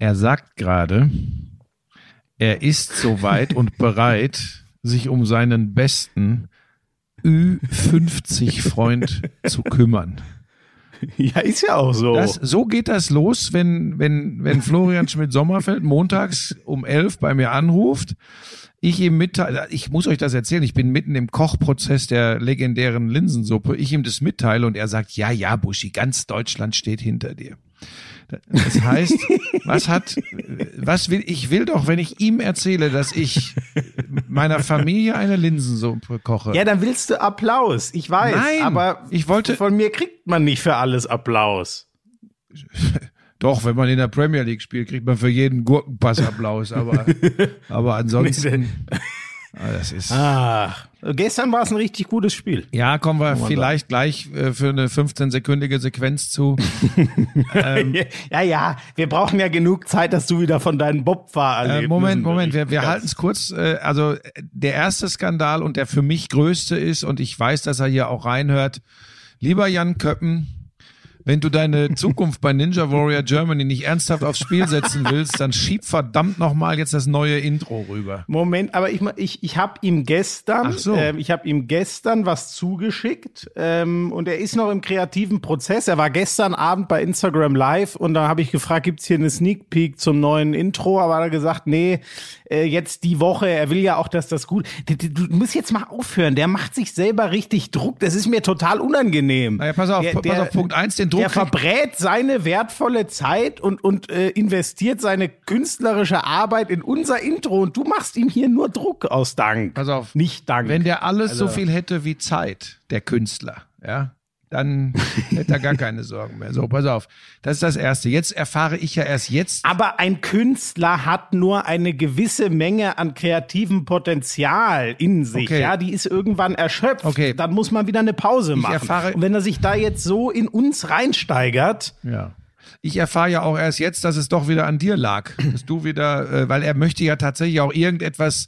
Er sagt gerade, er ist soweit und bereit, sich um seinen besten Ü50-Freund zu kümmern. Ja, ist ja auch so. Das, so geht das los, wenn, wenn, wenn Florian Schmidt-Sommerfeld montags um elf bei mir anruft. Ich ihm mitteile, ich muss euch das erzählen, ich bin mitten im Kochprozess der legendären Linsensuppe. Ich ihm das mitteile und er sagt, ja, ja, Buschi, ganz Deutschland steht hinter dir. Das heißt, was hat, was will, ich will doch, wenn ich ihm erzähle, dass ich meiner Familie eine Linsensuppe koche. Ja, dann willst du Applaus. Ich weiß. Nein, aber ich wollte- von mir kriegt man nicht für alles Applaus. Doch, wenn man in der Premier League spielt, kriegt man für jeden Gurkenpass Applaus, aber, aber ansonsten, das ist. Ach, gestern war es ein richtig gutes Spiel. Ja, kommen wir vielleicht gleich äh, für eine 15-sekündige Sequenz zu. Ähm. ja, ja, wir brauchen ja genug Zeit, dass du wieder von deinen Bobfahrerlebnissen Äh, Moment, Moment, wir, wir halten es kurz. Äh, also äh, der erste Skandal und der für mich größte ist, und ich weiß, dass er hier auch reinhört, lieber Jan Köppen, wenn du deine Zukunft bei Ninja Warrior Germany nicht ernsthaft aufs Spiel setzen willst, dann schieb verdammt nochmal jetzt das neue Intro rüber. Moment, aber ich, ich, ich habe ihm gestern, so. ähm, ich habe ihm gestern was zugeschickt ähm, und er ist noch im kreativen Prozess. Er war gestern Abend bei Instagram Live und da habe ich gefragt, gibt's hier eine Sneak Peek zum neuen Intro? Aber er hat gesagt, nee, äh, jetzt die Woche. Er will ja auch, dass das gut. Du, du, du musst jetzt mal aufhören. Der macht sich selber richtig Druck. Das ist mir total unangenehm. Naja, pass auf, der, pass auf Punkt eins, den Druck. Der verbrät seine wertvolle Zeit und, und äh, investiert seine künstlerische Arbeit in unser Intro und du machst ihm hier nur Druck aus Dank. Pass auf. Nicht Dank. Wenn der alles so Also- viel hätte wie Zeit, der Künstler, ja, dann hätte er gar keine Sorgen mehr. So, pass auf. Das ist das Erste. Jetzt erfahre ich ja erst jetzt. aber ein Künstler hat nur eine gewisse Menge an kreativem Potenzial in sich. Okay. Ja, die ist irgendwann erschöpft. Okay. Dann muss man wieder eine Pause machen. erfahre- und wenn er sich da jetzt so in uns reinsteigert, Ja. Ich erfahre ja auch erst jetzt, dass es doch wieder an dir lag. Dass du wieder, äh, weil er möchte ja tatsächlich auch irgendetwas,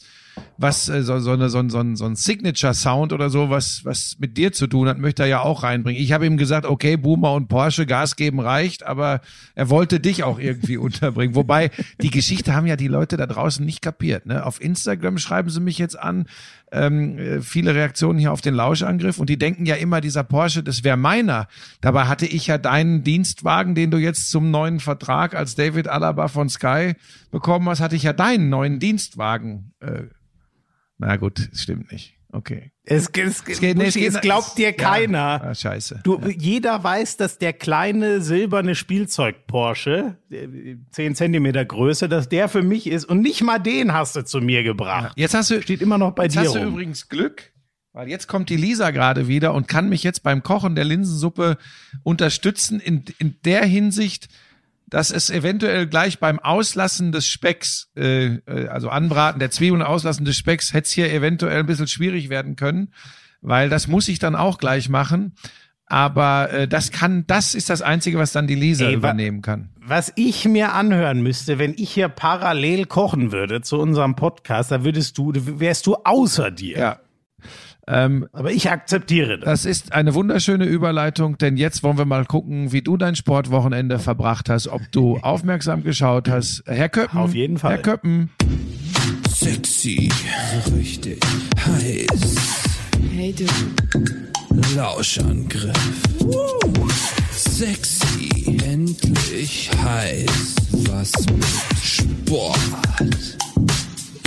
was äh, so, so, eine, so, so, so ein Signature-Sound oder so, was, was mit dir zu tun hat, möchte er ja auch reinbringen. Ich habe ihm gesagt, okay, Boomer und Porsche, Gas geben reicht, aber er wollte dich auch irgendwie unterbringen. Wobei, die Geschichte haben ja die Leute da draußen nicht kapiert. Ne? Auf Instagram schreiben sie mich jetzt an, ähm, äh, viele Reaktionen hier auf den Lauschangriff und die denken ja immer, dieser Porsche, das wäre meiner. Dabei hatte ich ja deinen Dienstwagen, den du jetzt zum neuen Vertrag als David Alaba von Sky bekommen hast, hatte ich ja deinen neuen Dienstwagen. Äh, na gut, es stimmt nicht. Okay. es, es, Es, geht, nee, Buschi, es glaubt dir ja, keiner. ah, scheiße. Du, Jeder weiß, dass der kleine silberne Spielzeug-Porsche, äh, 10 Zentimeter Größe, dass der für mich ist und nicht mal den hast du zu mir gebracht. Jetzt hast du, Steht immer noch bei jetzt dir hast du rum. übrigens Glück, weil jetzt kommt die Lisa gerade wieder und kann mich jetzt beim Kochen der Linsensuppe unterstützen in, in der Hinsicht, dass es eventuell gleich beim Auslassen des Specks, äh, äh, also Anbraten der Zwiebeln und Auslassen des Specks, hätte es hier eventuell ein bisschen schwierig werden können, weil das muss ich dann auch gleich machen. Aber äh, das kann, das ist das Einzige, was dann die Lisa Ey, übernehmen kann. Was ich mir anhören müsste, wenn ich hier parallel kochen würde zu unserem Podcast, da würdest du, wärst du außer dir. Ja. Ähm, Aber ich akzeptiere das. Das ist eine wunderschöne Überleitung, denn jetzt wollen wir mal gucken, wie du dein Sportwochenende verbracht hast, ob du aufmerksam geschaut hast. Herr Köppen. Auf jeden Fall. Herr Köppen. Sexy, richtig heiß. Hey du, Lauschangriff. Sexy, endlich heiß. Was mit Sport?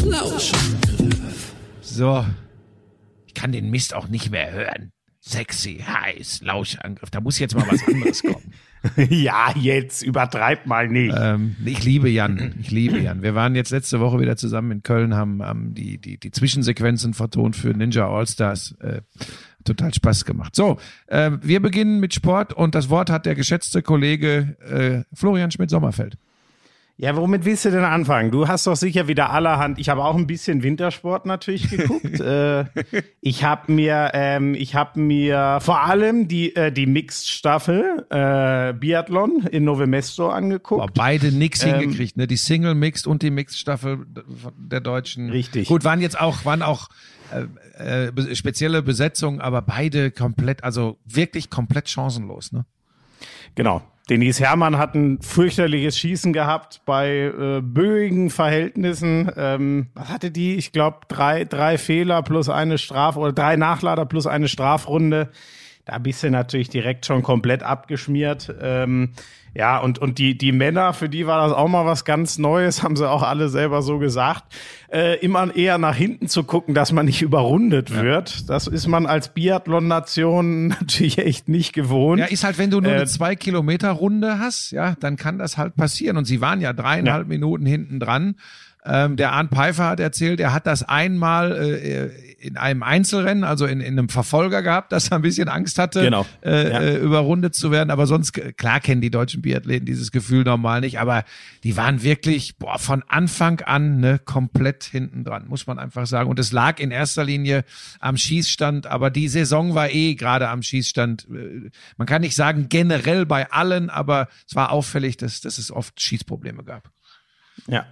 Lauschangriff. So. Ich kann den Mist auch nicht mehr hören. Sexy, heiß, Lauschangriff. Da muss jetzt mal was anderes kommen. ja, jetzt übertreib mal nicht. ähm, ich liebe Jan. Ich liebe Jan. Wir waren jetzt letzte Woche wieder zusammen in Köln, haben, haben die, die, die Zwischensequenzen vertont für Ninja All-Stars. Äh, total Spaß gemacht. So, äh, wir beginnen mit Sport und das Wort hat der geschätzte Kollege äh, Florian Schmidt-Sommerfeld. Ja, womit willst du denn anfangen? Du hast doch sicher wieder allerhand. Ich habe auch ein bisschen Wintersport natürlich geguckt. äh, ich habe mir, ähm, ich habe mir vor allem die äh, die Mixed-Staffel äh, Biathlon in Novemesto angeguckt. Boah, beide nix Ähm, hingekriegt, ne? Die Single Mixed und die Mixed Staffel der Deutschen. Richtig. Gut, waren jetzt auch, waren auch äh, äh, spezielle Besetzungen, aber beide komplett, also wirklich komplett chancenlos, ne? Genau. Denise Herrmann hat ein fürchterliches Schießen gehabt bei äh, böigen Verhältnissen. Ähm, was hatte die? Ich glaube, drei, drei Fehler plus eine Straf oder drei Nachlader plus eine Strafrunde. Da bist du natürlich direkt schon komplett abgeschmiert. Ähm, ja, und, und die, die Männer, für die war das auch mal was ganz Neues, haben sie auch alle selber so gesagt. Äh, immer eher nach hinten zu gucken, dass man nicht überrundet ja. wird. Das ist man als Biathlon-Nation natürlich echt nicht gewohnt. Ja, ist halt, wenn du nur äh, eine zwei Kilometer Runde hast, ja, dann kann das halt passieren. Und sie waren ja dreieinhalb ja. Minuten hinten dran. Ähm, der Arndt Pfeiffer hat erzählt, er hat das einmal äh, in einem Einzelrennen, also in, in einem Verfolger gehabt, dass er ein bisschen Angst hatte, genau. äh, ja. äh, überrundet zu werden. Aber sonst, klar kennen die deutschen Biathleten dieses Gefühl normal nicht, aber die waren wirklich boah, von Anfang an ne, komplett hinten dran, muss man einfach sagen. Und es lag in erster Linie am Schießstand, aber die Saison war eh gerade am Schießstand. Äh, man kann nicht sagen generell bei allen, aber es war auffällig, dass, dass es oft Schießprobleme gab. Ja.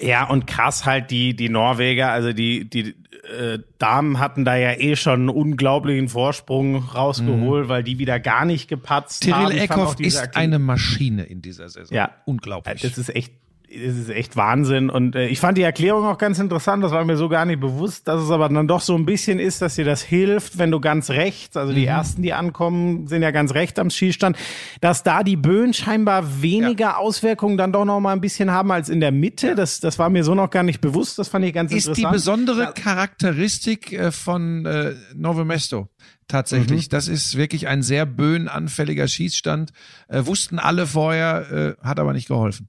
Ja, und krass halt die, die Norweger, also die, die äh, Damen hatten da ja eh schon einen unglaublichen Vorsprung rausgeholt, mhm. weil die wieder gar nicht gepatzt Tyrell haben. Tyrell Eckhoff ist eine Maschine in dieser Saison. Ja. Unglaublich. Das ist echt es ist echt Wahnsinn. Und äh, ich fand die Erklärung auch ganz interessant. Das war mir so gar nicht bewusst, dass es aber dann doch so ein bisschen ist, dass dir das hilft, wenn du ganz rechts, also die mhm. ersten, die ankommen, sind ja ganz recht am Schießstand, dass da die Böen scheinbar weniger ja. Auswirkungen dann doch noch mal ein bisschen haben als in der Mitte. Das, das war mir so noch gar nicht bewusst. Das fand ich ganz ist interessant. Ist die besondere Charakteristik äh, von äh, Novo Mesto tatsächlich. Mhm. Das ist wirklich ein sehr böenanfälliger Schießstand. Äh, wussten alle vorher, äh, hat aber nicht geholfen.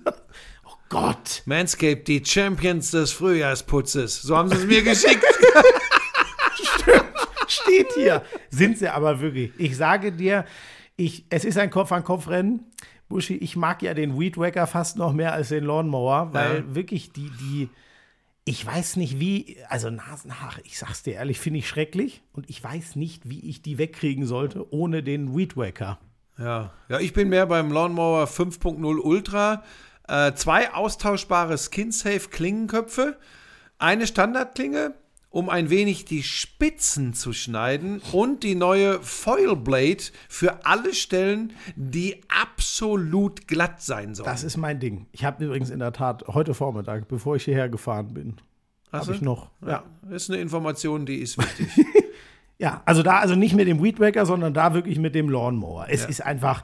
Gott. Manscaped, die Champions des Frühjahrsputzes. So haben sie es mir geschickt. Stimmt. Steht hier. Sind sie aber wirklich. Ich sage dir, ich, es ist ein Kopf-an-Kopf-Rennen. Buschi, ich mag ja den Weed Wacker fast noch mehr als den Lawnmower, weil ja. wirklich die, die, ich weiß nicht wie, also Nasenhaare, ich sag's dir ehrlich, finde ich schrecklich und ich weiß nicht, wie ich die wegkriegen sollte ohne den Weed Wacker. Ja, ja, ich bin mehr beim Lawnmower 5.0 Ultra. Äh, zwei austauschbare Skin-Safe-Klingenköpfe, eine Standardklinge, um ein wenig die Spitzen zu schneiden und die neue Foil Blade für alle Stellen, die absolut glatt sein sollen. Das ist mein Ding. Ich habe übrigens in der Tat heute Vormittag, bevor ich hierher gefahren bin, habe ich noch. Ja. ja, ist eine Information, die ist wichtig. Ja, also da, also nicht mit dem Weedwacker, sondern da wirklich mit dem Lawnmower. Es ja. ist einfach,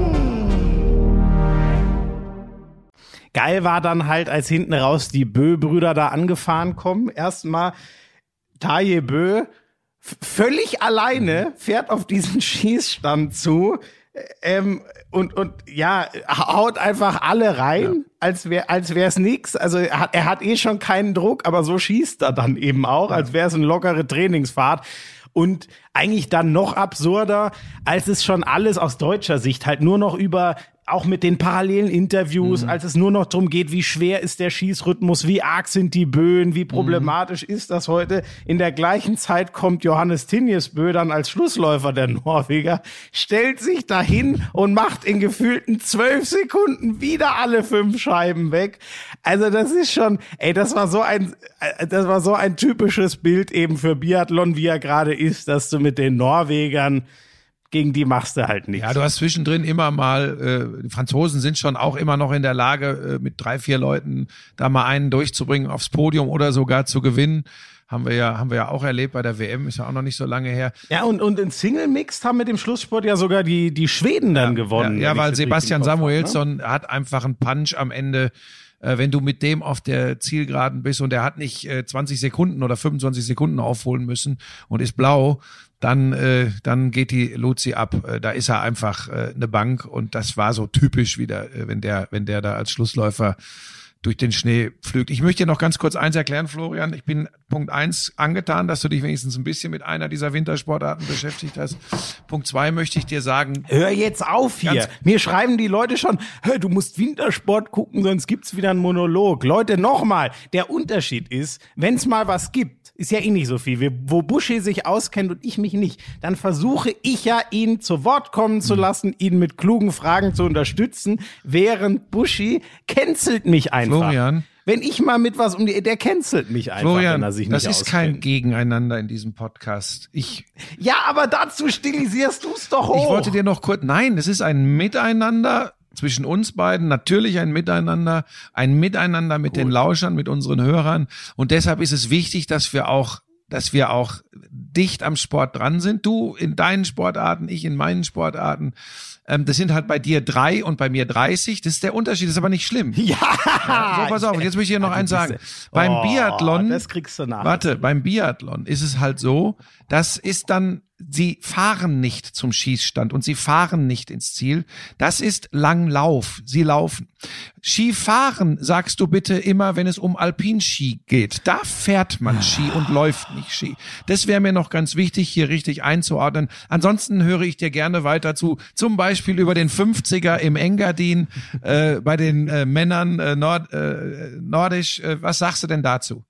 Geil war dann halt, als hinten raus die Bö-Brüder da angefahren kommen. Erstmal Taye Bö völlig alleine fährt auf diesen Schießstand zu. Ähm, und, und ja, haut einfach alle rein, ja. als wäre als wär's nix. Also er hat, er hat eh schon keinen Druck, aber so schießt er dann eben auch, ja. als wäre es eine lockere Trainingsfahrt. Und eigentlich dann noch absurder, als es schon alles aus deutscher Sicht halt nur noch über auch mit den parallelen Interviews, als es nur noch darum geht, wie schwer ist der Schießrhythmus, wie arg sind die Böen, wie problematisch ist das heute. In der gleichen Zeit kommt Johannes Tinjesbö dann als Schlussläufer der Norweger, stellt sich dahin und macht in gefühlten zwölf Sekunden wieder alle fünf Scheiben weg. Also das ist schon, ey, das war so ein, äh, das war so ein typisches Bild eben für Biathlon, wie er gerade ist, dass du mit den Norwegern gegen die machst du halt nichts. Ja, du hast zwischendrin immer mal, äh, die Franzosen sind schon auch immer noch in der Lage, äh, mit drei, vier Leuten da mal einen durchzubringen aufs Podium oder sogar zu gewinnen. Haben wir ja, haben wir ja auch erlebt bei der WM, ist ja auch noch nicht so lange her. Ja, und, und in Single Mixed haben mit dem Schlusssport ja sogar die, die Schweden dann gewonnen. Ja, ja weil Sebastian ne? Samuelsson hat einfach einen Punch am Ende. Äh, wenn du mit dem auf der Zielgeraden bist und der hat nicht äh, 20 Sekunden oder 25 Sekunden aufholen müssen und ist blau, dann, äh, dann geht die Luzi ab. Äh, da ist er einfach äh, eine Bank und das war so typisch wieder, äh, wenn der, wenn der da als Schlussläufer durch den Schnee pflügt. Ich möchte dir noch ganz kurz eins erklären, Florian. Ich bin Punkt eins angetan, dass du dich wenigstens ein bisschen mit einer dieser Wintersportarten beschäftigt hast. Punkt zwei möchte ich dir sagen, Hör jetzt auf hier. Mir schreiben die Leute schon, hör, du musst Wintersport gucken, sonst gibt's wieder einen Monolog. Leute, nochmal, der Unterschied ist, wenn's mal was gibt, ist ja eh nicht so viel, wo Buschi sich auskennt und ich mich nicht, dann versuche ich ja, ihn zu Wort kommen zu lassen, ihn mit klugen Fragen zu unterstützen, während Buschi cancelt mich einfach. Florian. Wenn ich mal mit was um die, der cancelt mich einfach, wenn Florian, er sich das nicht ist kein auskennt. Gegeneinander in diesem Podcast. Ich, Ja, aber dazu stilisierst du's doch hoch. ich wollte dir noch kurz, nein, es ist ein Miteinander zwischen uns beiden, natürlich ein Miteinander, ein Miteinander mit den Lauschern, mit unseren Hörern. Und deshalb ist es wichtig, dass wir auch dass wir auch dicht am Sport dran sind. Du in deinen Sportarten, ich in meinen Sportarten. Ähm, das sind halt bei dir drei und bei mir 30. Das ist der Unterschied, das ist aber nicht schlimm. Ja, So, pass auf, und jetzt möchte ich dir noch Ah, eins sagen. ja- Beim Oh, Biathlon, das kriegst du nach. warte, beim Biathlon ist es halt so, das ist dann, sie fahren nicht zum Schießstand und sie fahren nicht ins Ziel. Das ist Langlauf. Sie laufen. Skifahren sagst du bitte immer, wenn es um Alpinski geht. Da fährt man Ski und läuft nicht Ski. Das wäre mir noch ganz wichtig, hier richtig einzuordnen. Ansonsten höre ich dir gerne weiter zu. Zum Beispiel über den 50er im Engadin, äh, bei den äh, Männern äh, Nord, äh, nordisch. Äh, was sagst du denn dazu?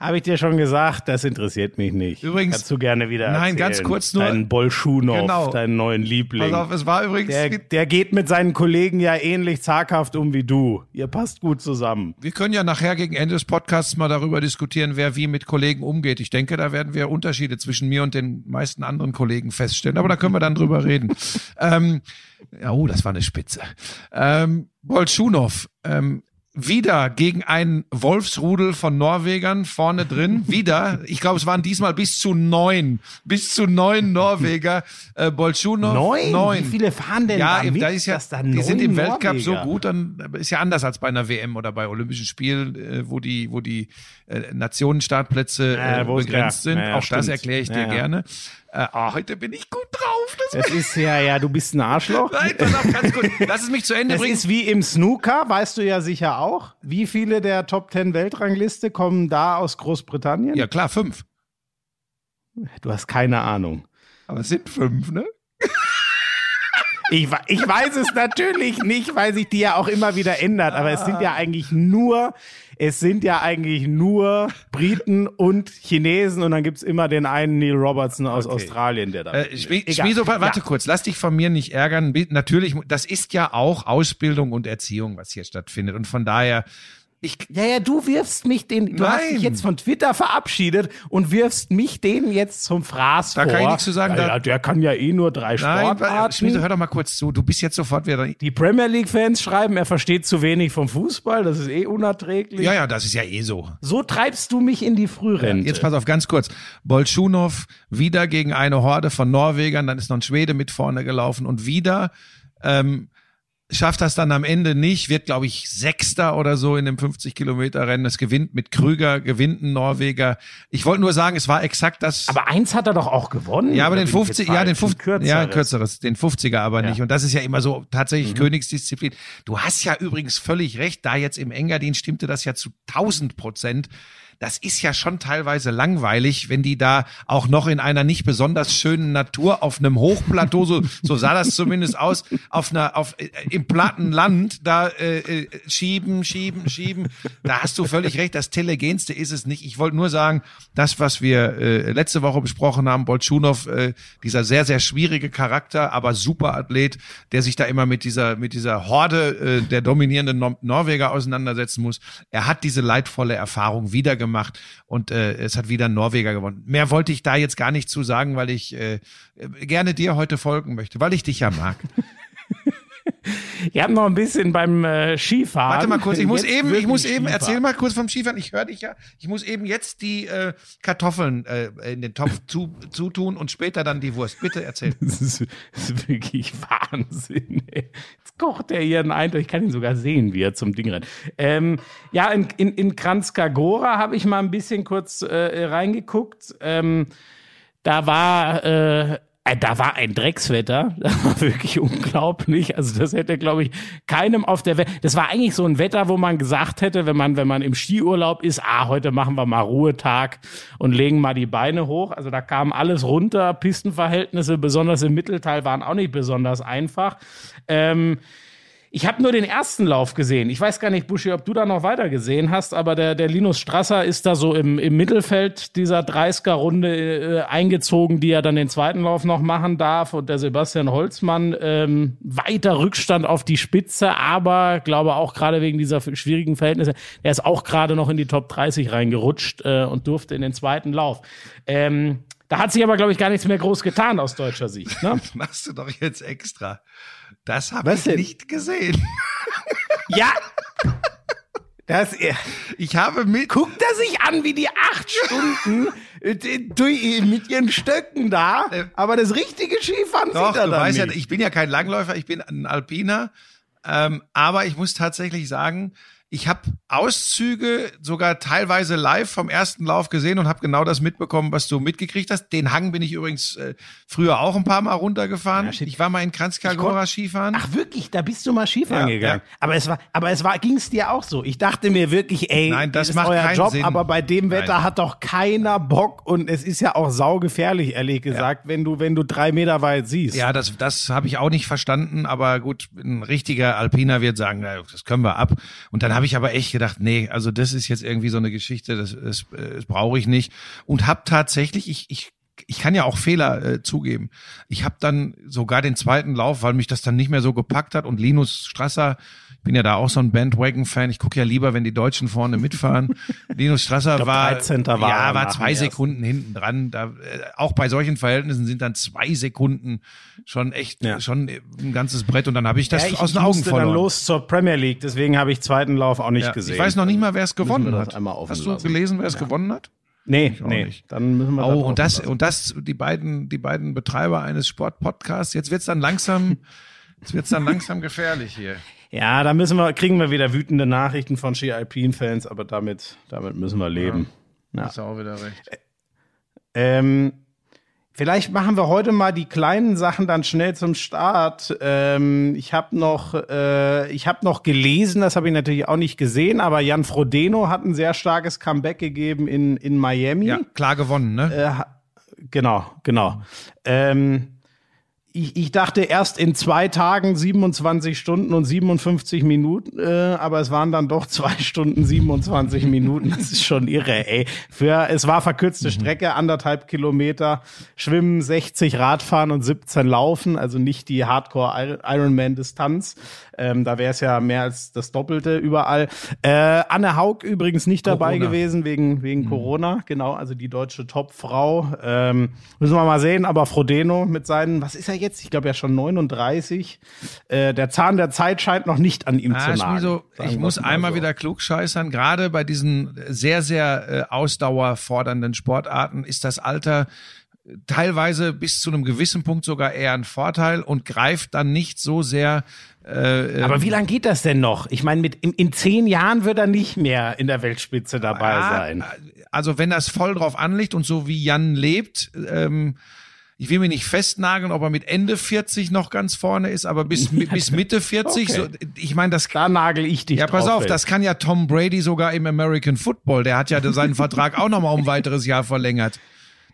Habe ich dir schon gesagt, das interessiert mich nicht. Übrigens- Kannst du gerne wieder Nein, erzählen. ganz kurz nur- Deinen Bolschunow, Genau. deinen neuen Liebling. Pass auf, es war übrigens. der, der geht mit seinen Kollegen ja ähnlich zaghaft um wie du. Ihr passt gut zusammen. Wir können ja nachher gegen Ende des Podcasts mal darüber diskutieren, wer wie mit Kollegen umgeht. Ich denke, da werden wir Unterschiede zwischen mir und den meisten anderen Kollegen feststellen. Aber da können wir dann drüber reden. ähm, ja, oh, das war eine Spitze. Ähm, Bolschunow, ähm, wieder gegen einen Wolfsrudel von Norwegern vorne drin. Wieder. Ich glaube, es waren diesmal bis zu neun. Bis zu neun Norweger. Äh, Bolschunow. Neun? Neun. Wie viele fahren denn ja, da mit, da ist ja, da die sind im Weltcup so Norweger? gut, dann ist ja anders als bei einer WM oder bei Olympischen Spielen, äh, wo die, wo die äh, Nationenstartplätze äh, begrenzt ja, sind. ja, Auch das stimmt. erkläre ich dir gerne. Äh, ah, heute bin ich gut drauf. Das Das ist ja, ja, du bist ein Arschloch. Nein, pass auf, ganz gut. Lass es mich zu Ende Das bringen. ist wie im Snooker, weißt du ja sicher auch. Wie viele der Top 10 Weltrangliste kommen da aus Großbritannien? Ja, klar, fünf. Du hast keine Ahnung. Aber es sind fünf, ne? Ich, ich weiß es natürlich nicht, weil sich die ja auch immer wieder ändert. Aber es sind ja eigentlich nur, es sind ja eigentlich nur Briten und Chinesen und dann gibt's immer den einen Neil Robertson aus Australien, der da. Äh. Schmieso, warte Ja. kurz, lass dich von mir nicht ärgern. Natürlich, das ist ja auch Ausbildung und Erziehung, was hier stattfindet. Und von daher, ich, Ja, ja, du wirfst mich den, du hast Nein. dich jetzt von Twitter verabschiedet und wirfst mich den jetzt zum Fraß Da vor. kann ich nichts zu sagen, Ja, da- ja, der kann ja eh nur drei nein, Sportarten. Schmieso, hör doch mal kurz zu. Du bist jetzt sofort wieder, die Premier League-Fans schreiben, er versteht zu wenig vom Fußball, das ist eh unerträglich. ja, ja, das ist ja eh so. So treibst du mich in die Frührente. Jetzt pass auf, ganz kurz. Bolschunow wieder gegen eine Horde von Norwegern, dann ist noch ein Schwede mit vorne gelaufen und wieder ähm, schafft das dann am Ende nicht, wird, glaube ich, Sechster oder so in dem 50-Kilometer-Rennen. Es gewinnt mit Krüger, gewinnt ein Norweger. Ich wollte nur sagen, es war exakt das. Aber eins hat er doch auch gewonnen. ja, aber den bin ich jetzt 50, ja, den falsch? 50, Ein ja, kürzeres. kürzeres, den 50er aber nicht. Und das ist ja immer so tatsächlich Königsdisziplin. Du hast ja übrigens völlig recht, da jetzt im Engadin stimmte das ja zu 1000 Prozent. Das ist ja schon teilweise langweilig, wenn die da auch noch in einer nicht besonders schönen Natur auf einem Hochplateau, so, so sah das zumindest aus, auf einer, auf, äh, im platten Land da äh, äh, schieben, schieben, schieben. Da hast du völlig recht, das Telegenste ist es nicht. Ich wollte nur sagen, das, was wir äh, letzte Woche besprochen haben, Bolschunow, äh, dieser sehr, sehr schwierige Charakter, aber super Athlet, der sich da immer mit dieser, mit dieser Horde äh, der dominierenden Nor Norweger auseinandersetzen muss. Er hat diese leidvolle Erfahrung wieder gemacht und äh, es hat wieder ein Norweger gewonnen. Mehr wollte ich da jetzt gar nicht zu sagen, weil ich äh, gerne dir heute folgen möchte, weil ich dich ja mag. Ihr habt noch ein bisschen beim äh, Skifahren. Warte mal kurz, ich muss Jetzt eben, ich muss eben, Skifahren. erzähl mal kurz vom Skifahren. Ich höre dich ja. Ich muss eben jetzt die äh, Kartoffeln äh, in den Topf zu, zutun und später dann die Wurst. Bitte erzähl. Das ist, das ist wirklich Wahnsinn. Ey. Jetzt kocht er hier einen Eindruck. Ich kann ihn sogar sehen, wie er zum Ding rennt. Ähm, ja, in, in, in Kranjska-Gora habe ich mal ein bisschen kurz äh, reingeguckt. Ähm, da war äh, da war ein Dreckswetter. Das war wirklich unglaublich. Also das hätte, glaube ich, keinem auf der Welt. Das war eigentlich so ein Wetter, wo man gesagt hätte, wenn man, wenn man im Skiurlaub ist, ah, heute machen wir mal Ruhetag und legen mal die Beine hoch. Also da kam alles runter. Pistenverhältnisse, besonders im Mittelteil, waren auch nicht besonders einfach. Ähm, ich habe nur den ersten Lauf gesehen. Ich weiß gar nicht, Buschi, ob du da noch weiter gesehen hast, aber der, der Linus Strasser ist da so im, im Mittelfeld dieser 30er-Runde äh, eingezogen, die er dann den zweiten Lauf noch machen darf. Und der Sebastian Holzmann ähm, weiter Rückstand auf die Spitze, aber glaube auch gerade wegen dieser schwierigen Verhältnisse, er ist auch gerade noch in die Top 30 reingerutscht äh, und durfte in den zweiten Lauf. Ähm, da hat sich aber, glaube ich, gar nichts mehr groß getan aus deutscher Sicht. Ne? Machst du doch jetzt extra. Das habe ich denn? nicht gesehen. ja! Das, Ich habe mit. guckt er sich an, wie die acht Stunden äh, mit ihren Stöcken da, aber das richtige Skifahren Doch, sieht er du dann weißt ja, nicht. ich bin ja kein Langläufer, ich bin ein Alpiner. Ähm, aber ich muss tatsächlich sagen, ich habe Auszüge sogar teilweise live vom ersten Lauf gesehen und habe genau das mitbekommen, was du mitgekriegt hast. Den Hang bin ich übrigens äh, früher auch ein paar Mal runtergefahren. Ja, ich war mal in Kranjska-Gora Skifahren. Ach wirklich, da bist du mal Skifahren Ja, gegangen. ja. Aber es war, aber es war, ging's dir auch so. Ich dachte mir wirklich, ey, Nein, das ist macht euer keinen Job, Sinn. aber bei dem Wetter Nein. hat doch keiner Bock und es ist ja auch saugefährlich, ehrlich gesagt, wenn du, wenn du drei Meter weit siehst. Ja, das, das habe ich auch nicht verstanden, aber gut, ein richtiger Alpiner wird sagen, na, das können wir ab. Und dann habe ich aber echt gedacht, nee, also das ist jetzt irgendwie so eine Geschichte, das, das, äh, das brauche ich nicht. Und habe tatsächlich, ich, ich, ich kann ja auch Fehler äh, zugeben. Ich habe dann sogar den zweiten Lauf, weil mich das dann nicht mehr so gepackt hat und Linus Strasser, bin ja da auch so ein Bandwagon-Fan, ich gucke ja lieber, wenn die Deutschen vorne mitfahren. Linus Strasser glaub, war, 13. war ja, war zwei Sekunden hinten dran. Da, äh, auch bei solchen Verhältnissen sind dann zwei Sekunden schon echt Ja. schon ein ganzes Brett und dann habe ich das Ja, ich, aus den ich Augen musste verloren. dann los zur Premier League, deswegen habe ich zweiten Lauf auch nicht ja, gesehen. ich weiß noch nicht mal, wer es gewonnen hat. Hast du lassen. gelesen, wer es gewonnen hat? Nee, nee, nicht. dann müssen wir Oh, und das lassen. und das die beiden die beiden Betreiber eines Sportpodcasts. Jetzt wird's dann langsam jetzt wird's dann langsam gefährlich hier. Ja, da müssen wir, kriegen wir wieder wütende Nachrichten von Ski Alpine Fans, aber damit, damit müssen wir leben. Ja. Hast du auch wieder recht. Ähm, vielleicht machen wir heute mal die kleinen Sachen dann schnell zum Start. Ähm, ich habe noch, äh, ich habe noch gelesen, das habe ich natürlich auch nicht gesehen, aber Jan Frodeno hat ein sehr starkes Comeback gegeben in in Miami. Ja, klar gewonnen, ne? Äh, genau, genau. Ähm, ich, ich dachte erst in zwei Tagen 27 Stunden und 57 Minuten, äh, aber es waren dann doch zwei Stunden 27 Minuten. Das ist schon irre, ey. Für es war verkürzte Strecke, anderthalb Kilometer, Schwimmen 60, Radfahren und 17 Laufen, also nicht die Hardcore Ironman Distanz. Ähm, da wäre es ja mehr als das Doppelte überall. Äh, Anne Haug übrigens nicht dabei Corona. gewesen wegen wegen Corona, genau, also die deutsche Topfrau. Ähm, müssen wir mal sehen, aber Frodeno mit seinen, was ist er jetzt? Ich glaube ja schon 39. Äh, der Zahn der Zeit scheint noch nicht an ihm Ah, zu nagen. so, ich muss mal einmal so. wieder klug scheißern. Gerade bei diesen sehr, sehr äh, ausdauerfordernden Sportarten ist das Alter teilweise bis zu einem gewissen Punkt sogar eher ein Vorteil und greift dann nicht so sehr. Äh, Aber wie lange geht das denn noch? Ich meine, mit in, in zehn Jahren wird er nicht mehr in der Weltspitze dabei Ja, sein. Also wenn das voll drauf anliegt und so wie Jan lebt, ähm, ich will mich nicht festnageln, ob er mit Ende 40 noch ganz vorne ist, aber bis, bis Mitte 40, Okay. so, ich meine, das Da nagel ich dich ja, pass drauf auf, das kann ja Tom Brady sogar im American Football. Der hat ja seinen Vertrag auch nochmal um ein weiteres Jahr verlängert.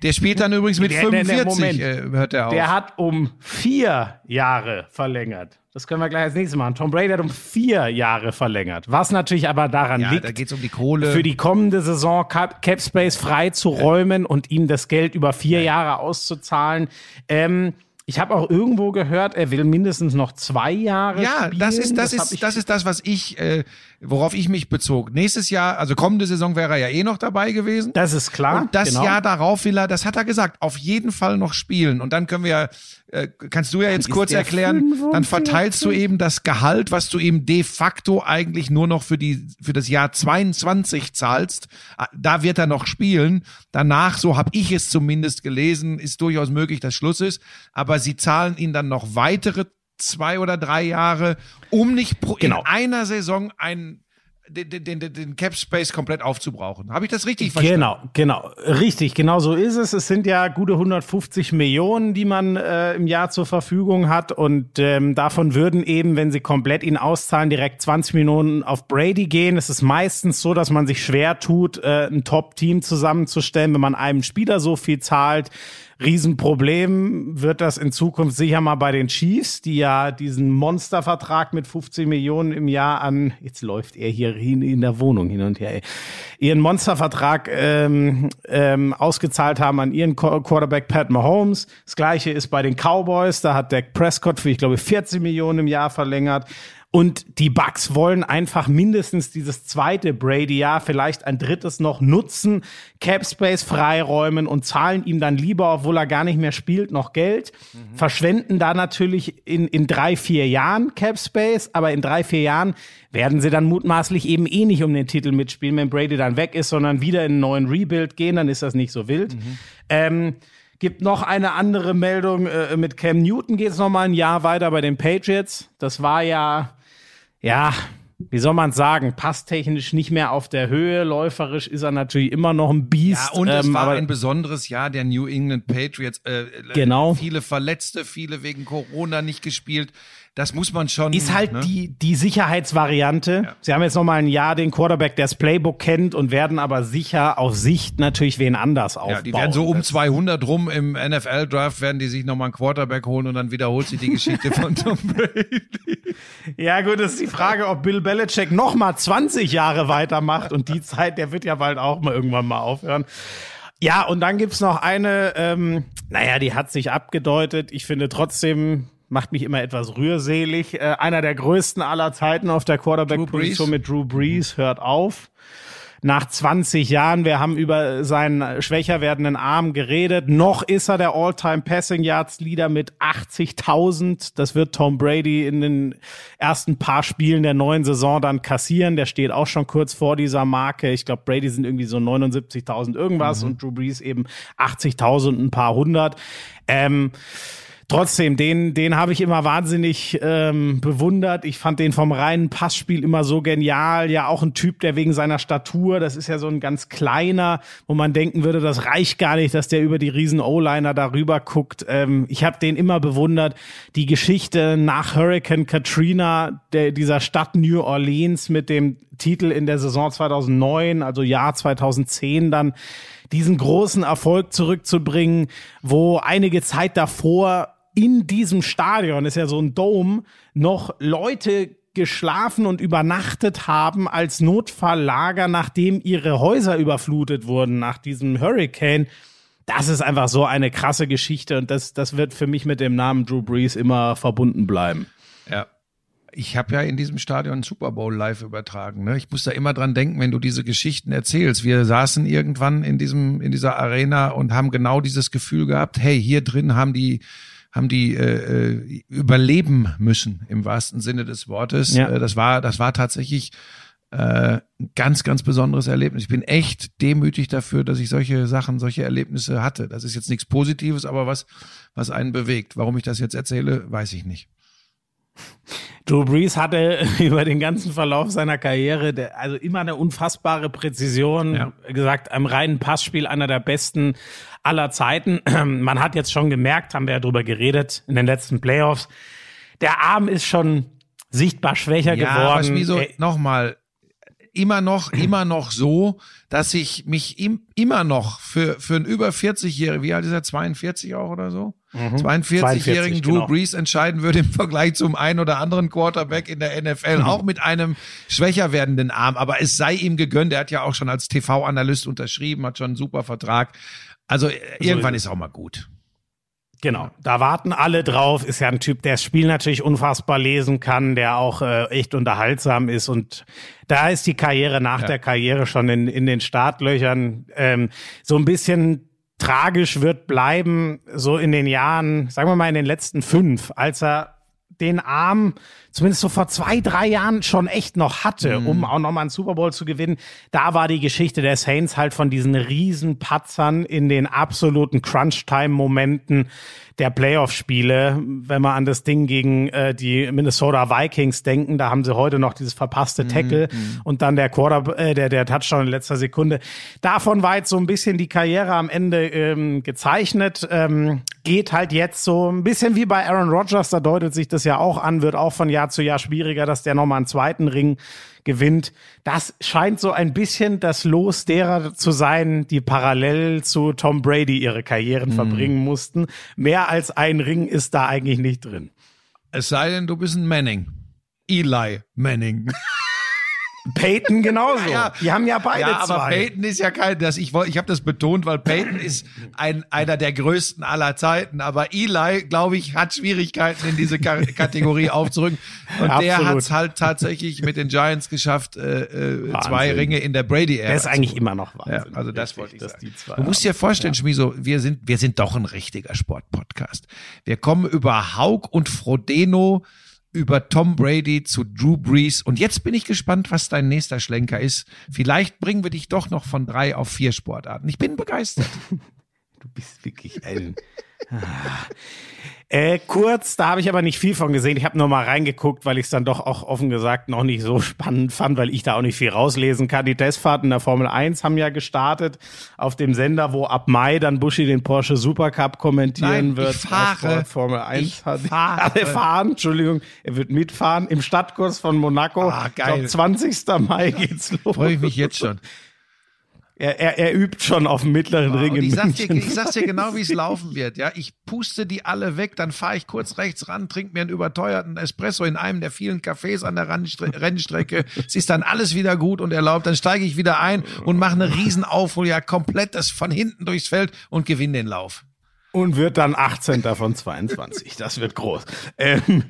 Der spielt dann übrigens mit Der- der- der 45, Moment. äh, hört er auf. Der hat um vier Jahre verlängert. Das können wir gleich als nächstes machen. Tom Brady hat um vier Jahre verlängert. Was natürlich aber daran ja, liegt, da geht's um die Kohle. für die kommende Saison Cap, Cap Space frei zu räumen und ihm das Geld über vier Jahre auszuzahlen. Ähm, ich habe auch irgendwo gehört, er will mindestens noch zwei Jahre ja, spielen. das ist das, hab ist das ist das, was ich, äh, worauf ich mich bezog. Nächstes Jahr, also kommende Saison wäre er ja eh noch dabei gewesen. Das ist klar. Und das genau. Jahr darauf will er, das hat er gesagt, auf jeden Fall noch spielen. Und dann können wir, äh, kannst du ja jetzt kurz erklären, dann 45. verteilst du eben das Gehalt, was du ihm de facto eigentlich nur noch für die für das Jahr 22 zahlst. Ah, Da wird er noch spielen. Danach, so habe ich es zumindest gelesen, ist durchaus möglich, dass Schluss ist. Aber sie zahlen ihn dann noch weitere zwei oder drei Jahre, um nicht pro, Genau. in einer Saison einen den, den, den, den Cap Space komplett aufzubrauchen. Habe ich das richtig verstanden? Genau, genau, richtig, genau so ist es. Es sind ja gute 150 Millionen, die man äh, im Jahr zur Verfügung hat und ähm, davon würden eben, wenn sie komplett ihn auszahlen, direkt 20 Millionen auf Brady gehen. Es ist meistens so, dass man sich schwer tut, äh, ein Top-Team zusammenzustellen, wenn man einem Spieler so viel zahlt. Riesenproblem wird das in Zukunft sicher mal bei den Chiefs, die ja diesen Monstervertrag mit 50 Millionen im Jahr an, jetzt läuft er hier in der Wohnung hin und her, ey, ihren Monstervertrag ähm, ähm, ausgezahlt haben an ihren Qu- Quarterback Pat Mahomes. Das gleiche ist bei den Cowboys, da hat Dak Prescott für, ich glaube, 40 Millionen im Jahr verlängert. Und die Bucks wollen einfach mindestens dieses zweite Brady-Jahr, vielleicht ein drittes noch nutzen, Cap Space freiräumen und zahlen ihm dann lieber, obwohl er gar nicht mehr spielt, noch Geld. Verschwenden da natürlich in, in drei, vier Jahren Cap Space, aber in drei, vier Jahren werden sie dann mutmaßlich eben eh nicht um den Titel mitspielen, wenn Brady dann weg ist, sondern wieder in einen neuen Rebuild gehen, dann ist das nicht so wild. Ähm, Gibt noch eine andere Meldung. Äh, mit Cam Newton geht es noch mal ein Jahr weiter bei den Patriots. Das war ja, ja, wie soll man sagen, passtechnisch nicht mehr auf der Höhe. Läuferisch ist er natürlich immer noch ein Biest. Ja, und es ähm, war aber ein besonderes Jahr der New England Patriots. Äh, Genau. Viele Verletzte, viele wegen Corona nicht gespielt. Das muss man schon. ist halt ne? die, die Sicherheitsvariante. Sie haben jetzt noch mal ein Jahr den Quarterback, der das Playbook kennt und werden aber sicher auf Sicht natürlich wen anders aufbauen. Ja, die werden so um Das- 200 rum im NFL-Draft, werden die sich nochmal einen Quarterback holen und dann wiederholt sich die Geschichte von Tom Brady. Ja, gut, das ist die Frage, ob Bill Belichick noch mal 20 Jahre weitermacht und die Zeit, der wird ja bald auch mal irgendwann mal aufhören. Ja, und dann gibt's noch eine, ähm, naja, die hat sich abgedeutet. Ich finde trotzdem, macht mich immer etwas rührselig. Äh, einer der größten aller Zeiten auf der Quarterback-Position mit Drew Brees hört auf. Nach 20 Jahren, wir haben über seinen schwächer werdenden Arm geredet. Noch ist er der All-Time Passing Yards Leader mit 80.000. Das wird Tom Brady in den ersten paar Spielen der neuen Saison dann kassieren. Der steht auch schon kurz vor dieser Marke. Ich glaube, Brady sind irgendwie so 79.000 irgendwas und Drew Brees eben 80.000 ein paar hundert. Ähm, Trotzdem, den, den habe ich immer wahnsinnig ähm, bewundert. Ich fand den vom reinen Passspiel immer so genial. Ja, auch ein Typ, der wegen seiner Statur, das ist ja so ein ganz kleiner, wo man denken würde, das reicht gar nicht, dass der über die riesen O-Liner darüber guckt. Ähm, ich habe den immer bewundert. Die Geschichte nach Hurricane Katrina, der, dieser Stadt New Orleans mit dem Titel in der Saison 2009, also Jahr 2010 dann diesen großen Erfolg zurückzubringen, wo einige Zeit davor in diesem Stadion, ist ja so ein Dome, noch Leute geschlafen und übernachtet haben als Notfalllager, nachdem ihre Häuser überflutet wurden nach diesem Hurricane. Das ist einfach so eine krasse Geschichte und das, das wird für mich mit dem Namen Drew Brees immer verbunden bleiben. Ja. Ich habe ja in diesem Stadion Super Bowl live übertragen. Ne? Ich muss da immer dran denken, wenn du diese Geschichten erzählst. Wir saßen irgendwann in diesem in dieser Arena und haben genau dieses Gefühl gehabt: Hey, hier drin haben die haben die äh, äh, überleben müssen im wahrsten Sinne des Wortes. Ja. Äh, das war das war tatsächlich äh, ein ganz ganz besonderes Erlebnis. Ich bin echt demütig dafür, dass ich solche Sachen, solche Erlebnisse hatte. Das ist jetzt nichts Positives, aber was was einen bewegt. Warum ich das jetzt erzähle, weiß ich nicht. Drew Brees hatte über den ganzen Verlauf seiner Karriere, der, also immer eine unfassbare Präzision, Ja. gesagt, am reinen Passspiel einer der besten aller Zeiten. Man hat jetzt schon gemerkt, haben wir ja drüber geredet in den letzten Playoffs, der Arm ist schon sichtbar schwächer Ja, geworden. was wieso nochmal immer noch immer noch so, dass ich mich im, immer noch für für einen über 40-jährigen, wie alt ist er 42 auch oder so? 42-jährigen 42, Drew genau. Brees entscheiden würde im Vergleich zum einen oder anderen Quarterback in der NFL, auch mit einem schwächer werdenden Arm, aber es sei ihm gegönnt, er hat ja auch schon als TV-Analyst unterschrieben, hat schon einen super Vertrag. Also äh, irgendwann ist auch mal gut. Genau, da warten alle drauf. Ist ja ein Typ, der das Spiel natürlich unfassbar lesen kann, der auch äh, echt unterhaltsam ist. Und da ist die Karriere nach Ja. der Karriere schon in, in den Startlöchern. Ähm, so ein bisschen tragisch wird bleiben, so in den Jahren, sagen wir mal in den letzten fünf, als er den Arm zumindest so vor zwei, drei Jahren schon echt noch hatte, um auch nochmal einen Super Bowl zu gewinnen. Da war die Geschichte der Saints halt von diesen riesen Patzern in den absoluten Crunch-Time-Momenten der Playoff-Spiele. Wenn wir an das Ding gegen äh, die Minnesota Vikings denken, da haben sie heute noch dieses verpasste Tackle und dann der Quarter, äh, der, der Touchdown in letzter Sekunde. Davon war jetzt so ein bisschen die Karriere am Ende ähm, gezeichnet. Ähm, geht halt jetzt so ein bisschen wie bei Aaron Rodgers, da deutet sich das ja auch an, wird auch von Jahr zu Jahr schwieriger, dass der nochmal einen zweiten Ring gewinnt. Das scheint so ein bisschen das Los derer zu sein, die parallel zu Tom Brady ihre Karrieren verbringen mussten. Mehr als ein Ring ist da eigentlich nicht drin. Es sei denn, du bist ein Manning. Eli Manning. Peyton genauso. Ja. Die haben ja beide ja, aber zwei. Peyton ist ja kein, das, ich wollte, ich habe das betont, weil Peyton ist ein, einer der größten aller Zeiten. Aber Eli, glaube ich, hat Schwierigkeiten in diese Ka Kategorie aufzurücken. Und der Absolut. hat es halt tatsächlich mit den Giants geschafft, äh, äh, zwei Ringe in der Brady-Ära. Der ist eigentlich immer noch Ja, Wahnsinn. also das wollte ich dass sagen. die zwei Du musst dir vorstellen, Schmiso, wir sind, wir sind doch ein richtiger Sportpodcast. Wir kommen über Haug und Frodeno, über Tom Brady zu Drew Brees. Und jetzt bin ich gespannt, was dein nächster Schlenker ist. Vielleicht bringen wir dich doch noch von drei auf vier Sportarten. Ich bin begeistert. Du bist wirklich ein. Äh, kurz, da habe ich aber nicht viel von gesehen. Ich habe nur mal reingeguckt, weil ich es dann doch auch offen gesagt noch nicht so spannend fand, weil ich da auch nicht viel rauslesen kann. Die Testfahrten der Formel 1 haben ja gestartet auf dem Sender, wo ab Mai dann Buschi den Porsche Supercup kommentieren Nein, wird. ich fahre. Formel 1 Ich hat. fahre. Alle fahren, Entschuldigung, er wird mitfahren im Stadtkurs von Monaco. Ah, Ich geil. glaub, 20. Mai geht's los. Freue ich mich jetzt schon. Er, er, er übt schon auf dem mittleren Ring Und in ich sag's, dir, München. ich sag's dir genau, wie es laufen wird. Ja, ich puste die alle weg, dann fahre ich kurz rechts ran, trinke mir einen überteuerten Espresso in einem der vielen Cafés an der Randstre- Rennstrecke. Es ist dann alles wieder gut und erlaubt. Dann steige ich wieder ein und mache eine riesen Aufholjagd, komplett das von hinten durchs Feld und gewinne den Lauf. und wird dann 18. von 22. Das wird groß. Ähm,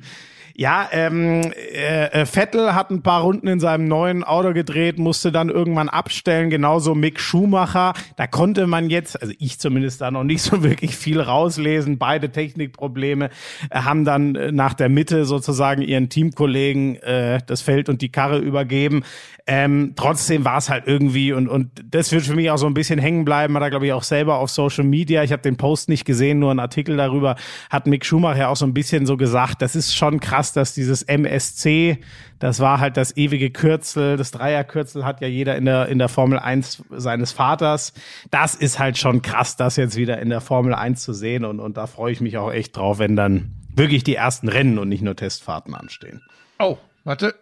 ja, ähm, äh, äh, Vettel hat ein paar Runden in seinem neuen Auto gedreht, musste dann irgendwann abstellen, genauso Mick Schumacher. Da konnte man jetzt, also ich zumindest da noch nicht so wirklich viel rauslesen. Beide Technikprobleme äh, haben dann äh, nach der Mitte sozusagen ihren Teamkollegen äh, das Feld und die Karre übergeben. Ähm, trotzdem war es halt irgendwie und und das wird für mich auch so ein bisschen hängen bleiben. Hat er glaube ich auch selber auf Social Media. Ich habe den Post nicht gesehen, nur einen Artikel darüber. Hat Mick Schumacher auch so ein bisschen so gesagt. Das ist schon krass, dass dieses MSC, das war halt das ewige Kürzel, das Dreierkürzel hat ja jeder in der in der Formel 1 seines Vaters. Das ist halt schon krass, das jetzt wieder in der Formel 1 zu sehen und und da freue ich mich auch echt drauf, wenn dann wirklich die ersten Rennen und nicht nur Testfahrten anstehen. Oh, warte.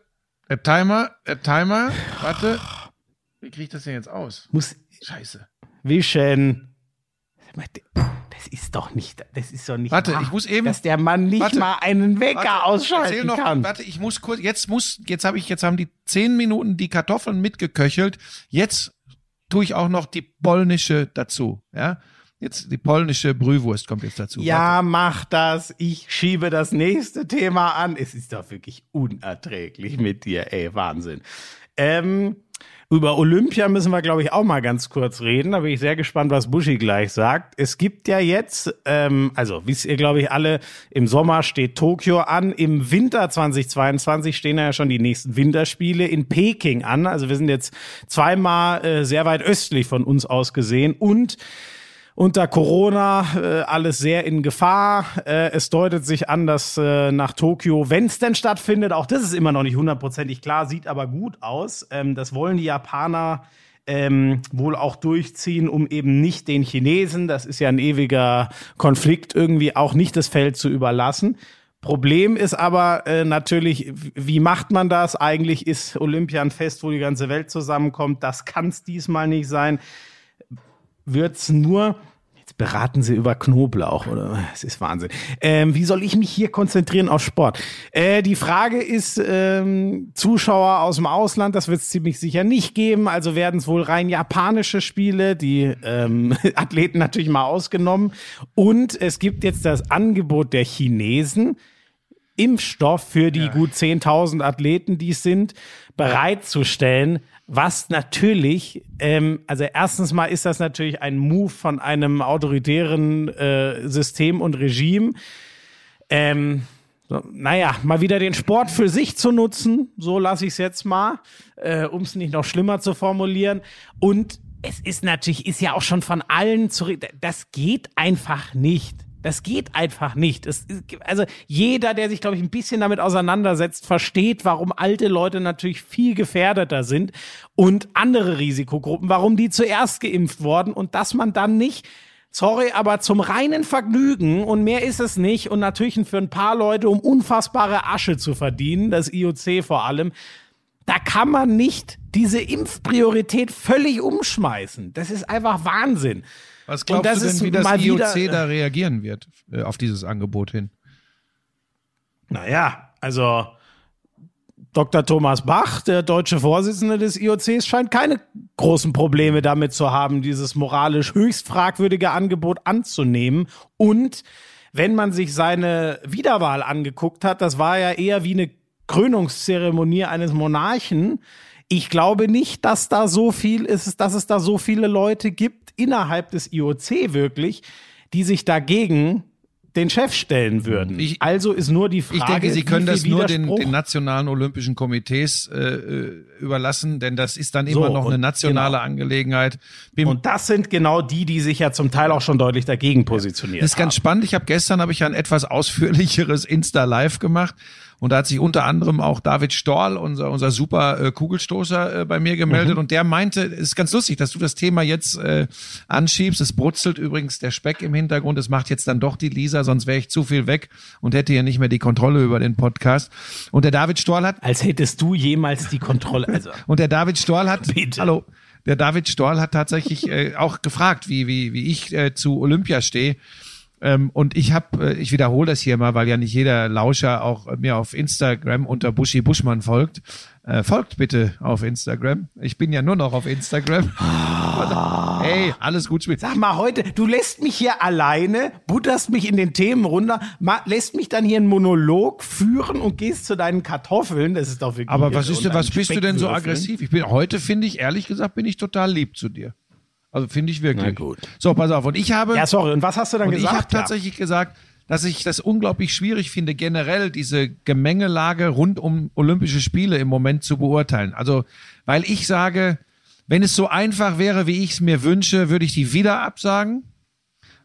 Der Timer, der Timer, warte. Wie kriege ich das denn jetzt aus? Muss Scheiße. wischen. Das ist doch nicht, das ist doch nicht Warte, wahr, ich muss eben- dass der Mann nicht Warte. mal einen Wecker Warte, ausschalten noch, kann. Warte, ich muss kurz, jetzt muss, jetzt habe ich, jetzt haben die zehn Minuten die Kartoffeln mitgeköchelt. Jetzt tue ich auch noch die polnische dazu, ja. Jetzt die polnische Brühwurst kommt jetzt dazu. Ja, mach das. Ich schiebe das nächste Thema an. Es ist doch wirklich unerträglich mit dir, ey, Wahnsinn. Ähm, über Olympia müssen wir, glaube ich, auch mal ganz kurz reden. Da bin ich sehr gespannt, was Buschi gleich sagt. Es gibt ja jetzt, ähm, also wisst ihr, glaube ich, alle, im Sommer steht Tokio an. Im Winter 2022 stehen ja schon die nächsten Winterspiele in Peking an. Also wir sind jetzt zweimal äh, sehr weit östlich von uns aus gesehen. Und unter Corona äh, alles sehr in Gefahr. Äh, es deutet sich an, dass äh, nach Tokio, wenn es denn stattfindet, auch das ist immer noch nicht hundertprozentig klar, sieht aber gut aus. Ähm, das wollen die Japaner ähm, wohl auch durchziehen, um eben nicht den Chinesen, das ist ja ein ewiger Konflikt, irgendwie auch nicht das Feld zu überlassen. Problem ist aber äh, natürlich, wie macht man das? Eigentlich ist Olympia ein Fest, wo die ganze Welt zusammenkommt. Das kann es diesmal nicht sein wird's nur Jetzt beraten sie über Knoblauch, oder? Es ist Wahnsinn. Ähm, wie soll ich mich hier konzentrieren auf Sport? Äh, die Frage ist, ähm, Zuschauer aus dem Ausland, das wird es ziemlich sicher nicht geben. Also werden es wohl rein japanische Spiele, die ähm, Athleten natürlich mal ausgenommen. Und es gibt jetzt das Angebot der Chinesen, Impfstoff für die ja. gut 10.000 Athleten, die es sind, bereitzustellen was natürlich, ähm, also erstens mal ist das natürlich ein Move von einem autoritären äh, System und Regime. Ähm, so, naja, mal wieder den Sport für sich zu nutzen, so lasse ich es jetzt mal, äh, um es nicht noch schlimmer zu formulieren. Und es ist natürlich, ist ja auch schon von allen zurück, das geht einfach nicht. Das geht einfach nicht. Es, also jeder, der sich, glaube ich, ein bisschen damit auseinandersetzt, versteht, warum alte Leute natürlich viel gefährdeter sind und andere Risikogruppen, warum die zuerst geimpft wurden und dass man dann nicht Sorry, aber zum reinen Vergnügen und mehr ist es nicht und natürlich für ein paar Leute, um unfassbare Asche zu verdienen, das IOC vor allem, da kann man nicht diese Impfpriorität völlig umschmeißen. Das ist einfach Wahnsinn. Was glaubst du denn, wie das IOC wieder, da reagieren wird äh, auf dieses Angebot hin? Naja, also Dr. Thomas Bach, der deutsche Vorsitzende des IOCs, scheint keine großen Probleme damit zu haben, dieses moralisch höchst fragwürdige Angebot anzunehmen. Und wenn man sich seine Wiederwahl angeguckt hat, das war ja eher wie eine Krönungszeremonie eines Monarchen. Ich glaube nicht, dass da so viel ist, dass es da so viele Leute gibt, innerhalb des IOC wirklich, die sich dagegen den Chef stellen würden. Ich, also ist nur die Frage. Ich denke, Sie können das nur den, den, nationalen Olympischen Komitees äh, äh, überlassen, denn das ist dann immer so, noch eine nationale genau. Angelegenheit. Bim und das sind genau die, die sich ja zum Teil auch schon deutlich dagegen positioniert haben. Das ist ganz spannend. Ich habe gestern habe ich ein etwas ausführlicheres Insta Live gemacht und da hat sich unter anderem auch David Storl, unser, unser super äh, Kugelstoßer, äh, bei mir gemeldet. Mhm. Und der meinte, es ist ganz lustig, dass du das Thema jetzt äh, anschiebst. Es brutzelt übrigens der Speck im Hintergrund. Es macht jetzt dann doch die Lisa, sonst wäre ich zu viel weg und hätte hier nicht mehr die Kontrolle über den Podcast. Und der David Storl hat. Als hättest du jemals die Kontrolle. Also. und der David Storl hat. Bitte. Hallo. Der David Storl hat tatsächlich äh, auch gefragt, wie, wie, wie ich äh, zu Olympia stehe. Ähm, und ich habe, äh, ich wiederhole das hier mal, weil ja nicht jeder Lauscher auch mir auf Instagram unter Buschi Buschmann folgt. Äh, folgt bitte auf Instagram. Ich bin ja nur noch auf Instagram. Ah. hey, alles gut spielt. Sag mal heute, du lässt mich hier alleine, butterst mich in den Themen runter, lässt mich dann hier einen Monolog führen und gehst zu deinen Kartoffeln. Das ist doch wirklich. Aber was ist denn, was bist du denn so aggressiv? Ich bin heute finde ich ehrlich gesagt bin ich total lieb zu dir. Also finde ich wirklich. Na gut. So, pass auf. Und ich habe. Ja, sorry. Und was hast du dann gesagt? Ich habe tatsächlich ja. gesagt, dass ich das unglaublich schwierig finde, generell diese Gemengelage rund um Olympische Spiele im Moment zu beurteilen. Also, weil ich sage, wenn es so einfach wäre, wie ich es mir wünsche, würde ich die wieder absagen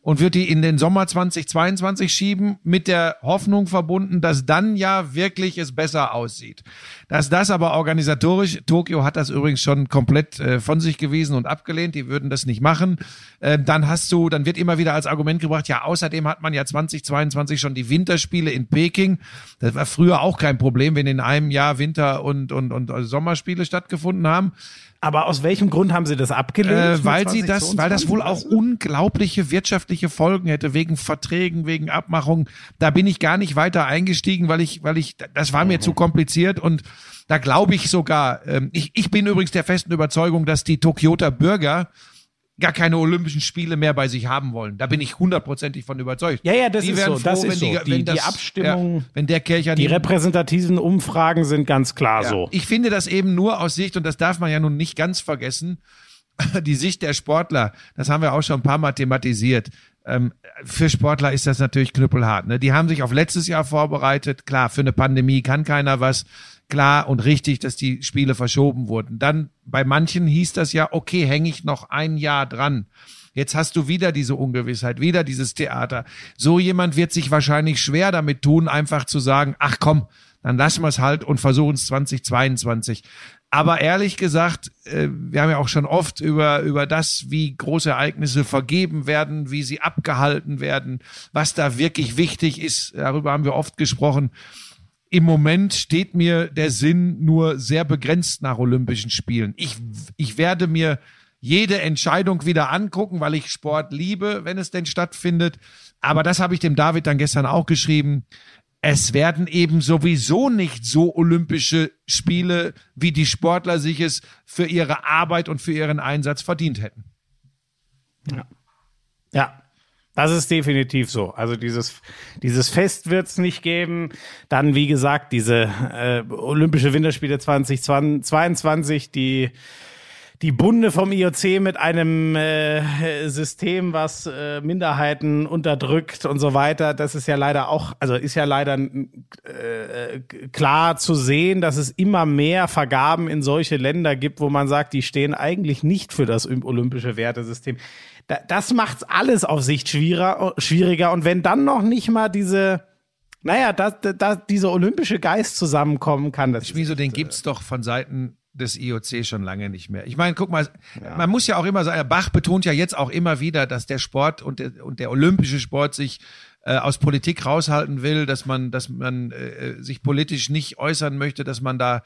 und wird die in den Sommer 2022 schieben, mit der Hoffnung verbunden, dass dann ja wirklich es besser aussieht. Dass das aber organisatorisch, Tokio hat das übrigens schon komplett äh, von sich gewiesen und abgelehnt, die würden das nicht machen. Äh, dann hast du, dann wird immer wieder als Argument gebracht, ja, außerdem hat man ja 2022 schon die Winterspiele in Peking. Das war früher auch kein Problem, wenn in einem Jahr Winter- und, und, und Sommerspiele stattgefunden haben. Aber aus welchem Grund haben Sie das abgelehnt? Äh, weil sie das, weil das wohl auch unglaubliche wirtschaftliche Folgen hätte wegen Verträgen, wegen Abmachungen. Da bin ich gar nicht weiter eingestiegen, weil ich, weil ich, das war mir mhm. zu kompliziert und da glaube ich sogar. Ähm, ich, ich bin übrigens der festen Überzeugung, dass die Tokioter Bürger gar keine Olympischen Spiele mehr bei sich haben wollen. Da bin ich hundertprozentig von überzeugt. Ja, ja, das die ist so. Froh, das ist die, so. Die, das, die Abstimmung, ja, wenn der Kircher die repräsentativen Umfragen sind ganz klar ja, so. Ich finde das eben nur aus Sicht und das darf man ja nun nicht ganz vergessen. Die Sicht der Sportler, das haben wir auch schon ein paar Mal thematisiert. Ähm, für Sportler ist das natürlich knüppelhart. Ne? Die haben sich auf letztes Jahr vorbereitet. Klar, für eine Pandemie kann keiner was klar und richtig, dass die Spiele verschoben wurden. Dann bei manchen hieß das ja, okay, hänge ich noch ein Jahr dran. Jetzt hast du wieder diese Ungewissheit, wieder dieses Theater. So jemand wird sich wahrscheinlich schwer damit tun, einfach zu sagen, ach komm, dann lassen wir es halt und versuchen es 2022. Aber ehrlich gesagt, äh, wir haben ja auch schon oft über, über das, wie große Ereignisse vergeben werden, wie sie abgehalten werden, was da wirklich wichtig ist. Darüber haben wir oft gesprochen. Im Moment steht mir der Sinn nur sehr begrenzt nach Olympischen Spielen. Ich, ich werde mir jede Entscheidung wieder angucken, weil ich Sport liebe, wenn es denn stattfindet. Aber das habe ich dem David dann gestern auch geschrieben es werden eben sowieso nicht so olympische Spiele, wie die Sportler sich es für ihre Arbeit und für ihren Einsatz verdient hätten. Ja. Ja. Das ist definitiv so. Also dieses, dieses Fest wird es nicht geben. Dann, wie gesagt, diese äh, Olympische Winterspiele 2022, die die Bunde vom IOC mit einem äh, System, was äh, Minderheiten unterdrückt und so weiter. Das ist ja leider auch, also ist ja leider äh, klar zu sehen, dass es immer mehr Vergaben in solche Länder gibt, wo man sagt, die stehen eigentlich nicht für das olympische Wertesystem. Da, das macht's alles auf Sicht schwieriger, schwieriger. Und wenn dann noch nicht mal diese naja, da, da dieser olympische Geist zusammenkommen kann. Das Schmieso, den gibt's doch von Seiten des IOC schon lange nicht mehr. Ich meine, guck mal, ja. man muss ja auch immer sagen, Bach betont ja jetzt auch immer wieder, dass der Sport und der, und der olympische Sport sich äh, aus Politik raushalten will, dass man, dass man äh, sich politisch nicht äußern möchte, dass man da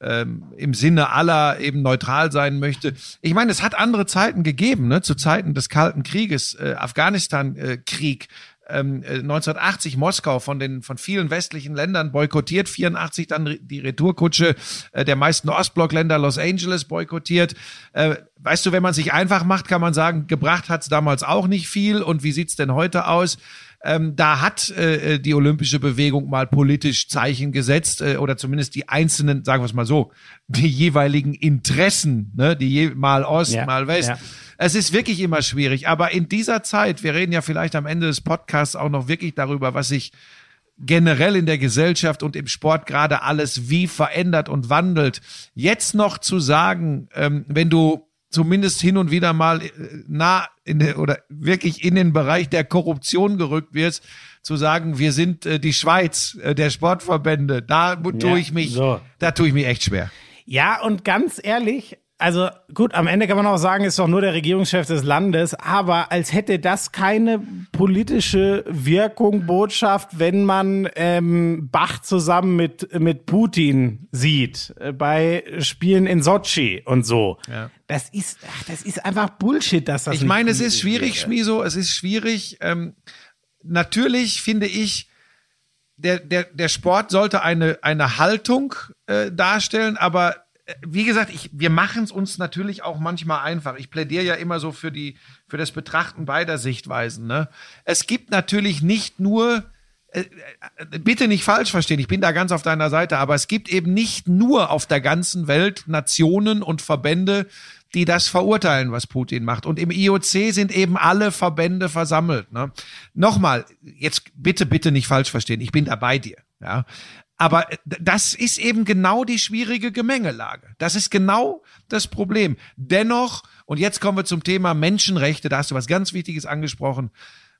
ähm, im Sinne aller eben neutral sein möchte. Ich meine, es hat andere Zeiten gegeben, ne? zu Zeiten des Kalten Krieges, äh, Afghanistan-Krieg, ähm, 1980 äh, Moskau von den von vielen westlichen Ländern boykottiert, 84 dann die Retourkutsche äh, der meisten Ostblockländer Los Angeles boykottiert. Äh, weißt du, wenn man sich einfach macht, kann man sagen, gebracht hat's damals auch nicht viel. Und wie sieht's denn heute aus? Ähm, da hat äh, die olympische Bewegung mal politisch Zeichen gesetzt äh, oder zumindest die einzelnen, sagen wir es mal so, die jeweiligen Interessen, ne, die je, mal Ost, ja, mal West. Ja es ist wirklich immer schwierig. Aber in dieser Zeit, wir reden ja vielleicht am Ende des Podcasts auch noch wirklich darüber, was sich generell in der Gesellschaft und im Sport gerade alles wie verändert und wandelt. Jetzt noch zu sagen, ähm, wenn du zumindest hin und wieder mal äh, nah in der, oder wirklich in den Bereich der Korruption gerückt wirst, zu sagen, wir sind äh, die Schweiz äh, der Sportverbände, da tue ich mich, so. da tue ich mich echt schwer. Ja, und ganz ehrlich, also gut, am Ende kann man auch sagen, ist doch nur der Regierungschef des Landes, aber als hätte das keine politische Wirkung, Botschaft, wenn man ähm, Bach zusammen mit, mit Putin sieht, äh, bei Spielen in Sochi und so. Ja. Das ist, ach, das ist einfach Bullshit, dass das Ich meine, es ist schwierig, Schmiso, es ist schwierig. Ähm, natürlich finde ich, der, der, der Sport sollte eine, eine Haltung äh, darstellen, aber wie gesagt, ich, wir machen es uns natürlich auch manchmal einfach. Ich plädiere ja immer so für die, für das Betrachten beider Sichtweisen. Ne? Es gibt natürlich nicht nur, äh, äh, bitte nicht falsch verstehen, ich bin da ganz auf deiner Seite, aber es gibt eben nicht nur auf der ganzen Welt Nationen und Verbände, die das verurteilen, was Putin macht. Und im IOC sind eben alle Verbände versammelt. Ne? Nochmal, jetzt bitte, bitte nicht falsch verstehen, ich bin da bei dir. Ja, aber äh, das ist eben genau die schwierige Gemengelage. Das ist genau das Problem. Dennoch, und jetzt kommen wir zum Thema Menschenrechte, da hast du was ganz Wichtiges angesprochen.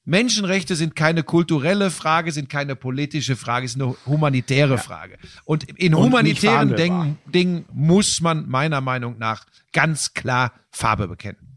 Menschenrechte sind keine kulturelle Frage, sind keine politische Frage, ist eine humanitäre ja. Frage. Und in und humanitären Dingen muss man meiner Meinung nach ganz klar Farbe bekennen.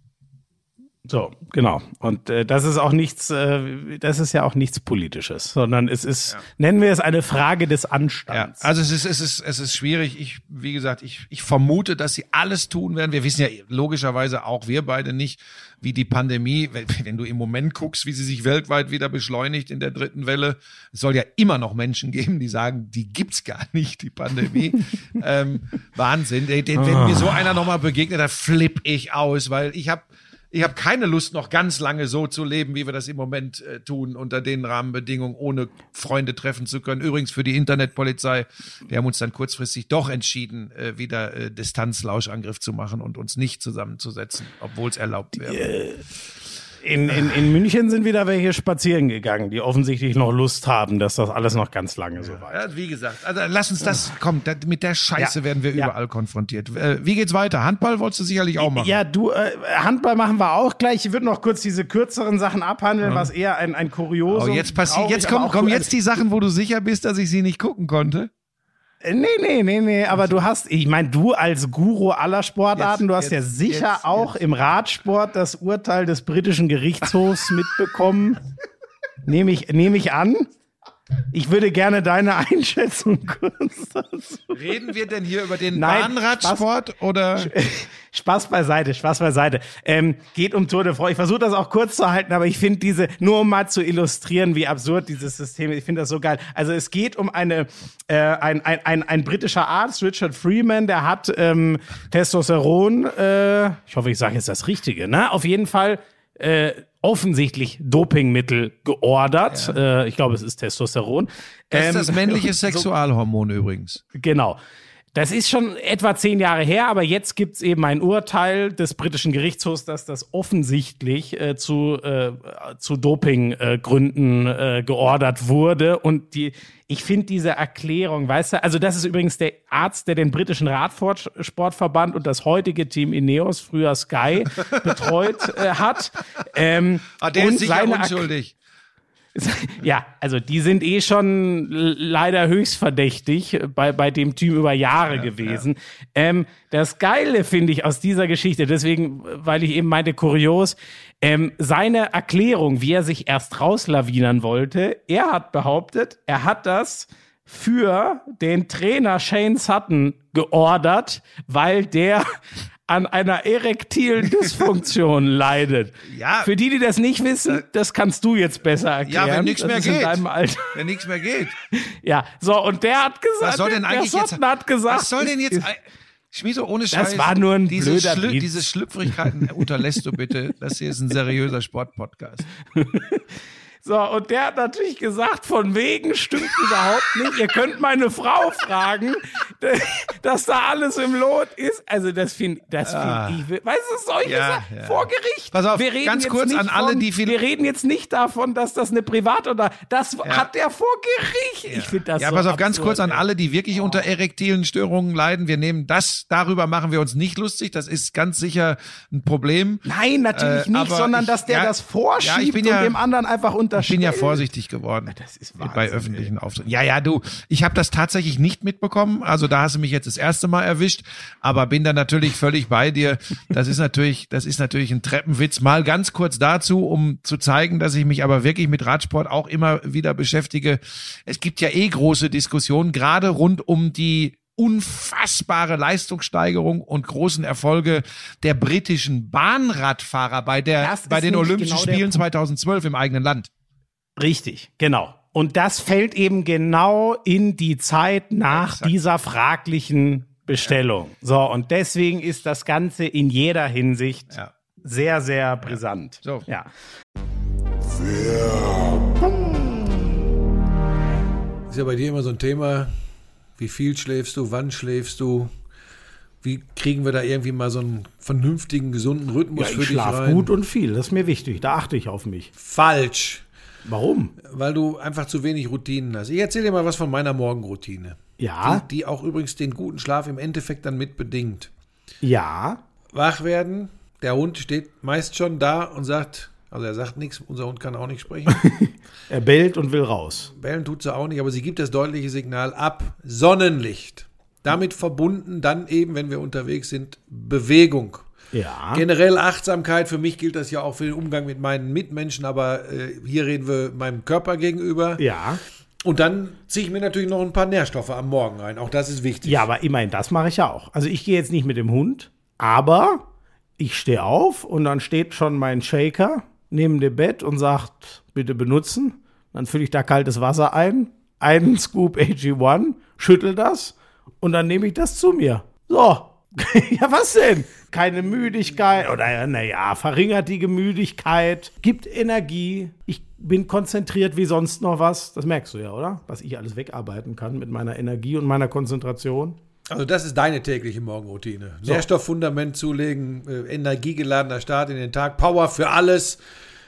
So, genau. Und äh, das ist auch nichts, äh, das ist ja auch nichts Politisches, sondern es ist, ja. nennen wir es eine Frage des Anstands. Ja, also es ist, es ist, es ist schwierig. Ich, wie gesagt, ich, ich vermute, dass sie alles tun werden. Wir wissen ja logischerweise auch wir beide nicht, wie die Pandemie, wenn, wenn du im Moment guckst, wie sie sich weltweit wieder beschleunigt in der dritten Welle. Es soll ja immer noch Menschen geben, die sagen, die gibt's gar nicht, die Pandemie. ähm, Wahnsinn. Wenn mir so einer nochmal begegnet, da flipp ich aus, weil ich habe ich habe keine Lust, noch ganz lange so zu leben, wie wir das im Moment äh, tun, unter den Rahmenbedingungen, ohne Freunde treffen zu können. Übrigens für die Internetpolizei, wir haben uns dann kurzfristig doch entschieden, äh, wieder äh, Distanzlauschangriff zu machen und uns nicht zusammenzusetzen, obwohl es erlaubt wäre. In, in, in München sind wieder welche spazieren gegangen, die offensichtlich noch Lust haben, dass das alles noch ganz lange so war. Ja, wie gesagt, also lass uns das, komm, da, mit der Scheiße Ja. werden wir Ja. überall konfrontiert. Äh, wie geht's weiter? Handball wolltest du sicherlich auch machen. Ja, du, äh, Handball machen wir auch gleich. Ich würde noch kurz diese kürzeren Sachen abhandeln, was eher ein, ein Kuriosum. Oh, jetzt passiert, jetzt kommen, kommen jetzt die Sachen, wo du sicher bist, dass ich sie nicht gucken konnte. Äh, Nee, nee, nee, nee, aber du hast, ich meine, du als Guru aller Sportarten, Jetzt, du hast ja jetzt, sicher jetzt, auch im Radsport das Urteil des britischen Gerichtshofs mitbekommen. Nehme ich, nehme ich an. Ich würde gerne deine Einschätzung kurz dazu. Reden wir denn hier über den Nein, Bahnradsport oder? Spaß beiseite, Spaß beiseite. Ähm, geht um Tour de France. Ich versuche das auch kurz zu halten, aber ich finde diese, nur um mal zu illustrieren, wie absurd dieses System ist, ich finde das so geil. Also es geht um eine, äh, ein, ein, ein, ein britischer Arzt, Richard Freeman, der hat ähm, Testosteron, äh, ich hoffe, ich sage jetzt das Richtige, ne? Auf jeden Fall äh, offensichtlich Dopingmittel geordert. Äh, ich glaube, es ist Testosteron. Das ist Ähm, das männliche so- Sexualhormon übrigens. Genau. Das ist schon etwa zehn Jahre her, aber jetzt gibt's eben ein Urteil des britischen Gerichtshofs, dass das offensichtlich äh, zu, äh, zu Dopinggründen äh, geordert wurde. Und die, ich finde diese Erklärung, weißt du, also das ist übrigens der Arzt, der den britischen Radsportverband und das heutige Team Ineos, früher Sky, betreut äh, hat. Ähm, Ah, der und ist sicher unschuldig. Ja, also die sind eh schon leider höchstverdächtig bei, bei dem Team über Jahre gewesen. Ähm, das Geile finde ich aus dieser Geschichte, deswegen, weil ich eben meinte, kurios, ähm, seine Erklärung, wie er sich erst rauslawinern wollte, er hat behauptet, er hat das für den Trainer Shane Sutton geordert, weil der an einer erektilen Dysfunktion leidet. Ja. Für die, die das nicht wissen, das kannst du jetzt besser erklären. Ja, wenn nichts Das mehr geht. Wenn nichts mehr geht. Ja, so, und der hat gesagt, Was soll denn der eigentlich jetzt? Sutton hat gesagt, was soll denn jetzt? Schmieso, ohne Scheiß. war nur ein diese, blöder Schlü Witz. diese Schlüpfrigkeiten unterlässt du bitte. Das hier ist ein seriöser Sportpodcast. So, und der hat natürlich gesagt, von wegen stimmt überhaupt nicht. Ihr könnt meine Frau fragen, dass da alles im Lot ist. Also das finde das Ah. find ich, weißt du, solche Ja, ja. vor Gericht. Pass auf, wir reden ganz jetzt kurz nicht an alle, von, die viel- Wir reden jetzt nicht davon, dass das eine Privat- oder, das hat der vor Gericht. Ich finde das Ja, so pass auf, ganz absurd, kurz an alle, die wirklich unter erektilen Störungen leiden. Wir nehmen das, darüber machen wir uns nicht lustig. Das ist ganz sicher ein Problem. Nein, natürlich Äh, nicht, sondern ich- dass der ja, das vorschiebt ja, ich bin ja- und dem anderen einfach Ich unterstellt. bin ja vorsichtig geworden ist bei Wahnsinn, öffentlichen Auftritten. Ja, ja, du, ich habe das tatsächlich nicht mitbekommen. Also da hast du mich jetzt das erste Mal erwischt, aber bin da natürlich völlig bei dir. Das ist natürlich, das ist natürlich ein Treppenwitz. Mal ganz kurz dazu, um zu zeigen, dass ich mich aber wirklich mit Radsport auch immer wieder beschäftige. Es gibt ja eh große Diskussionen, gerade rund um die unfassbare Leistungssteigerung und großen Erfolge der britischen Bahnradfahrer bei der Das ist bei den Olympischen genau Spielen Punkt. 2012 im eigenen Land. Richtig, genau. Und das fällt eben genau in die Zeit nach Exakt. dieser fraglichen Bestellung. So, und deswegen ist das Ganze in jeder Hinsicht Ja. sehr, sehr brisant. So. Ja. Ist ja bei dir immer so ein Thema, wie viel schläfst du, wann schläfst du, wie kriegen wir da irgendwie mal so einen vernünftigen, gesunden Rhythmus Ja, für ich dich schlafe rein? gut und viel. Das ist mir wichtig. Da achte ich auf mich. Falsch, Warum? weil du einfach zu wenig Routinen hast. Ich erzähle dir mal was von meiner Morgenroutine, Ja, die, die auch übrigens den guten Schlaf im Endeffekt dann mit bedingt. ja. Wach werden, der Hund steht meist schon da und sagt, also er sagt nichts, unser Hund kann auch nicht sprechen. Er bellt und will raus. Bellen tut sie auch nicht, aber sie gibt das deutliche Signal ab. Sonnenlicht. Damit verbunden dann eben, wenn wir unterwegs sind, Bewegung. Ja. Generell Achtsamkeit, für mich gilt das ja auch für den Umgang mit meinen Mitmenschen, aber äh, hier reden wir meinem Körper gegenüber. Ja. Und dann ziehe ich mir natürlich noch ein paar Nährstoffe am Morgen rein. Auch das ist wichtig. Ja, aber immerhin, das mache ich ja auch. Also ich gehe jetzt nicht mit dem Hund, aber ich stehe auf und dann steht schon mein Shaker neben dem Bett und sagt, bitte benutzen. Dann fülle ich da kaltes Wasser ein, einen Scoop AG1, schüttel das und dann nehme ich das zu mir. So. ja, was denn? Keine Müdigkeit oder naja, verringert die Müdigkeit, gibt Energie. Ich bin konzentriert wie sonst noch was. Das merkst du ja, oder? Was ich alles wegarbeiten kann mit meiner Energie und meiner Konzentration. Also das ist deine tägliche Morgenroutine. Nährstofffundament zulegen, äh, energiegeladener Start in den Tag, Power für alles.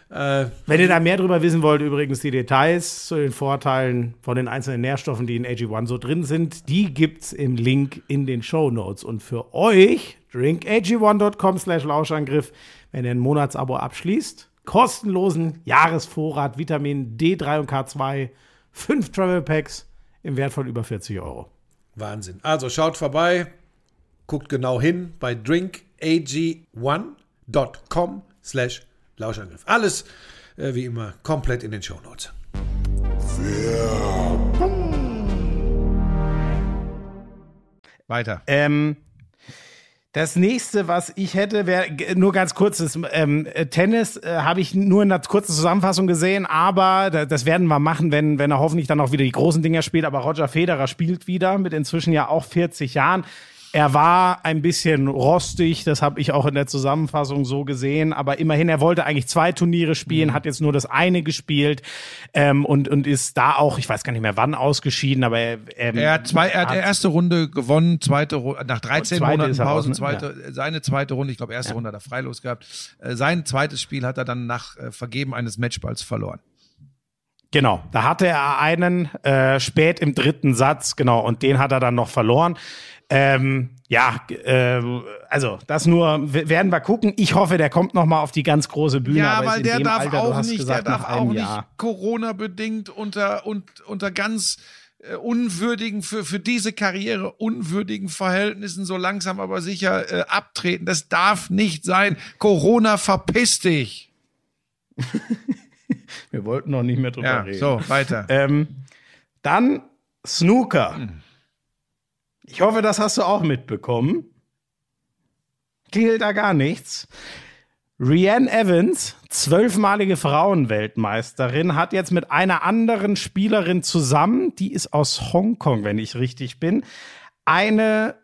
Äh, Wenn ihr da mehr drüber wissen wollt, übrigens die Details zu den Vorteilen von den einzelnen Nährstoffen, die in AG1 so drin sind, die gibt's im Link in den Show Notes. Und für euch, drinkag1.com slash Lauschangriff, wenn ihr ein Monatsabo abschließt, kostenlosen Jahresvorrat Vitamin D3 und K2, fünf Travel Packs im Wert von über 40 Euro. Wahnsinn. Also schaut vorbei, guckt genau hin bei drinkag1.com slash Lauschangriff. Alles äh, wie immer komplett in den Shownotes. Weiter. Ähm, das nächste, was ich hätte, wäre nur ganz kurzes ähm, äh, Tennis. Äh, Habe ich nur in einer kurzen Zusammenfassung gesehen, aber da, das werden wir machen, wenn, wenn er hoffentlich dann auch wieder die großen Dinger spielt. Aber Roger Federer spielt wieder mit inzwischen ja auch 40 Jahren. Er war ein bisschen rostig, das habe ich auch in der Zusammenfassung so gesehen, aber immerhin, er wollte eigentlich zwei Turniere spielen, hat jetzt nur das eine gespielt ähm, und, und ist da auch, ich weiß gar nicht mehr wann, ausgeschieden, aber er, ähm, Er hat zwei, er hat die erste Runde gewonnen, zweite Runde, nach 13 Zweite Monaten Pause, ne? zweite, seine zweite Runde, ich glaube, erste Runde hat er freilos gehabt. Äh, Sein zweites Spiel hat er dann nach äh, Vergeben eines Matchballs verloren. Genau, da hatte er einen äh, spät im dritten Satz, genau, und den hat er dann noch verloren. Ähm, ja, äh, also das nur werden wir gucken. Ich hoffe, der kommt noch mal auf die ganz große Bühne. Ja, weil der darf Alter, auch nicht, gesagt, der darf auch nicht Jahr. Corona-bedingt unter, und, unter ganz äh, unwürdigen, für, für diese Karriere unwürdigen Verhältnissen so langsam aber sicher äh, abtreten. Das darf nicht sein. Corona, verpiss dich. Wir wollten noch nicht mehr drüber Ja, reden. so, weiter. Ähm, dann Snooker. Hm. Ich hoffe, das hast du auch mitbekommen. Klingelt da gar nichts. Rianne Evans, zwölfmalige Frauenweltmeisterin, hat jetzt mit einer anderen Spielerin zusammen, die ist aus Hongkong, wenn ich richtig bin, eine,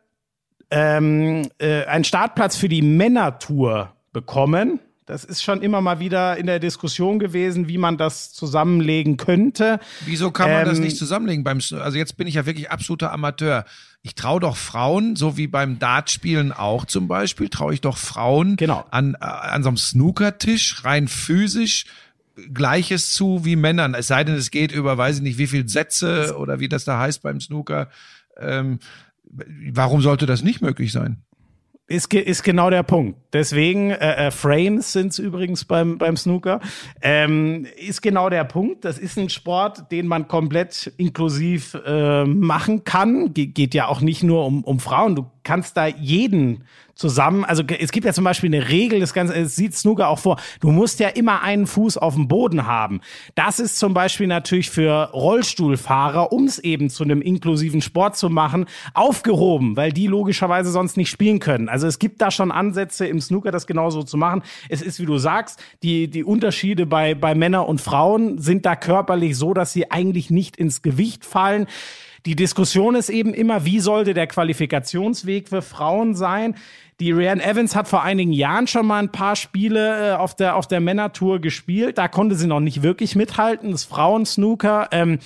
ähm, äh, einen Startplatz für die Männertour bekommen. Das ist schon immer mal wieder in der Diskussion gewesen, wie man das zusammenlegen könnte. Wieso kann man das Ähm, nicht zusammenlegen beim Also jetzt bin ich ja wirklich absoluter Amateur. Ich traue doch Frauen, so wie beim Dartspielen auch zum Beispiel, traue ich doch Frauen Genau. an, äh, an so einem Snookertisch rein physisch Gleiches zu wie Männern. Es sei denn, es geht über, weiß ich nicht, wie viel Sätze oder wie das da heißt beim Snooker. Ähm, warum sollte das nicht möglich sein? Ist, ist genau der Punkt. Deswegen, äh, äh, Frames sind es übrigens beim, beim Snooker, ähm, ist genau der Punkt. Das ist ein Sport, den man komplett inklusiv äh, machen kann. Ge geht ja auch nicht nur um, um Frauen. Du kannst da jeden zusammen, also es gibt ja zum Beispiel eine Regel, das Ganze, es sieht Snooker auch vor, du musst ja immer einen Fuß auf dem Boden haben. Das ist zum Beispiel natürlich für Rollstuhlfahrer, um es eben zu einem inklusiven Sport zu machen, aufgehoben, weil die logischerweise sonst nicht spielen können. Also es gibt da schon Ansätze im Snooker, das genauso zu machen. Es ist, wie du sagst, die, die Unterschiede bei, bei Männern und Frauen sind da körperlich so, dass sie eigentlich nicht ins Gewicht fallen. Die Diskussion ist eben immer, wie sollte der Qualifikationsweg für Frauen sein? Die Rianne Evans hat vor einigen Jahren schon mal ein paar Spiele äh, auf der, auf der Männertour gespielt. Da konnte sie noch nicht wirklich mithalten. Das Frauensnooker. Ähm,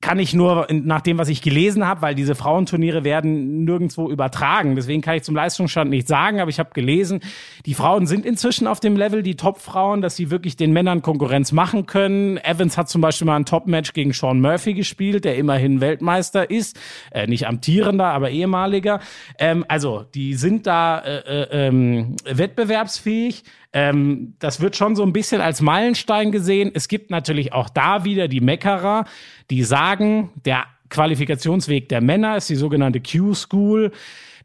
kann ich nur nach dem, was ich gelesen habe, weil diese Frauenturniere werden nirgendwo übertragen. Deswegen kann ich zum Leistungsstand nicht sagen, aber ich habe gelesen, die Frauen sind inzwischen auf dem Level, die Top-Frauen, dass sie wirklich den Männern Konkurrenz machen können. Evans hat zum Beispiel mal ein Top-Match gegen Sean Murphy gespielt, der immerhin Weltmeister ist. Äh, nicht amtierender, aber ehemaliger. Ähm, also, die sind da äh, äh, ähm, wettbewerbsfähig. Ähm, das wird schon so ein bisschen als Meilenstein gesehen. Es gibt natürlich auch da wieder die Meckerer, die sagen, der Qualifikationsweg der Männer ist die sogenannte Q-School.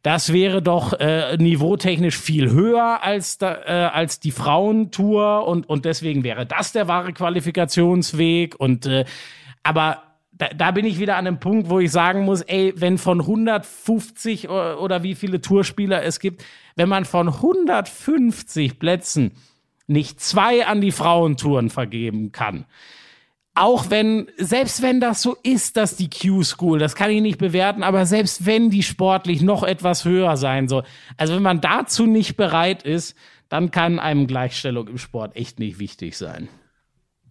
Das wäre doch äh, niveautechnisch viel höher als, da, äh, als die Frauentour und, und deswegen wäre das der wahre Qualifikationsweg. Und äh, aber da, da bin ich wieder an einem Punkt, wo ich sagen muss, ey, wenn von 150 oder, oder wie viele Tourspieler es gibt, wenn man von 150 Plätzen nicht zwei an die Frauentouren vergeben kann, auch wenn, selbst wenn das so ist, dass die Q-School, das kann ich nicht bewerten, aber selbst wenn die sportlich noch etwas höher sein soll, also wenn man dazu nicht bereit ist, dann kann einem Gleichstellung im Sport echt nicht wichtig sein.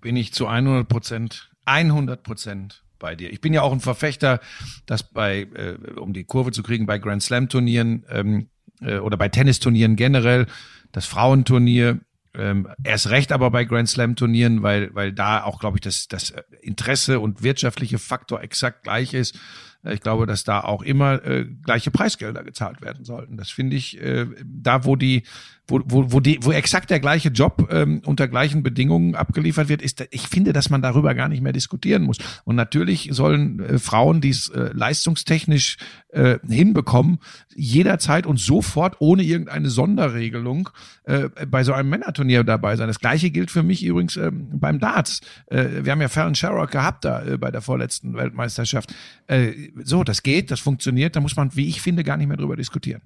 bin ich zu 100 Prozent, 100 Prozent bei dir. Ich bin ja auch ein Verfechter, dass bei, äh, um die Kurve zu kriegen, bei Grand Slam Turnieren ähm, äh, oder bei Tennisturnieren generell, das Frauenturnier Ähm, erst recht aber bei Grand Slam Turnieren, weil, weil da auch, glaube ich, das, das Interesse und wirtschaftliche Faktor exakt gleich ist. Äh, Ich glaube, dass da auch immer äh, gleiche Preisgelder gezahlt werden sollten. Das finde ich äh, da, wo die, wo, wo, wo die, wo exakt der gleiche Job ähm, unter gleichen Bedingungen abgeliefert wird, ist, ich finde, dass man darüber gar nicht mehr diskutieren muss. Und natürlich sollen äh, Frauen, die es äh, leistungstechnisch äh, hinbekommen, jederzeit und sofort ohne irgendeine Sonderregelung äh, bei so einem Männerturnier dabei sein. Das gleiche gilt für mich übrigens ähm, beim Darts. Äh, wir haben ja Fallon Sherrock gehabt da äh, bei der vorletzten Weltmeisterschaft. Äh, so, das geht, das funktioniert, da muss man, wie ich finde, gar nicht mehr drüber diskutieren.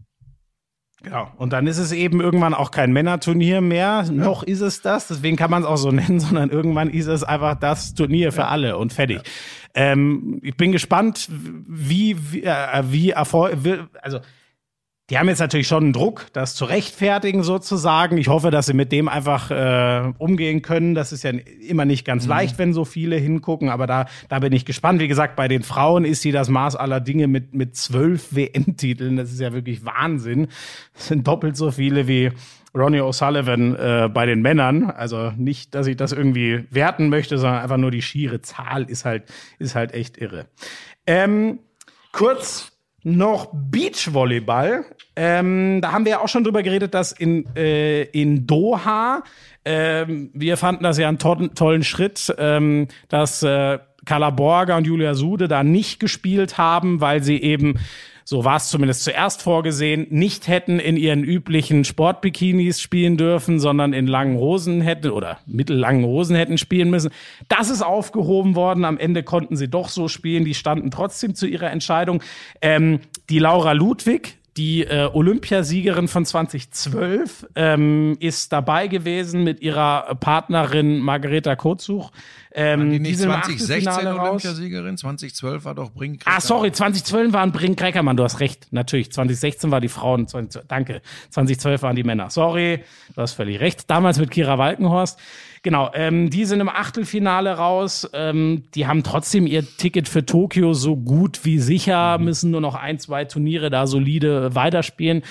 Genau. Und dann ist es eben irgendwann auch kein Männerturnier mehr. Noch ist es das. Deswegen kann man es auch so nennen, sondern irgendwann ist es einfach das Turnier für alle und fertig. Ähm, ich bin gespannt, wie, wie, äh, wie Erfolg, also, die haben jetzt natürlich schon einen Druck, das zu rechtfertigen sozusagen. Ich hoffe, dass sie mit dem einfach äh, umgehen können. Das ist ja immer nicht ganz leicht, wenn so viele hingucken, aber da, da bin ich gespannt. Wie gesagt, bei den Frauen ist sie das Maß aller Dinge mit, mit zwölf WM-Titeln. Das ist ja wirklich Wahnsinn. Das sind doppelt so viele wie Ronnie O'Sullivan äh, bei den Männern. Also nicht, dass ich das irgendwie werten möchte, sondern einfach nur die schiere Zahl ist halt, ist halt echt irre. Ähm, kurz noch Beachvolleyball. Ähm, da haben wir ja auch schon drüber geredet, dass in, äh, in Doha, ähm, wir fanden das ja einen to tollen Schritt, ähm, dass äh, Carla Borger und Julia Sude da nicht gespielt haben, weil sie eben so war es zumindest zuerst vorgesehen, nicht hätten in ihren üblichen Sportbikinis spielen dürfen, sondern in langen Hosen hätten oder mittellangen Hosen hätten spielen müssen. Das ist aufgehoben worden. Am Ende konnten sie doch so spielen. Die standen trotzdem zu ihrer Entscheidung. Ähm, die Laura Ludwig, die äh, Olympiasiegerin von 2012 ähm, ist dabei gewesen mit ihrer Partnerin Margareta Kozuch. Ähm, die nicht sind im 2016 Achtelfinale raus. Olympiasiegerin, 2012 war doch Brink. Ah, sorry, 2012 waren Brink Kreckermann, du hast recht, natürlich. 2016 war die Frauen, 20, danke. 2012 waren die Männer. Sorry, du hast völlig recht. Damals mit Kira Walkenhorst. Genau, ähm, die sind im Achtelfinale raus. Ähm, die haben trotzdem ihr Ticket für Tokio so gut wie sicher, müssen nur noch ein, zwei Turniere da solide weiterspielen.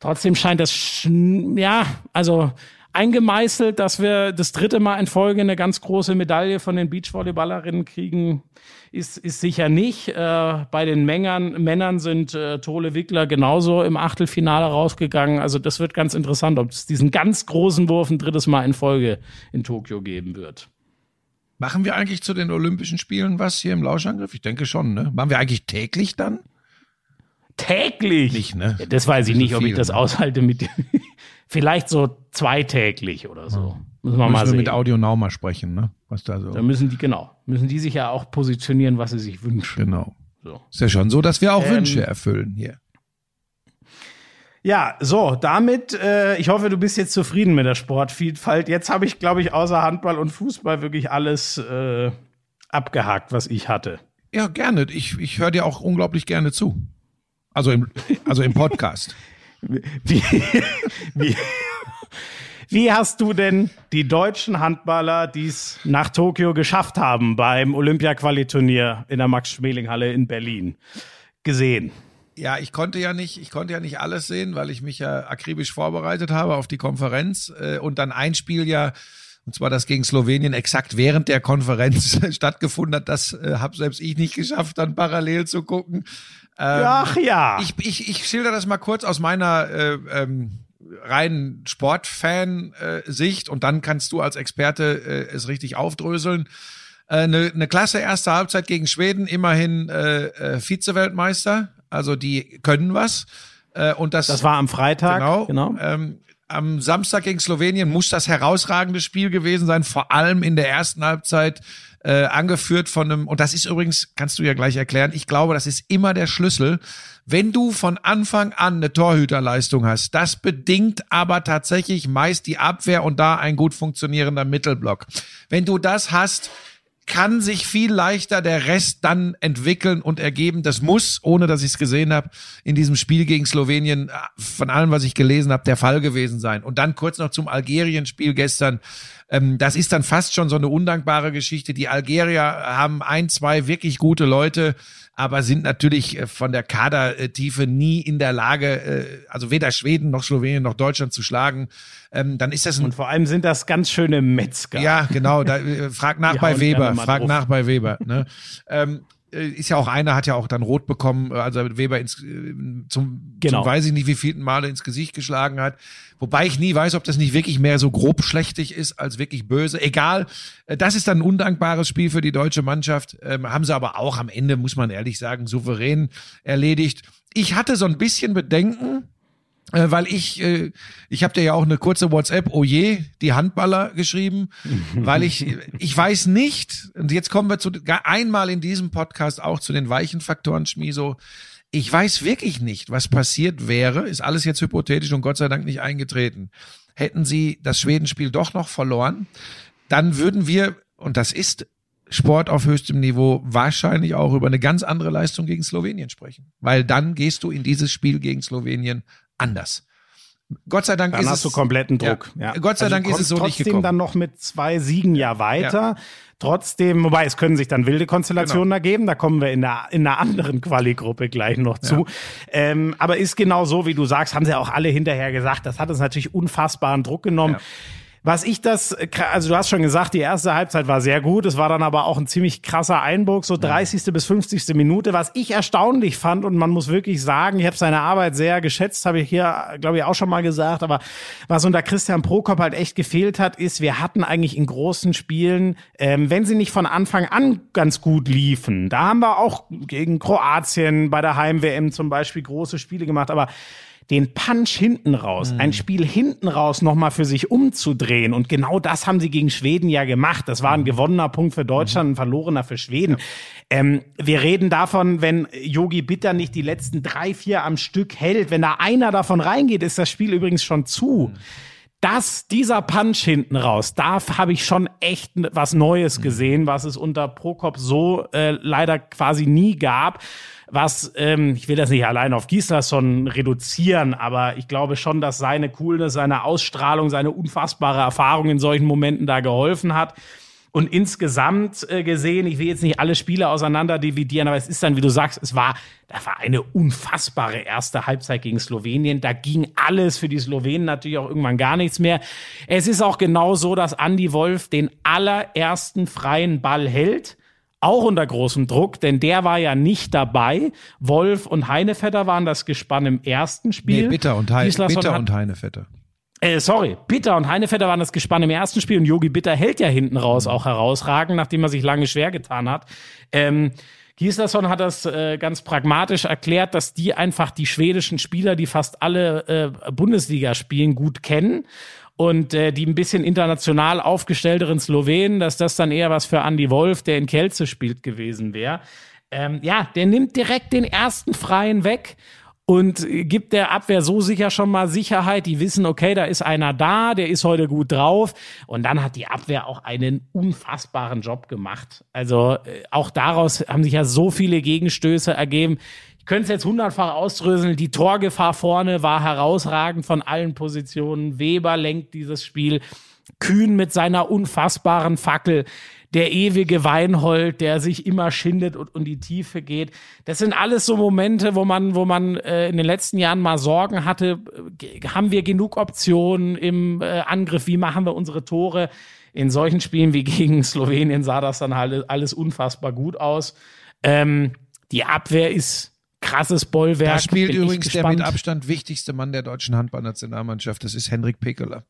Trotzdem scheint das, ja, also eingemeißelt, dass wir das dritte Mal in Folge eine ganz große Medaille von den Beachvolleyballerinnen kriegen, ist, ist sicher nicht. Äh, bei den Männern, Männern sind äh, Tole Wickler genauso im Achtelfinale rausgegangen. Also das wird ganz interessant, ob es diesen ganz großen Wurf ein drittes Mal in Folge in Tokio geben wird. Machen wir eigentlich zu den Olympischen Spielen was hier im Lauschangriff? Ich denke schon, ne? Machen wir eigentlich täglich dann? Täglich? Nicht, ne? Ja, das weiß ich Nicht so nicht, ob ich viel, das ne? aushalte mit Vielleicht so zweitäglich oder so. Müssen wir mal Müssen wir sehen. mit Audio Now mal sprechen, ne? Was da so. Da müssen die, genau, müssen die sich ja auch positionieren, was sie sich wünschen. Genau. So. Ist ja schon so, dass wir auch Ähm, Wünsche erfüllen hier. Ja, so, damit, äh, ich hoffe, du bist jetzt zufrieden mit der Sportvielfalt. Jetzt habe ich, glaube ich, außer Handball und Fußball wirklich alles äh, abgehakt, was ich hatte. Ja, gerne. Ich, ich höre dir auch unglaublich gerne zu. Also im, also im Podcast. Wie, wie, wie hast du denn die deutschen Handballer, die es nach Tokio geschafft haben beim Olympia-Qualiturnier in der Max-Schmeling-Halle in Berlin gesehen? Ja, ich konnte ja nicht, ich konnte ja nicht alles sehen, weil ich mich ja akribisch vorbereitet habe auf die Konferenz äh, und dann ein Spiel ja, und zwar das gegen Slowenien, exakt während der Konferenz stattgefunden hat. Das äh, habe selbst ich nicht geschafft, dann parallel zu gucken. Ähm, Ach ja. Ich, ich, ich schilder das mal kurz aus meiner äh, ähm, reinen Sportfan-Sicht und dann kannst du als Experte äh, es richtig aufdröseln. Eine äh, ne klasse erste Halbzeit gegen Schweden, immerhin äh, äh, Vize-Weltmeister, also die können was. Äh, und das, das war am Freitag. genau. genau. Ähm, am Samstag gegen Slowenien muss das herausragende Spiel gewesen sein, vor allem in der ersten Halbzeit äh, angeführt von einem, und das ist übrigens, kannst du ja gleich erklären, ich glaube, das ist immer der Schlüssel. Wenn du von Anfang an eine Torhüterleistung hast, das bedingt aber tatsächlich meist die Abwehr und da ein gut funktionierender Mittelblock. Wenn du das hast, kann sich viel leichter der Rest dann entwickeln und ergeben. Das muss, ohne dass ich es gesehen habe, in diesem Spiel gegen Slowenien äh, von allem, was ich gelesen habe, der Fall gewesen sein. Und dann kurz noch zum Algerien-Spiel gestern. Ähm, das ist dann fast schon so eine undankbare Geschichte. Die Algerier haben ein, zwei wirklich gute Leute, aber sind natürlich äh, von der Kadertiefe nie in der Lage, äh, also weder Schweden noch Slowenien noch Deutschland zu schlagen. Ähm, dann ist das ein Und vor allem sind das ganz schöne Metzger. ja, genau. Da, äh, frag nach Die bei Weber. Frag drauf. nach bei Weber. Ne? ähm, äh, ist ja auch einer, hat ja auch dann rot bekommen, äh, also Weber ins, äh, zum, Genau. zum weiß ich nicht wie vielten Male ins Gesicht geschlagen hat. Wobei ich nie weiß, ob das nicht wirklich mehr so grob schlechtig ist als wirklich böse. Egal, das ist dann ein undankbares Spiel für die deutsche Mannschaft. Ähm, haben sie aber auch am Ende, muss man ehrlich sagen, souverän erledigt. Ich hatte so ein bisschen Bedenken, äh, weil ich, äh, ich habe dir ja auch eine kurze WhatsApp, oh je, die Handballer geschrieben, weil ich, ich weiß nicht, und jetzt kommen wir zu, einmal in diesem Podcast auch zu den weichen Faktoren, Schmiso. Ich weiß wirklich nicht, was passiert wäre, ist alles jetzt hypothetisch und Gott sei Dank nicht eingetreten. Hätten sie das Schwedenspiel doch noch verloren, dann würden wir, und das ist Sport auf höchstem Niveau, wahrscheinlich auch über eine ganz andere Leistung gegen Slowenien sprechen. Weil dann gehst du in dieses Spiel gegen Slowenien anders. Gott sei Dank Dann ist hast es du kompletten Druck. Ja. Ja. Gott sei Also Dank ist es so nicht trotzdem gekommen. dann noch mit zwei Siegen ja weiter. Trotzdem, wobei es können sich dann wilde Konstellationen Genau. ergeben, da kommen wir in einer, in einer anderen Quali-Gruppe gleich noch zu. Ähm, aber ist genau so, wie du sagst, haben sie auch alle hinterher gesagt, das hat uns natürlich unfassbaren Druck genommen. Ja. Was ich das, also du hast schon gesagt, die erste Halbzeit war sehr gut. Es war dann aber auch ein ziemlich krasser Einbruch, so 30. bis 50. Minute. Was ich erstaunlich fand und man muss wirklich sagen, ich habe seine Arbeit sehr geschätzt, habe ich hier, glaube ich, auch schon mal gesagt. Aber was unter Christian Prokop halt echt gefehlt hat, ist, wir hatten eigentlich in großen Spielen, ähm, wenn sie nicht von Anfang an ganz gut liefen, da haben wir auch gegen Kroatien bei der Heim-WM zum Beispiel große Spiele gemacht, aber den Punch hinten raus, ein Spiel hinten raus nochmal für sich umzudrehen. Und genau das haben sie gegen Schweden ja gemacht. Das war ein gewonnener Punkt für Deutschland, ein verlorener für Schweden. Ähm, wir reden davon, wenn Yogi Bitter nicht die letzten drei, vier am Stück hält, wenn da einer davon reingeht, ist das Spiel übrigens schon zu. Das, dieser Punch hinten raus, da habe ich schon echt was Neues gesehen, was es unter Prokop so äh, leider quasi nie gab. Was, ähm, ich will das nicht allein auf Gislason reduzieren, aber ich glaube schon, dass seine Coolness, seine Ausstrahlung, seine unfassbare Erfahrung in solchen Momenten da geholfen hat. Und insgesamt äh, gesehen, ich will jetzt nicht alle Spiele auseinander dividieren, aber es ist dann, wie du sagst, es war, da war eine unfassbare erste Halbzeit gegen Slowenien. Da ging alles für die Slowenen natürlich auch irgendwann gar nichts mehr. Es ist auch genau so, dass Andy Wolf den allerersten freien Ball hält. Auch unter großem Druck, denn der war ja nicht dabei. Wolf und Heinevetter waren das Gespann im ersten Spiel. Nee, Bitter und, Gislason Bitter und Heinevetter. äh, sorry, Bitter und Heinevetter waren das Gespann im ersten Spiel und Yogi Bitter hält ja hinten raus auch herausragend, nachdem er sich lange schwer getan hat. Ähm, Gislason hat das äh, ganz pragmatisch erklärt, dass die einfach die schwedischen Spieler, die fast alle äh, Bundesliga spielen, gut kennen. Und äh, die ein bisschen international aufgestellteren Slowenen, dass das dann eher was für Andy Wolf, der in Kelze spielt, gewesen wäre. Ähm, ja, der nimmt direkt den ersten Freien weg und gibt der Abwehr so sicher schon mal Sicherheit. Die wissen, okay, da ist einer da, der ist heute gut drauf. Und dann hat die Abwehr auch einen unfassbaren Job gemacht. Also äh, auch daraus haben sich ja so viele Gegenstöße ergeben. Ich könnte es jetzt hundertfach ausdröseln. Die Torgefahr vorne war herausragend von allen Positionen. Weber lenkt dieses Spiel. Kühn mit seiner unfassbaren Fackel, der ewige Weinhold, der sich immer schindet und in die Tiefe geht. Das sind alles so Momente, wo man, wo man äh, in den letzten Jahren mal Sorgen hatte, haben wir genug Optionen im äh, Angriff, wie machen wir unsere Tore? In solchen Spielen wie gegen Slowenien sah das dann alles, alles unfassbar gut aus. Ähm, die Abwehr ist krasses Bollwerk. Da spielt Bin übrigens der mit Abstand wichtigste Mann der deutschen Handballnationalmannschaft. Das ist Henrik Pekeler.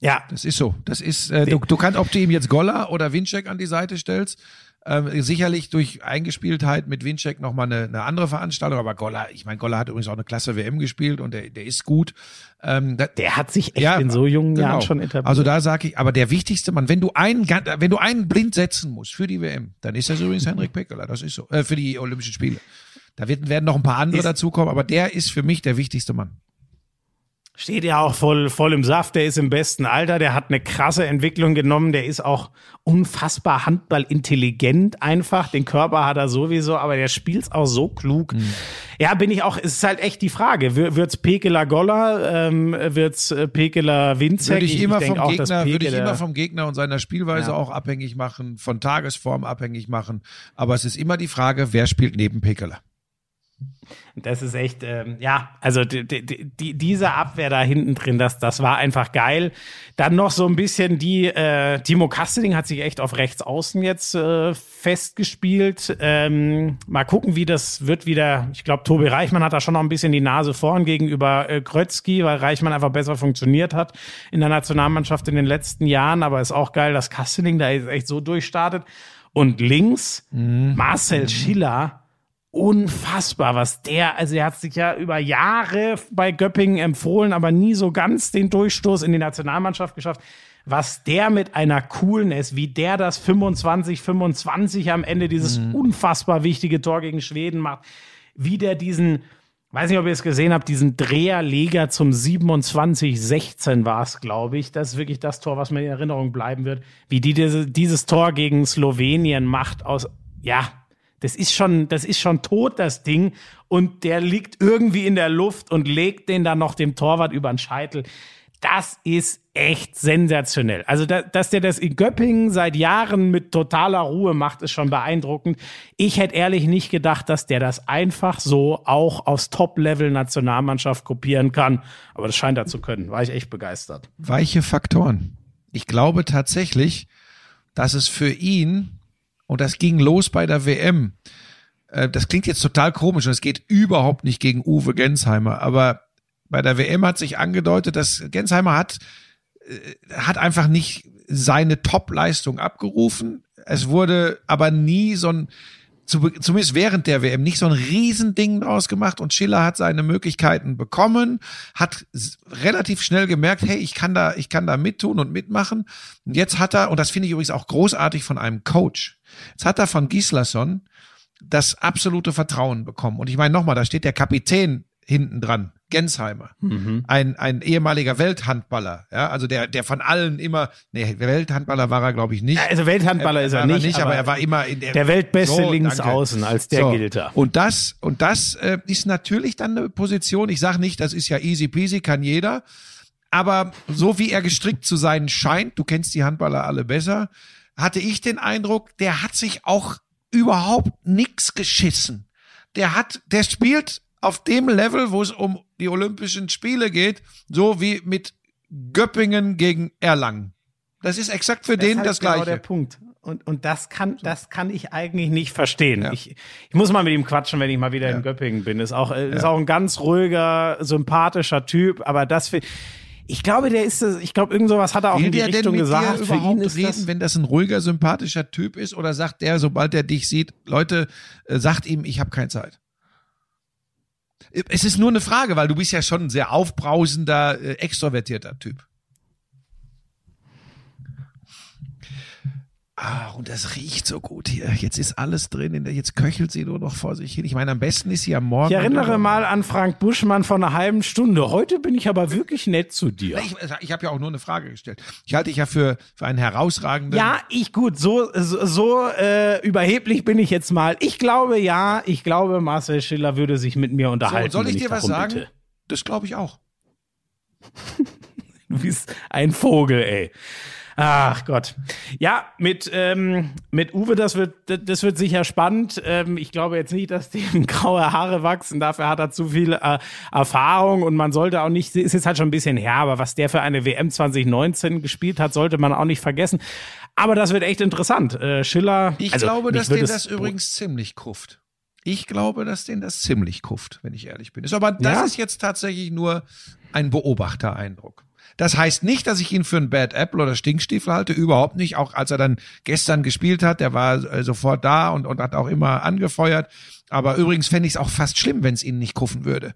Ja, Das ist so. Das ist, äh, du, du kannst, ob du ihm jetzt Golla oder Winczek an die Seite stellst, ähm, sicherlich durch Eingespieltheit mit Winczek nochmal eine, eine andere Veranstaltung, aber Golla, ich meine, Golla hat übrigens auch eine klasse WM gespielt und der, der ist gut. Ähm, da, der hat sich echt in so jungen genau. Jahren schon etabliert. Also da sage ich, aber der wichtigste Mann, wenn du einen, wenn du einen blind setzen musst für die WM, dann ist das übrigens Henrik Pekeler. Das ist so. Äh, für die Olympischen Spiele. Da wird, werden noch ein paar andere Ist- dazukommen, aber der ist für mich der wichtigste Mann. Steht ja auch voll, voll im Saft, der ist im besten Alter, der hat eine krasse Entwicklung genommen, der ist auch unfassbar handballintelligent einfach, den Körper hat er sowieso, aber der spielt's auch so klug. Mhm. Ja, bin ich auch, es ist halt echt die Frage, wird's Pekela Goller, ähm, wird's äh, Pekela Winzek? Würde ich, immer vom auch, Gegner, würde ich immer vom Gegner und seiner Spielweise ja. auch abhängig machen, von Tagesform abhängig machen, aber es ist immer die Frage, wer spielt neben Pekela? Das ist echt, ähm, ja, also die, die, die, diese Abwehr da hinten drin, das, das war einfach geil. Dann noch so ein bisschen die, äh, Timo Kasteling hat sich echt auf rechts außen jetzt äh, festgespielt. Ähm, mal gucken, wie das wird wieder. Ich glaube, Tobi Reichmann hat da schon noch ein bisschen die Nase vorn gegenüber äh, Krötzky, weil Reichmann einfach besser funktioniert hat in der Nationalmannschaft in den letzten Jahren. Aber ist auch geil, dass Kasteling da echt so durchstartet. Und links mhm. Marcel Schiller unfassbar, was der, also er hat sich ja über Jahre bei Göppingen empfohlen, aber nie so ganz den Durchstoß in die Nationalmannschaft geschafft. Was der mit einer Coolness, wie der das 25, 25 am Ende dieses mhm. unfassbar wichtige Tor gegen Schweden macht, wie der diesen, weiß nicht, ob ihr es gesehen habt, diesen Dreherleger zum 27, 16 war es, glaube ich. Das ist wirklich das Tor, was mir in Erinnerung bleiben wird. Wie die diese, dieses Tor gegen Slowenien macht aus, ja, das ist schon, das ist schon tot, das Ding. Und der liegt irgendwie in der Luft und legt den dann noch dem Torwart über den Scheitel. Das ist echt sensationell. Also, da, dass der das in Göppingen seit Jahren mit totaler Ruhe macht, ist schon beeindruckend. Ich hätte ehrlich nicht gedacht, dass der das einfach so auch aus Top-Level-Nationalmannschaft kopieren kann. Aber das scheint er zu können. War ich echt begeistert. Weiche Faktoren. Ich glaube tatsächlich, dass es für ihn und das ging los bei der WM. Äh, das klingt jetzt total komisch und es geht überhaupt nicht gegen Uwe Gensheimer, aber bei der WM hat sich angedeutet, dass Gensheimer hat, äh, hat einfach nicht seine Top-Leistung abgerufen. Es wurde aber nie so ein, zumindest während der WM nicht so ein Riesending draus gemacht und Schiller hat seine Möglichkeiten bekommen, hat relativ schnell gemerkt, hey, ich kann da, ich kann da mittun und mitmachen. Und jetzt hat er, und das finde ich übrigens auch großartig von einem Coach, jetzt hat er von Gislason das absolute Vertrauen bekommen. Und ich meine nochmal, da steht der Kapitän hinten dran. Gensheimer, mhm. ein, ein ehemaliger Welthandballer, ja, also der, der von allen immer, nee, Welthandballer war er, glaube ich, nicht. Also Welthandballer er, ist er, nicht, nicht aber, aber, er war immer in der, der Weltbeste so, Linksaußen, als der so. gilt er. Und das, und das äh, ist natürlich dann eine Position, ich sage nicht, das ist ja easy peasy, kann jeder, aber so wie er gestrickt zu sein scheint, du kennst die Handballer alle besser, hatte ich den Eindruck, der hat sich auch überhaupt nix geschissen. Der hat, der spielt auf dem Level, wo es um die Olympischen Spiele geht, so wie mit Göppingen gegen Erlangen. Das ist exakt für das den das genau Gleiche. der Punkt. Und, und das kann, das kann ich eigentlich nicht verstehen. Ja. Ich, ich muss mal mit ihm quatschen, wenn ich mal wieder ja. in Göppingen bin. Ist auch, ist auch ein ganz ruhiger, sympathischer Typ, aber das für, ich glaube, der ist ich glaube, irgend sowas hat er auch Will in die Richtung gesagt. Für ihn ist reden, das, wenn das ein ruhiger, sympathischer Typ ist, oder sagt der, sobald er dich sieht, Leute, äh, sagt ihm, ich habe keine Zeit. Es ist nur eine Frage, weil du bist ja schon ein sehr aufbrausender, äh, extrovertierter Typ. Ah, und das riecht so gut hier. Jetzt ist alles drin. In der, jetzt köchelt sie nur noch vor sich hin. Ich meine, am besten ist sie am Morgen. Ich erinnere mal an Frank Buschmann von einer halben Stunde. Heute bin ich aber wirklich nett zu dir. Ich, ich habe ja auch nur eine Frage gestellt. Ich halte dich ja für, für einen herausragenden. Ja, ich gut. So, so, so äh, überheblich bin ich jetzt mal. Ich glaube ja, ich glaube, Marcel Schiller würde sich mit mir unterhalten. So, soll ich dir was sagen? Bitte. Das glaube ich auch. du bist ein Vogel, ey. Ach Gott. Ja, mit, ähm, mit Uwe, das wird, das wird sicher spannend. Ähm, ich glaube jetzt nicht, dass dem graue Haare wachsen. Dafür hat er zu viel äh, Erfahrung und man sollte auch nicht, ist jetzt halt schon ein bisschen her, aber was der für eine WM 2019 gespielt hat, sollte man auch nicht vergessen. Aber das wird echt interessant. Äh, Schiller. Ich also, glaube, dass den das übrigens ziemlich kufft. Ich glaube, dass den das ziemlich kufft, wenn ich ehrlich bin. Ist aber das ja? ist jetzt tatsächlich nur ein Beobachtereindruck. Das heißt nicht, dass ich ihn für einen Bad Apple oder Stinkstiefel halte, überhaupt nicht. Auch als er dann gestern gespielt hat, der war äh, sofort da und, und hat auch immer angefeuert. Aber übrigens fände ich es auch fast schlimm, wenn es ihn nicht kuffen würde.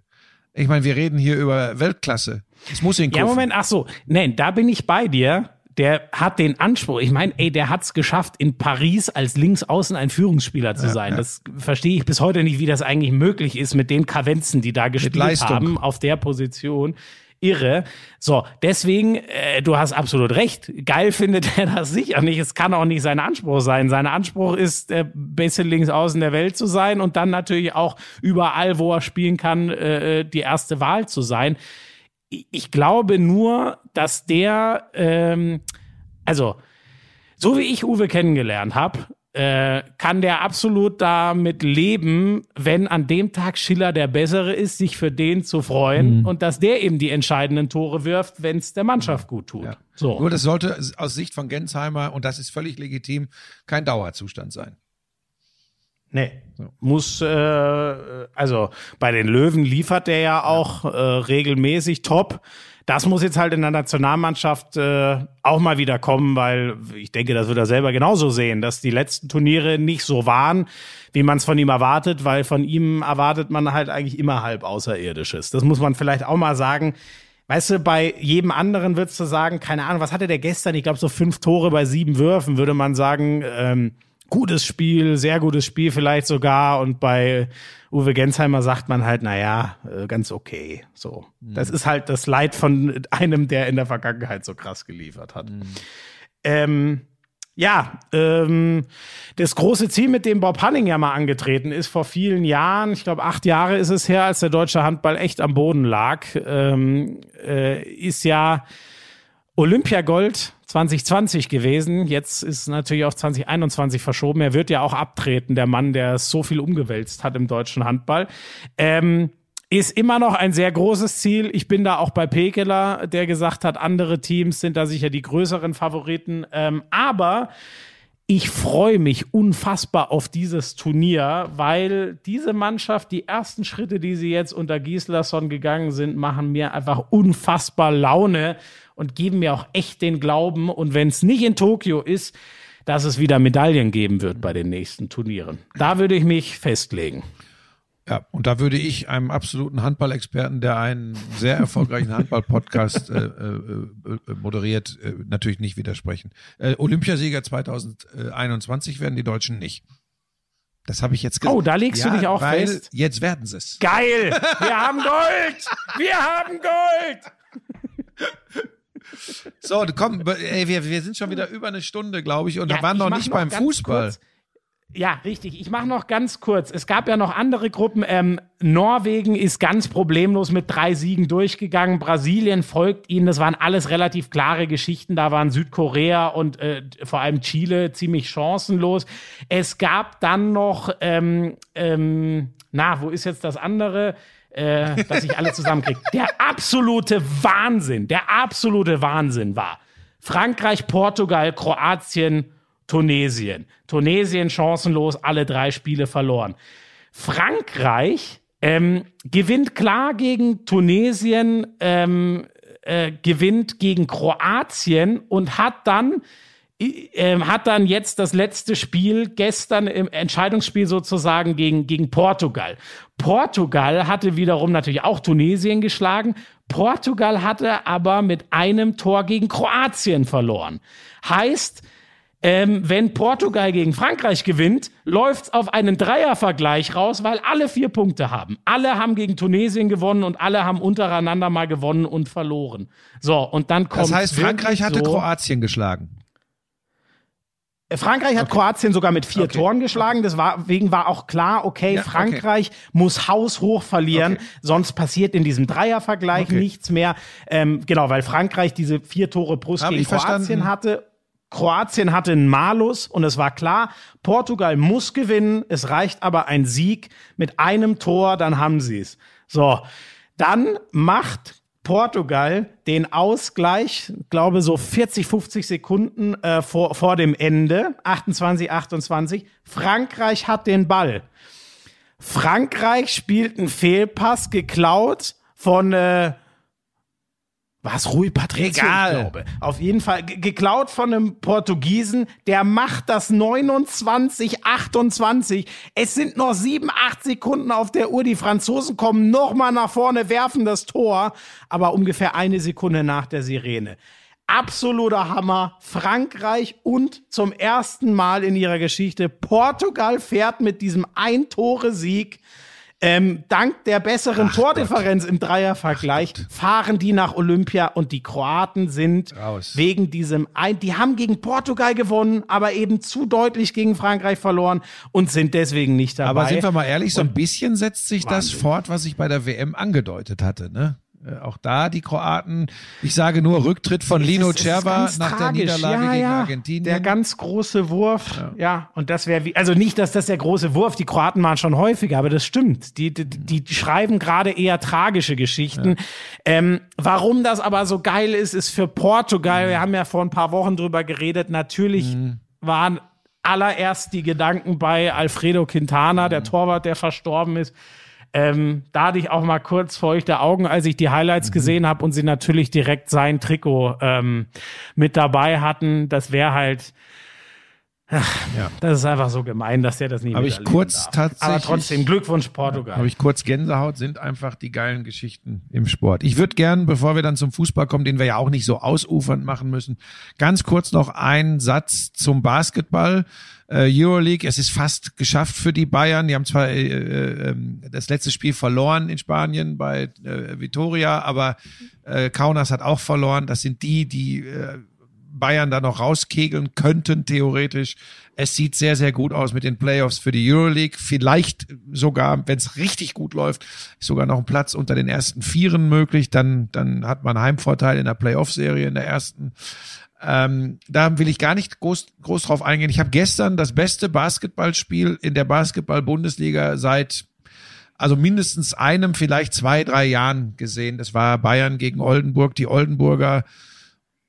Ich meine, wir reden hier über Weltklasse. Es muss ihn kuffen. Ja, Moment, ach so. Nein, da bin ich bei dir. Der hat den Anspruch. Ich meine, ey, der hat's geschafft, in Paris als Linksaußen ein Führungsspieler zu sein. Ja. Das verstehe ich bis heute nicht, wie das eigentlich möglich ist mit den Kavenzen, die da gespielt haben auf der Position irre. So, deswegen, äh, du hast absolut recht. Geil findet er das sicher nicht. Es kann auch nicht sein Anspruch sein. Sein Anspruch ist, der beste Linksaußen der Welt zu sein und dann natürlich auch überall, wo er spielen kann, äh, die erste Wahl zu sein. Ich, ich glaube nur, dass der, ähm, also, so wie ich Uwe kennengelernt habe, äh, kann der absolut damit leben, wenn an dem Tag Schiller der Bessere ist, sich für den zu freuen Mhm. und dass der eben die entscheidenden Tore wirft, wenn es der Mannschaft gut tut. Ja. So. Nur das sollte aus Sicht von Gensheimer, und das ist völlig legitim, kein Dauerzustand sein. Nee. Muss, äh, also bei den Löwen liefert der ja auch äh, regelmäßig top. Das muss jetzt halt in der Nationalmannschaft äh, auch mal wieder kommen, weil ich denke, das wird er selber genauso sehen, dass die letzten Turniere nicht so waren, wie man es von ihm erwartet, weil von ihm erwartet man halt eigentlich immer halb Außerirdisches. Das muss man vielleicht auch mal sagen. Weißt du, bei jedem anderen würdest du sagen, keine Ahnung, was hatte der gestern? Ich glaube, so fünf Tore bei sieben Würfen, würde man sagen, ähm, gutes Spiel, sehr gutes Spiel vielleicht sogar. Und bei Uwe Gensheimer sagt man halt, na ja, äh, ganz okay. So, das ist halt das Leid von einem, der in der Vergangenheit so krass geliefert hat. Ähm, ja, ähm, das große Ziel, mit dem Bob Hanning ja mal angetreten ist, vor vielen Jahren, ich glaube acht Jahre ist es her, als der deutsche Handball echt am Boden lag, ähm, äh, ist ja Olympiagold 2020 gewesen. Jetzt ist natürlich auf 2021 verschoben. Er wird ja auch abtreten, der Mann, der so viel umgewälzt hat im deutschen Handball. Ähm, ist immer noch ein sehr großes Ziel. Ich bin da auch bei Pekeler, der gesagt hat, andere Teams sind da sicher die größeren Favoriten. Ähm, aber ich freue mich unfassbar auf dieses Turnier, weil diese Mannschaft, die ersten Schritte, die sie jetzt unter Gislason gegangen sind, machen mir einfach unfassbar Laune und geben mir auch echt den Glauben. Und wenn es nicht in Tokio ist, dass es wieder Medaillen geben wird bei den nächsten Turnieren. Da würde ich mich festlegen. Ja, und da würde ich einem absoluten Handballexperten, der einen sehr erfolgreichen Handball-Podcast äh, äh, äh, moderiert, äh, natürlich nicht widersprechen. Äh, Olympiasieger 2021 werden die Deutschen nicht. Das habe ich jetzt gesagt. Oh, da legst du dich auch weil fest? Jetzt werden sie es. Geil! Wir haben Gold! Wir haben Gold! So, komm, ey, wir, wir sind schon wieder über eine Stunde, glaube ich, und Ja, da waren noch nicht beim ganz Fußball. kurz- Ja, richtig. Ich mache noch ganz kurz. Es gab ja noch andere Gruppen. Ähm, Norwegen ist ganz problemlos mit drei Siegen durchgegangen. Brasilien folgt ihnen. Das waren alles relativ klare Geschichten. Da waren Südkorea und äh, vor allem Chile ziemlich chancenlos. Es gab dann noch, ähm, ähm, na, wo ist jetzt das andere? Äh, dass ich alle zusammenkriege. Der absolute Wahnsinn, der absolute Wahnsinn war. Frankreich, Portugal, Kroatien, Tunesien. Tunesien chancenlos, alle drei Spiele verloren. Frankreich ähm, gewinnt klar gegen Tunesien, ähm, äh, gewinnt gegen Kroatien und hat dann hat dann jetzt das letzte Spiel gestern im Entscheidungsspiel sozusagen gegen, gegen Portugal. Portugal hatte wiederum natürlich auch Tunesien geschlagen. Portugal hatte aber mit einem Tor gegen Kroatien verloren. Heißt, ähm, wenn Portugal gegen Frankreich gewinnt, läuft's auf einen Dreiervergleich raus, weil alle vier Punkte haben. Alle haben gegen Tunesien gewonnen und alle haben untereinander mal gewonnen und verloren. So, und dann kommt Das heißt, Frankreich hatte so, Kroatien geschlagen. Frankreich hat Kroatien sogar mit vier Okay. Toren geschlagen. Deswegen war auch klar, okay, Ja, okay. Frankreich muss haushoch verlieren, Okay. sonst passiert in diesem Dreiervergleich Okay. nichts mehr. Ähm, genau, weil Frankreich diese vier Tore Hab gegen Kroatien verstanden. hatte. Kroatien hatte einen Malus und es war klar, Portugal muss gewinnen. Es reicht aber ein Sieg mit einem Tor, dann haben sie es. So, dann macht Portugal den Ausgleich, glaube so 40, 50 Sekunden äh, vor, vor dem Ende, 28, 28. Frankreich hat den Ball. Frankreich spielt einen Fehlpass geklaut von äh, was Rui Patricio, Egal. ich glaube. Auf jeden Fall ge- geklaut von einem Portugiesen, der macht das 29, 28. Es sind noch 7, 8 Sekunden auf der Uhr. Die Franzosen kommen nochmal nach vorne, werfen das Tor, aber ungefähr eine Sekunde nach der Sirene. Absoluter Hammer. Frankreich und zum ersten Mal in ihrer Geschichte Portugal fährt mit diesem Ein-Tore-Sieg Ähm, dank der besseren Tordifferenz im Dreiervergleich fahren die nach Olympia und die Kroaten sind Raus. wegen diesem ein, die haben gegen Portugal gewonnen, aber eben zu deutlich gegen Frankreich verloren und sind deswegen nicht dabei. Aber sind wir mal ehrlich, so ein bisschen setzt sich das fort, was ich bei der WM angedeutet hatte, ne? Äh, Auch da die Kroaten. Ich sage nur Rücktritt von Lino Cerva nach der tragisch. Niederlage ja, gegen ja. Argentinien. Der ganz große Wurf. Ja, und das wäre wie, also nicht, dass das der große Wurf, die Kroaten waren schon häufiger, aber das stimmt. Die, die, die schreiben gerade eher tragische Geschichten. Ähm, warum das aber so geil ist, ist für Portugal, wir haben ja vor ein paar Wochen drüber geredet, natürlich waren allererst die Gedanken bei Alfredo Quintana, der Torwart, der verstorben ist. Ähm, da hatte ich auch mal kurz feuchte Augen, als ich die Highlights gesehen habe und sie natürlich direkt sein Trikot ähm, mit dabei hatten. Das wäre halt, Ja. das ist einfach so gemein, dass der das nicht Habe ich kurz darf. tatsächlich- Aber trotzdem, Glückwunsch Portugal. Habe ich kurz Gänsehaut, sind einfach die geilen Geschichten im Sport. Ich würde gern, bevor wir dann zum Fußball kommen, den wir ja auch nicht so ausufernd machen müssen, ganz kurz noch einen Satz zum Basketball. Äh, Euroleague, es ist fast geschafft für die Bayern. Die haben zwar äh, äh, ähm, das letzte Spiel verloren in Spanien bei äh, Vitoria, aber äh, Kaunas hat auch verloren. Das sind die, die äh, Bayern da noch rauskegeln könnten, theoretisch. Es sieht sehr, sehr gut aus mit den Playoffs für die Euroleague. Vielleicht sogar, wenn es richtig gut läuft, ist sogar noch ein Platz unter den ersten Vieren möglich. Dann, dann hat man Heimvorteil in der Playoff-Serie in der ersten. Ähm, da will ich gar nicht groß, groß drauf eingehen. Ich habe gestern das beste Basketballspiel in der Basketball-Bundesliga seit also mindestens einem, vielleicht zwei, drei Jahren gesehen. Das war Bayern gegen Oldenburg. Die Oldenburger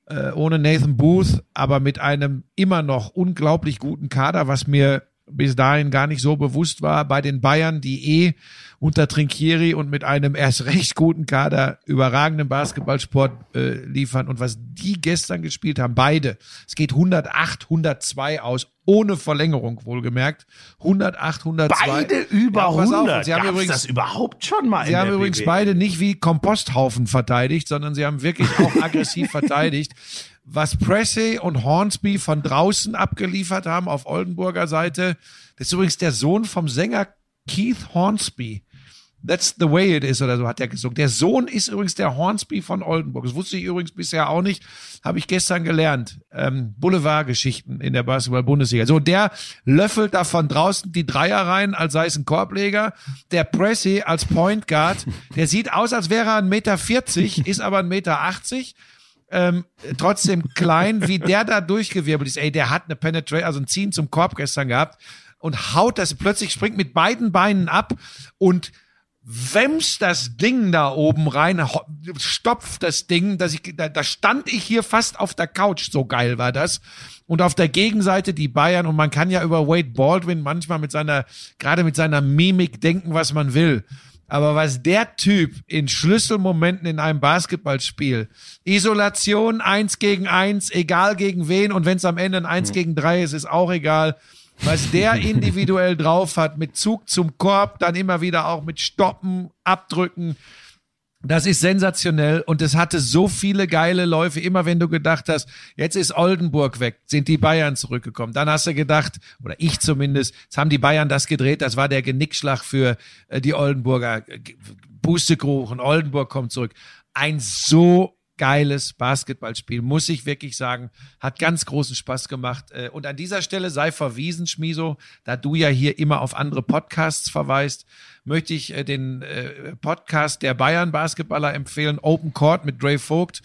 äh, ohne Nathan Booth, aber mit einem immer noch unglaublich guten Kader, was mir bis dahin gar nicht so bewusst war. Bei den Bayern, die eh unter Trinkieri und mit einem erst recht guten Kader überragenden Basketballsport äh, liefern. Und was die gestern gespielt haben, beide, es geht 108, 102 aus, ohne Verlängerung wohlgemerkt. 108, 102. Beide über Ja, pass auf, 100. Sie haben übrigens das überhaupt schon mal Sie haben übrigens BBL? beide nicht wie Komposthaufen verteidigt, sondern sie haben wirklich auch aggressiv verteidigt. Was Pressey und Hornsby von draußen abgeliefert haben auf Oldenburger Seite, das ist übrigens der Sohn vom Sänger Keith Hornsby. That's the way it is oder so hat er gesungen. Der Sohn ist übrigens der Hornsby von Oldenburg. Das wusste ich übrigens bisher auch nicht. Habe ich gestern gelernt. Ähm, Boulevardgeschichten in der Basketball-Bundesliga. So, der löffelt da von draußen die Dreier rein, als sei es ein Korbleger. Der Pressy als Point Guard, der sieht aus, als wäre er ein Meter, 40, ist aber ein Meter. 80 ähm, trotzdem klein, wie der da durchgewirbelt ist. Ey, der hat eine Penetration, also ein Ziehen zum Korb gestern gehabt und haut das plötzlich, springt mit beiden Beinen ab und wemst das Ding da oben rein, stopft das Ding, dass ich, da, da stand ich hier fast auf der Couch, so geil war das. Und auf der Gegenseite die Bayern und man kann ja über Wade Baldwin manchmal mit seiner, gerade mit seiner Mimik denken, was man will. Aber was der Typ in Schlüsselmomenten in einem Basketballspiel, Isolation eins gegen eins, egal gegen wen, und wenn es am Ende ein eins gegen drei ist, ist auch egal. Was der individuell drauf hat, mit Zug zum Korb, dann immer wieder auch mit Stoppen, Abdrücken. Das ist sensationell und es hatte so viele geile Läufe. Immer wenn du gedacht hast, jetzt ist Oldenburg weg, sind die Bayern zurückgekommen. Dann hast du gedacht, oder ich zumindest, jetzt haben die Bayern das gedreht. Das war der Genickschlag für äh, die Oldenburger. G- Pustekuchen, Oldenburg kommt zurück. Ein so geiles Basketballspiel, muss ich wirklich sagen. Hat ganz großen Spaß gemacht. Äh, Und an dieser Stelle sei verwiesen, Schmiso, da du ja hier immer auf andere Podcasts verweist, möchte ich äh, den äh, Podcast der Bayern Basketballer empfehlen, Open Court mit Dre Vogt.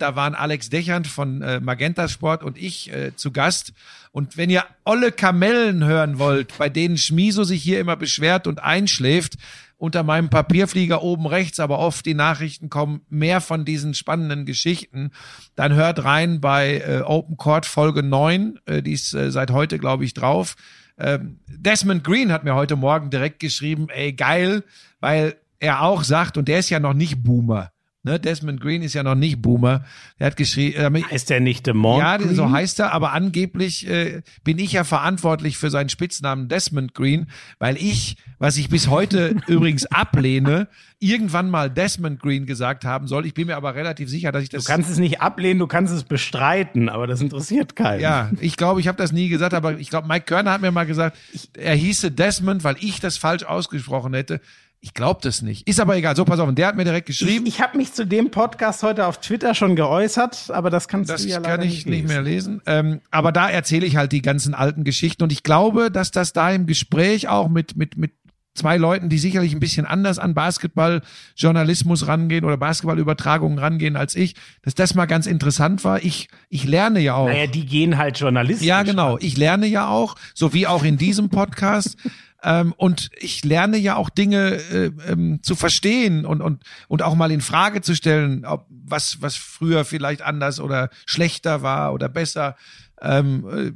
Da waren Alex Dechand von Magenta Sport und ich zu Gast. Und wenn ihr olle Kamellen hören wollt, bei denen Schmiso sich hier immer beschwert und einschläft, unter meinem Papierflieger oben rechts, aber oft die Nachrichten kommen, mehr von diesen spannenden Geschichten, dann hört rein bei äh, Open Court Folge 9, äh, die ist äh, seit heute, glaube ich, drauf. Ähm, Desmond Green hat mir heute Morgen direkt geschrieben, ey, geil, weil er auch sagt, und der ist ja noch nicht Boomer, ne? Desmond Green ist ja noch nicht Boomer, er hat geschrieben, äh, Heißt der nicht Demont? ja, Green? so heißt er, aber angeblich äh, bin ich ja verantwortlich für seinen Spitznamen Desmond Green, weil ich, was ich bis heute übrigens ablehne, irgendwann mal Desmond Green gesagt haben soll. Ich bin mir aber relativ sicher, dass ich das. Du kannst es nicht ablehnen, du kannst es bestreiten, aber das interessiert keinen. ja, ich glaube, ich habe das nie gesagt, aber ich glaube, Mike Körner hat mir mal gesagt, er hieße Desmond, weil ich das falsch ausgesprochen hätte. Ich glaube das nicht. Ist aber egal. So, pass auf. Und der hat mir direkt geschrieben. Ich, ich habe mich zu dem Podcast heute auf Twitter schon geäußert, aber das kannst Das du ja kann leider ich nicht, lesen. mehr lesen. Ähm, aber da erzähle ich halt die ganzen alten Geschichten und ich glaube, dass das da im Gespräch auch mit, mit, mit zwei Leuten, die sicherlich ein bisschen anders an Basketballjournalismus rangehen oder Basketballübertragungen rangehen als ich, dass das mal ganz interessant war. Ich, ich lerne ja auch. Naja, die gehen halt journalistisch. Ja, genau. Ich lerne ja auch, so wie auch in diesem Podcast. Ähm, und ich lerne ja auch Dinge äh, ähm, zu verstehen und, und, und auch mal in Frage zu stellen, ob was, was früher vielleicht anders oder schlechter war oder besser. Ähm, äh,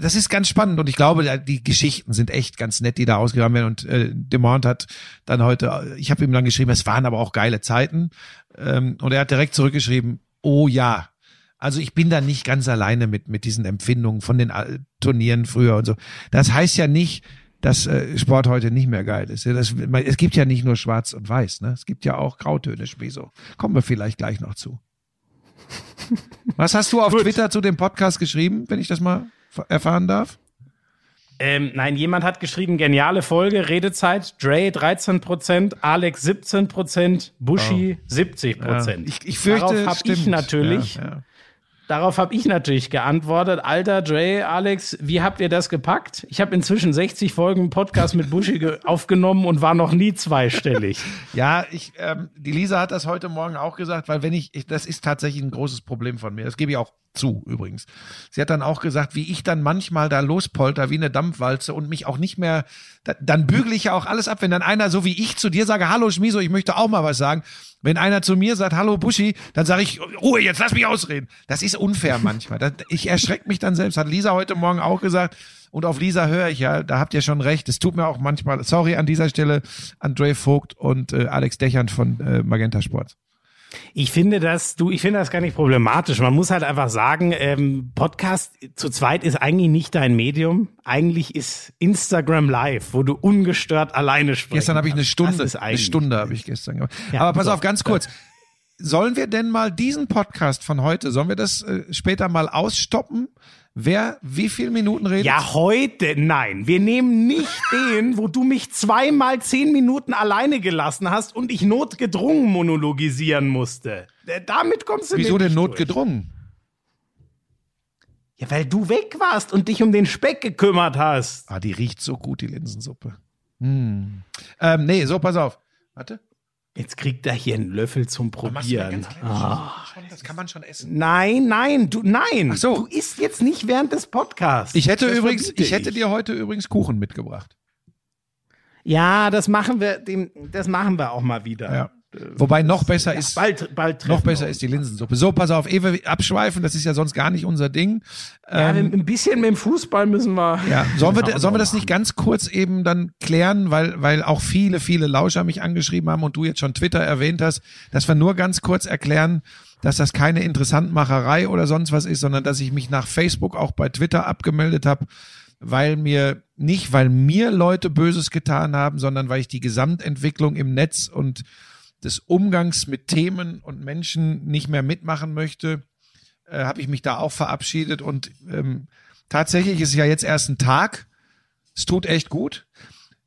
das ist ganz spannend und ich glaube, die Geschichten sind echt ganz nett, die da ausgegraben werden. Und äh, Demont hat dann heute, ich habe ihm dann geschrieben, es waren aber auch geile Zeiten. Ähm, und er hat direkt zurückgeschrieben, oh ja, also ich bin da nicht ganz alleine mit, mit diesen Empfindungen von den äh, Turnieren früher und so. Das heißt ja nicht, dass äh, Sport heute nicht mehr geil ist. Ja, Das, man- es gibt ja nicht nur Schwarz und Weiß, ne? Es gibt ja auch Grautöne, Speso. Kommen wir vielleicht gleich noch zu. Was hast du auf Twitter zu dem Podcast geschrieben, wenn ich das mal erfahren darf? Ähm, nein, jemand hat geschrieben, geniale Folge, Redezeit, Dre 13%, Alex 17%, Bushi 70%. Ich, ich fürchte, Darauf habe ich natürlich, Ja, ja. Darauf habe ich natürlich geantwortet, alter Dre, Alex, wie habt ihr das gepackt? Ich habe inzwischen 60 Folgen Podcast mit Bushi ge- aufgenommen und war noch nie zweistellig. Ja, ich, ähm, die Lisa hat das heute Morgen auch gesagt, weil wenn ich, ich, das ist tatsächlich ein großes Problem von mir. Das gebe ich auch zu, übrigens. Sie hat dann auch gesagt, wie ich dann manchmal da lospolter wie eine Dampfwalze und mich auch nicht mehr, da, dann bügele ich ja auch alles ab, wenn dann einer so wie ich zu dir sage, hallo Schmiso, ich möchte auch mal was sagen. Wenn einer zu mir sagt, hallo Buschi, dann sage ich, Ruhe, jetzt lass mich ausreden. Das ist unfair manchmal. Das, ich erschrecke mich dann selbst. Hat Lisa heute Morgen auch gesagt. Und auf Lisa höre ich ja, da habt ihr schon recht. Es tut mir auch manchmal, sorry an dieser Stelle, Andre Vogt und äh, Alex Dechern von äh, Magenta Sport. Ich finde das, du, ich finde das gar nicht problematisch. Man muss halt einfach sagen, ähm, Podcast zu zweit ist eigentlich nicht dein Medium. Eigentlich ist Instagram Live, wo du ungestört alleine sprichst. Gestern habe ich eine Stunde, eine Stunde habe ich gestern gemacht. Ja, Aber pass auf, ganz kurz. Sollen wir denn mal diesen Podcast von heute, sollen wir das äh, später mal ausstoppen? Wer wie viel Minuten redet? Ja, heute, nein. Wir nehmen nicht den, wo du mich zweimal zehn Minuten alleine gelassen hast und ich notgedrungen monologisieren musste. Äh, Damit kommst du Wieso mir denn nicht notgedrungen? Ja, weil du weg warst und dich um den Speck gekümmert hast. Ah, die riecht so gut, die Linsensuppe. Hm. Ähm, nee, so, pass auf. Warte. Jetzt kriegt er hier einen Löffel zum Probieren. Ah. Das kann man schon essen. Nein, nein, du, nein. Ach so. Du isst jetzt nicht während des Podcasts. Ich hätte Das übrigens, ich hätte dir heute übrigens Kuchen mitgebracht. Ja, das machen wir, dem, das machen wir auch mal wieder. Ja. Wobei noch besser ist, Bald, bald noch besser ist die Linsensuppe. So, pass auf, wir abschweifen, das ist ja sonst gar nicht unser Ding. Ja, Ähm, ein bisschen mit dem Fußball müssen wir. Ja, sollen wir, sollen wir das nicht ganz kurz eben dann klären, weil, weil auch viele, viele Lauscher mich angeschrieben haben und du jetzt schon Twitter erwähnt hast, dass wir nur ganz kurz erklären, dass das keine Interessantmacherei oder sonst was ist, sondern dass ich mich nach Facebook auch bei Twitter abgemeldet habe, weil mir nicht, weil mir Leute Böses getan haben, sondern weil ich die Gesamtentwicklung im Netz und des Umgangs mit Themen und Menschen nicht mehr mitmachen möchte, äh, habe ich mich da auch verabschiedet und ähm, tatsächlich ist ja jetzt erst ein Tag. Es tut echt gut.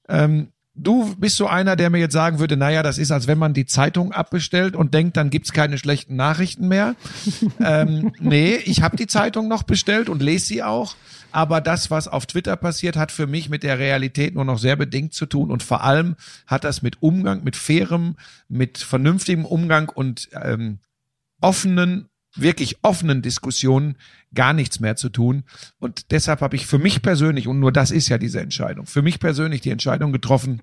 Ähm, du bist so einer, der mir jetzt sagen würde, naja, das ist, als wenn man die Zeitung abbestellt und denkt, dann gibt's keine schlechten Nachrichten mehr. ähm, nee, ich habe die Zeitung noch bestellt und lese sie auch. Aber das, was auf Twitter passiert, hat für mich mit der Realität nur noch sehr bedingt zu tun. Und vor allem hat das mit Umgang, mit fairem, mit vernünftigem Umgang und ähm, offenen, wirklich offenen Diskussionen gar nichts mehr zu tun. Und deshalb habe ich für mich persönlich, und nur das ist ja diese Entscheidung, für mich persönlich die Entscheidung getroffen,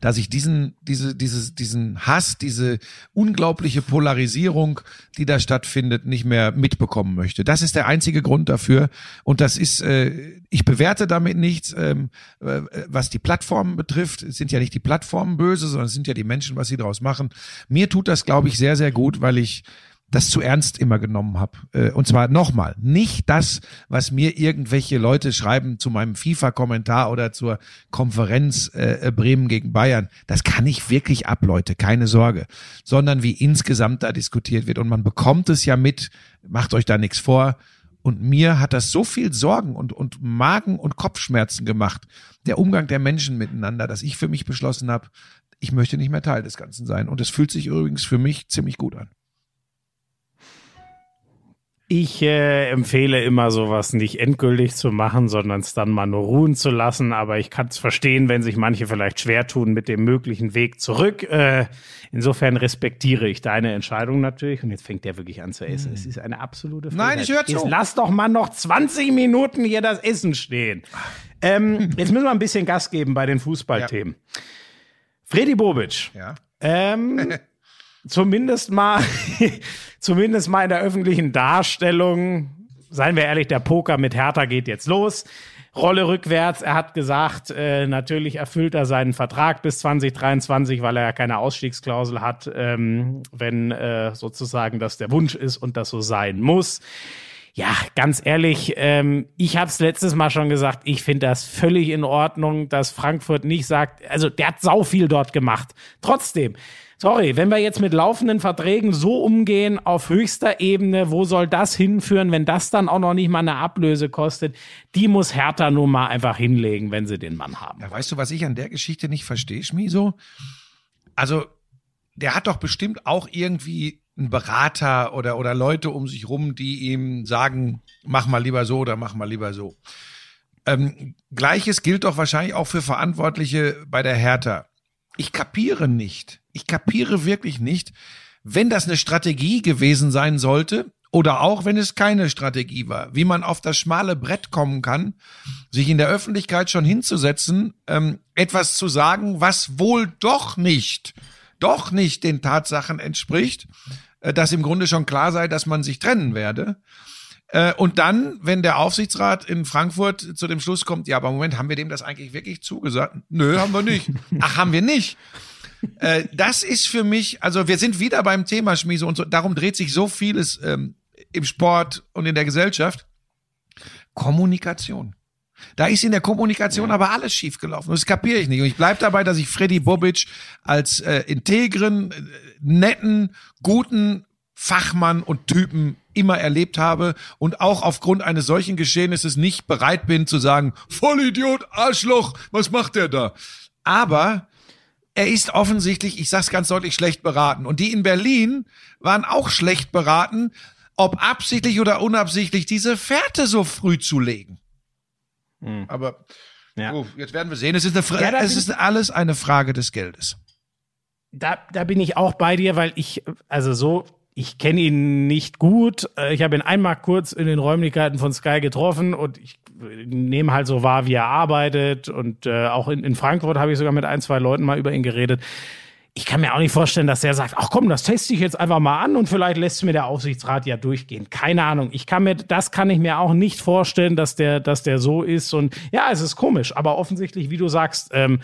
dass ich diesen, diese, dieses, diesen Hass, diese unglaubliche Polarisierung, die da stattfindet, nicht mehr mitbekommen möchte. Das ist der einzige Grund dafür. Und das ist, äh, ich bewerte damit nichts, ähm, äh, was die Plattformen betrifft. Es sind ja nicht die Plattformen böse, sondern es sind ja die Menschen, was sie daraus machen. Mir tut das, glaube ich, sehr, sehr gut, weil ich das zu ernst immer genommen habe. Äh, Und zwar nochmal, nicht das, was mir irgendwelche Leute schreiben zu meinem FIFA-Kommentar oder zur Konferenz äh, Bremen gegen Bayern. Das kann ich wirklich ab, Leute, keine Sorge. Sondern wie insgesamt da diskutiert wird. Und man bekommt es ja mit, macht euch da nichts vor. Und mir hat das so viel Sorgen und, und Magen- und Kopfschmerzen gemacht, der Umgang der Menschen miteinander, dass ich für mich beschlossen habe, ich möchte nicht mehr Teil des Ganzen sein. Und es fühlt sich übrigens für mich ziemlich gut an. Ich äh, empfehle immer sowas nicht endgültig zu machen, sondern es dann mal nur ruhen zu lassen. Aber ich kann es verstehen, wenn sich manche vielleicht schwer tun mit dem möglichen Weg zurück. Äh, insofern respektiere ich deine Entscheidung natürlich. Und jetzt fängt der wirklich an zu essen. Es ist eine absolute Hm. Nein, ich höre zu. Jetzt lass doch mal noch 20 Minuten hier das Essen stehen. Ähm, jetzt müssen wir ein bisschen Gas geben bei den Fußballthemen. Freddy Bobic. Ja. Ähm, zumindest mal, zumindest mal in der öffentlichen Darstellung, seien wir ehrlich, der Poker mit Hertha geht jetzt los. Rolle rückwärts. Er hat gesagt, äh, natürlich erfüllt er seinen Vertrag bis 2023, weil er ja keine Ausstiegsklausel hat, ähm, wenn äh, sozusagen das der Wunsch ist und das so sein muss. Ja, ganz ehrlich, ähm, ich habe es letztes Mal schon gesagt, ich finde das völlig in Ordnung, dass Frankfurt nicht sagt, also der hat sau viel dort gemacht. Trotzdem, sorry, wenn wir jetzt mit laufenden Verträgen so umgehen auf höchster Ebene, wo soll das hinführen, wenn das dann auch noch nicht mal eine Ablöse kostet? Die muss Hertha nun mal einfach hinlegen, wenn sie den Mann haben. Ja, weißt du, was ich an der Geschichte nicht verstehe, Schmiso? Also, der hat doch bestimmt auch irgendwie einen Berater oder, oder Leute um sich rum, die ihm sagen, mach mal lieber so oder mach mal lieber so. Ähm, Gleiches gilt doch wahrscheinlich auch für Verantwortliche bei der Hertha. Ich kapiere nicht, ich kapiere wirklich nicht, wenn das eine Strategie gewesen sein sollte oder auch wenn es keine Strategie war, wie man auf das schmale Brett kommen kann, sich in der Öffentlichkeit schon hinzusetzen, ähm, etwas zu sagen, was wohl doch nicht, doch nicht den Tatsachen entspricht, äh, dass im Grunde schon klar sei, dass man sich trennen werde. Äh, Und dann, wenn der Aufsichtsrat in Frankfurt zu dem Schluss kommt, ja, aber Moment, haben wir dem das eigentlich wirklich zugesagt? Nö, haben wir nicht. Ach, haben wir nicht. Äh, Das ist für mich, also wir sind wieder beim Thema Schmiese und so, darum dreht sich so vieles ähm, im Sport und in der Gesellschaft. Kommunikation. Da ist in der Kommunikation aber alles schiefgelaufen. Das kapiere ich nicht. Und ich bleibe dabei, dass ich Freddy Bobic als äh, integren, äh, netten, guten Fachmann und Typen immer erlebt habe und auch aufgrund eines solchen Geschehnisses nicht bereit bin zu sagen, Vollidiot, Arschloch, was macht der da? Aber er ist offensichtlich, ich sag's ganz deutlich, schlecht beraten. Und die in Berlin waren auch schlecht beraten, ob absichtlich oder unabsichtlich diese Fährte so früh zu legen. Aber Ja. oh, jetzt werden wir sehen. Es ist, eine Fra Ja, es ist alles eine Frage des Geldes. Da, da bin ich auch bei dir, weil ich, also so, ich kenne ihn nicht gut. Äh, Ich habe ihn einmal kurz in den Räumlichkeiten von Sky getroffen und ich äh, nehme halt so wahr, wie er arbeitet. Und äh, auch in, in Frankfurt habe ich sogar mit ein, zwei Leuten mal über ihn geredet. Ich kann mir auch nicht vorstellen, dass der sagt, ach komm, das teste ich jetzt einfach mal an und vielleicht lässt mir der Aufsichtsrat ja durchgehen. Keine Ahnung. Ich kann mir, das kann ich mir auch nicht vorstellen, dass der, dass der so ist. Und ja, es ist komisch, aber offensichtlich, wie du sagst, ähm,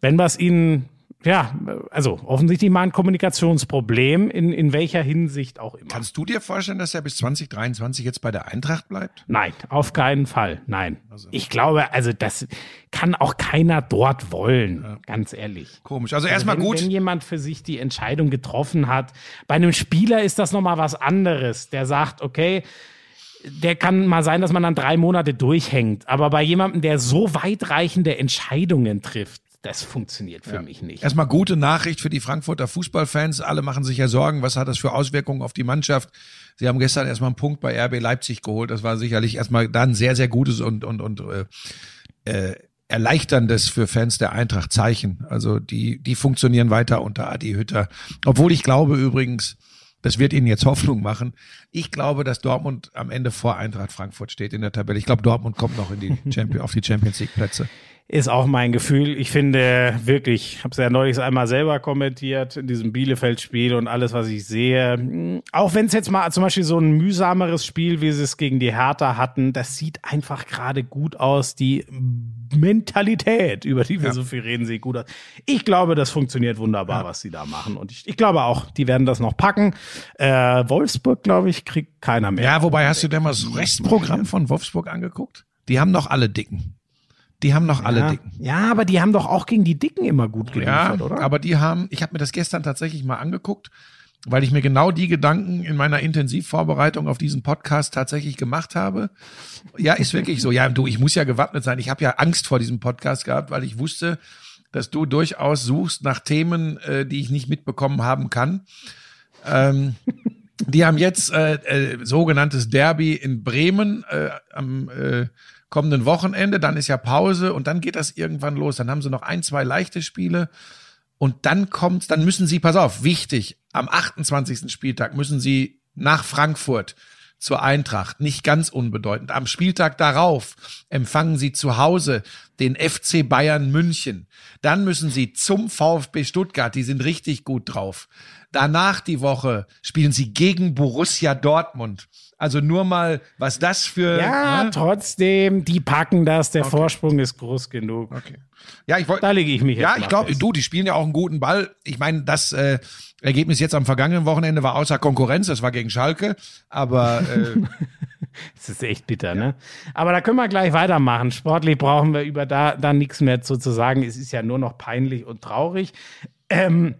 wenn was ihnen, ja, also offensichtlich mal ein Kommunikationsproblem, in, in welcher Hinsicht auch immer. Kannst du dir vorstellen, dass er bis 2023 jetzt bei der Eintracht bleibt? Nein, auf keinen Fall. Nein. Ich glaube, also das kann auch keiner dort wollen, ganz ehrlich. Komisch. Also Also erstmal gut. Wenn jemand für sich die Entscheidung getroffen hat. Bei einem Spieler ist das nochmal was anderes. Der sagt, okay, der kann mal sein, dass man dann drei Monate durchhängt. Aber bei jemandem, der so weitreichende Entscheidungen trifft, das funktioniert für mich nicht. Erstmal gute Nachricht für die Frankfurter Fußballfans. Alle machen sich ja Sorgen. Was hat das für Auswirkungen auf die Mannschaft? Sie haben gestern erstmal einen Punkt bei RB Leipzig geholt. Das war sicherlich erstmal dann sehr, sehr gutes und, und, und äh, äh, erleichterndes für Fans der Eintracht Zeichen. Also die, die funktionieren weiter unter Adi Hütter. Obwohl ich glaube übrigens, das wird Ihnen jetzt Hoffnung machen. Ich glaube, dass Dortmund am Ende vor Eintracht Frankfurt steht in der Tabelle. Ich glaube, Dortmund kommt noch in die Champion, auf die Champions League Plätze. Ist auch mein Gefühl. Ich finde wirklich, ich habe es ja neulich einmal selber kommentiert in diesem Bielefeld-Spiel und alles, was ich sehe. Auch wenn es jetzt mal zum Beispiel so ein mühsameres Spiel, wie sie es gegen die Hertha hatten, das sieht einfach gerade gut aus. Die Mentalität, über die wir so viel reden, sieht gut aus. Ich glaube, das funktioniert wunderbar, was sie da machen. Und ich, ich glaube auch, die werden das noch packen. Äh, Wolfsburg, glaube ich, kriegt keiner mehr. Ja, wobei hast du dir mal das Restprogramm von Wolfsburg angeguckt? Die haben noch alle Dicken. Die haben noch alle ja. Dicken. ja, aber die haben doch auch gegen die Dicken immer gut Ja, geliefert, oder? aber die haben, ich habe mir das gestern tatsächlich mal angeguckt, weil ich mir genau die Gedanken in meiner Intensivvorbereitung auf diesen Podcast tatsächlich gemacht habe. Ja, ist wirklich so. Ja, du, ich muss ja gewappnet sein. Ich habe ja Angst vor diesem Podcast gehabt, weil ich wusste, dass du durchaus suchst nach Themen, äh, die ich nicht mitbekommen haben kann. Ähm, die haben jetzt äh, äh, sogenanntes Derby in Bremen äh, am äh, kommenden Wochenende. Dann ist ja Pause und dann geht das irgendwann los. Dann haben sie noch ein, zwei leichte Spiele. Und dann kommt, dann müssen sie, pass auf, wichtig, am 28. Spieltag müssen sie nach Frankfurt zur Eintracht. Nicht ganz unbedeutend. Am Spieltag darauf empfangen sie zu Hause den FC Bayern München. Dann müssen sie zum VfB Stuttgart. Die sind richtig gut drauf. Danach die Woche spielen sie gegen Borussia Dortmund. Also nur mal, was das für. Ja, ne? trotzdem, die packen das. Der Vorsprung ist groß genug. Okay. Ja, ich wollte. Da lege ich mich jetzt Ja, ich glaube, du, die spielen ja auch einen guten Ball. Ich meine, das äh, Ergebnis jetzt am vergangenen Wochenende war außer Konkurrenz, das war gegen Schalke, aber äh, Das ist echt bitter, ne? Aber da können wir gleich weitermachen. Sportlich brauchen wir über da, da nichts mehr zu, zu sagen. Es ist ja nur noch peinlich und traurig. Ähm,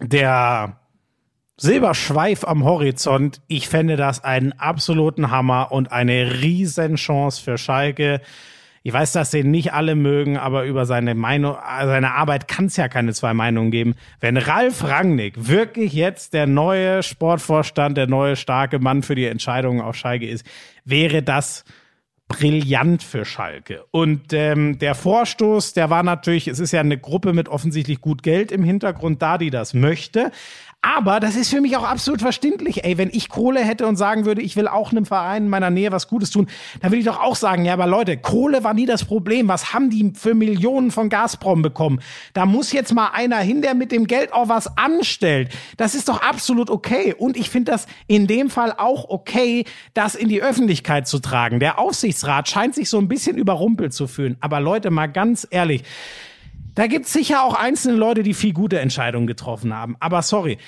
der Silberschweif am Horizont, ich fände das einen absoluten Hammer und eine Riesenchance für Schalke. Ich weiß, dass den nicht alle mögen, aber über seine Meinung, seine Arbeit kann es ja keine zwei Meinungen geben. Wenn Ralf Rangnick wirklich jetzt der neue Sportvorstand, der neue starke Mann für die Entscheidungen auf Schalke ist, wäre das brillant für Schalke. Und ähm, der Vorstoß, der war natürlich, es ist ja eine Gruppe mit offensichtlich gut Geld im Hintergrund da, die das möchte. Aber das ist für mich auch absolut verständlich. Ey, wenn ich Kohle hätte und sagen würde, ich will auch einem Verein in meiner Nähe was Gutes tun, dann würde ich doch auch sagen, ja, aber Leute, Kohle war nie das Problem. Was haben die für Millionen von Gazprom bekommen? Da muss jetzt mal einer hin, der mit dem Geld auch was anstellt. Das ist doch absolut okay. Und ich finde das in dem Fall auch okay, das in die Öffentlichkeit zu tragen. Der Aufsichtsrat scheint sich so ein bisschen überrumpelt zu fühlen. Aber Leute, mal ganz ehrlich, da gibt's sicher auch einzelne Leute, die viel gute Entscheidungen getroffen haben. Aber sorry.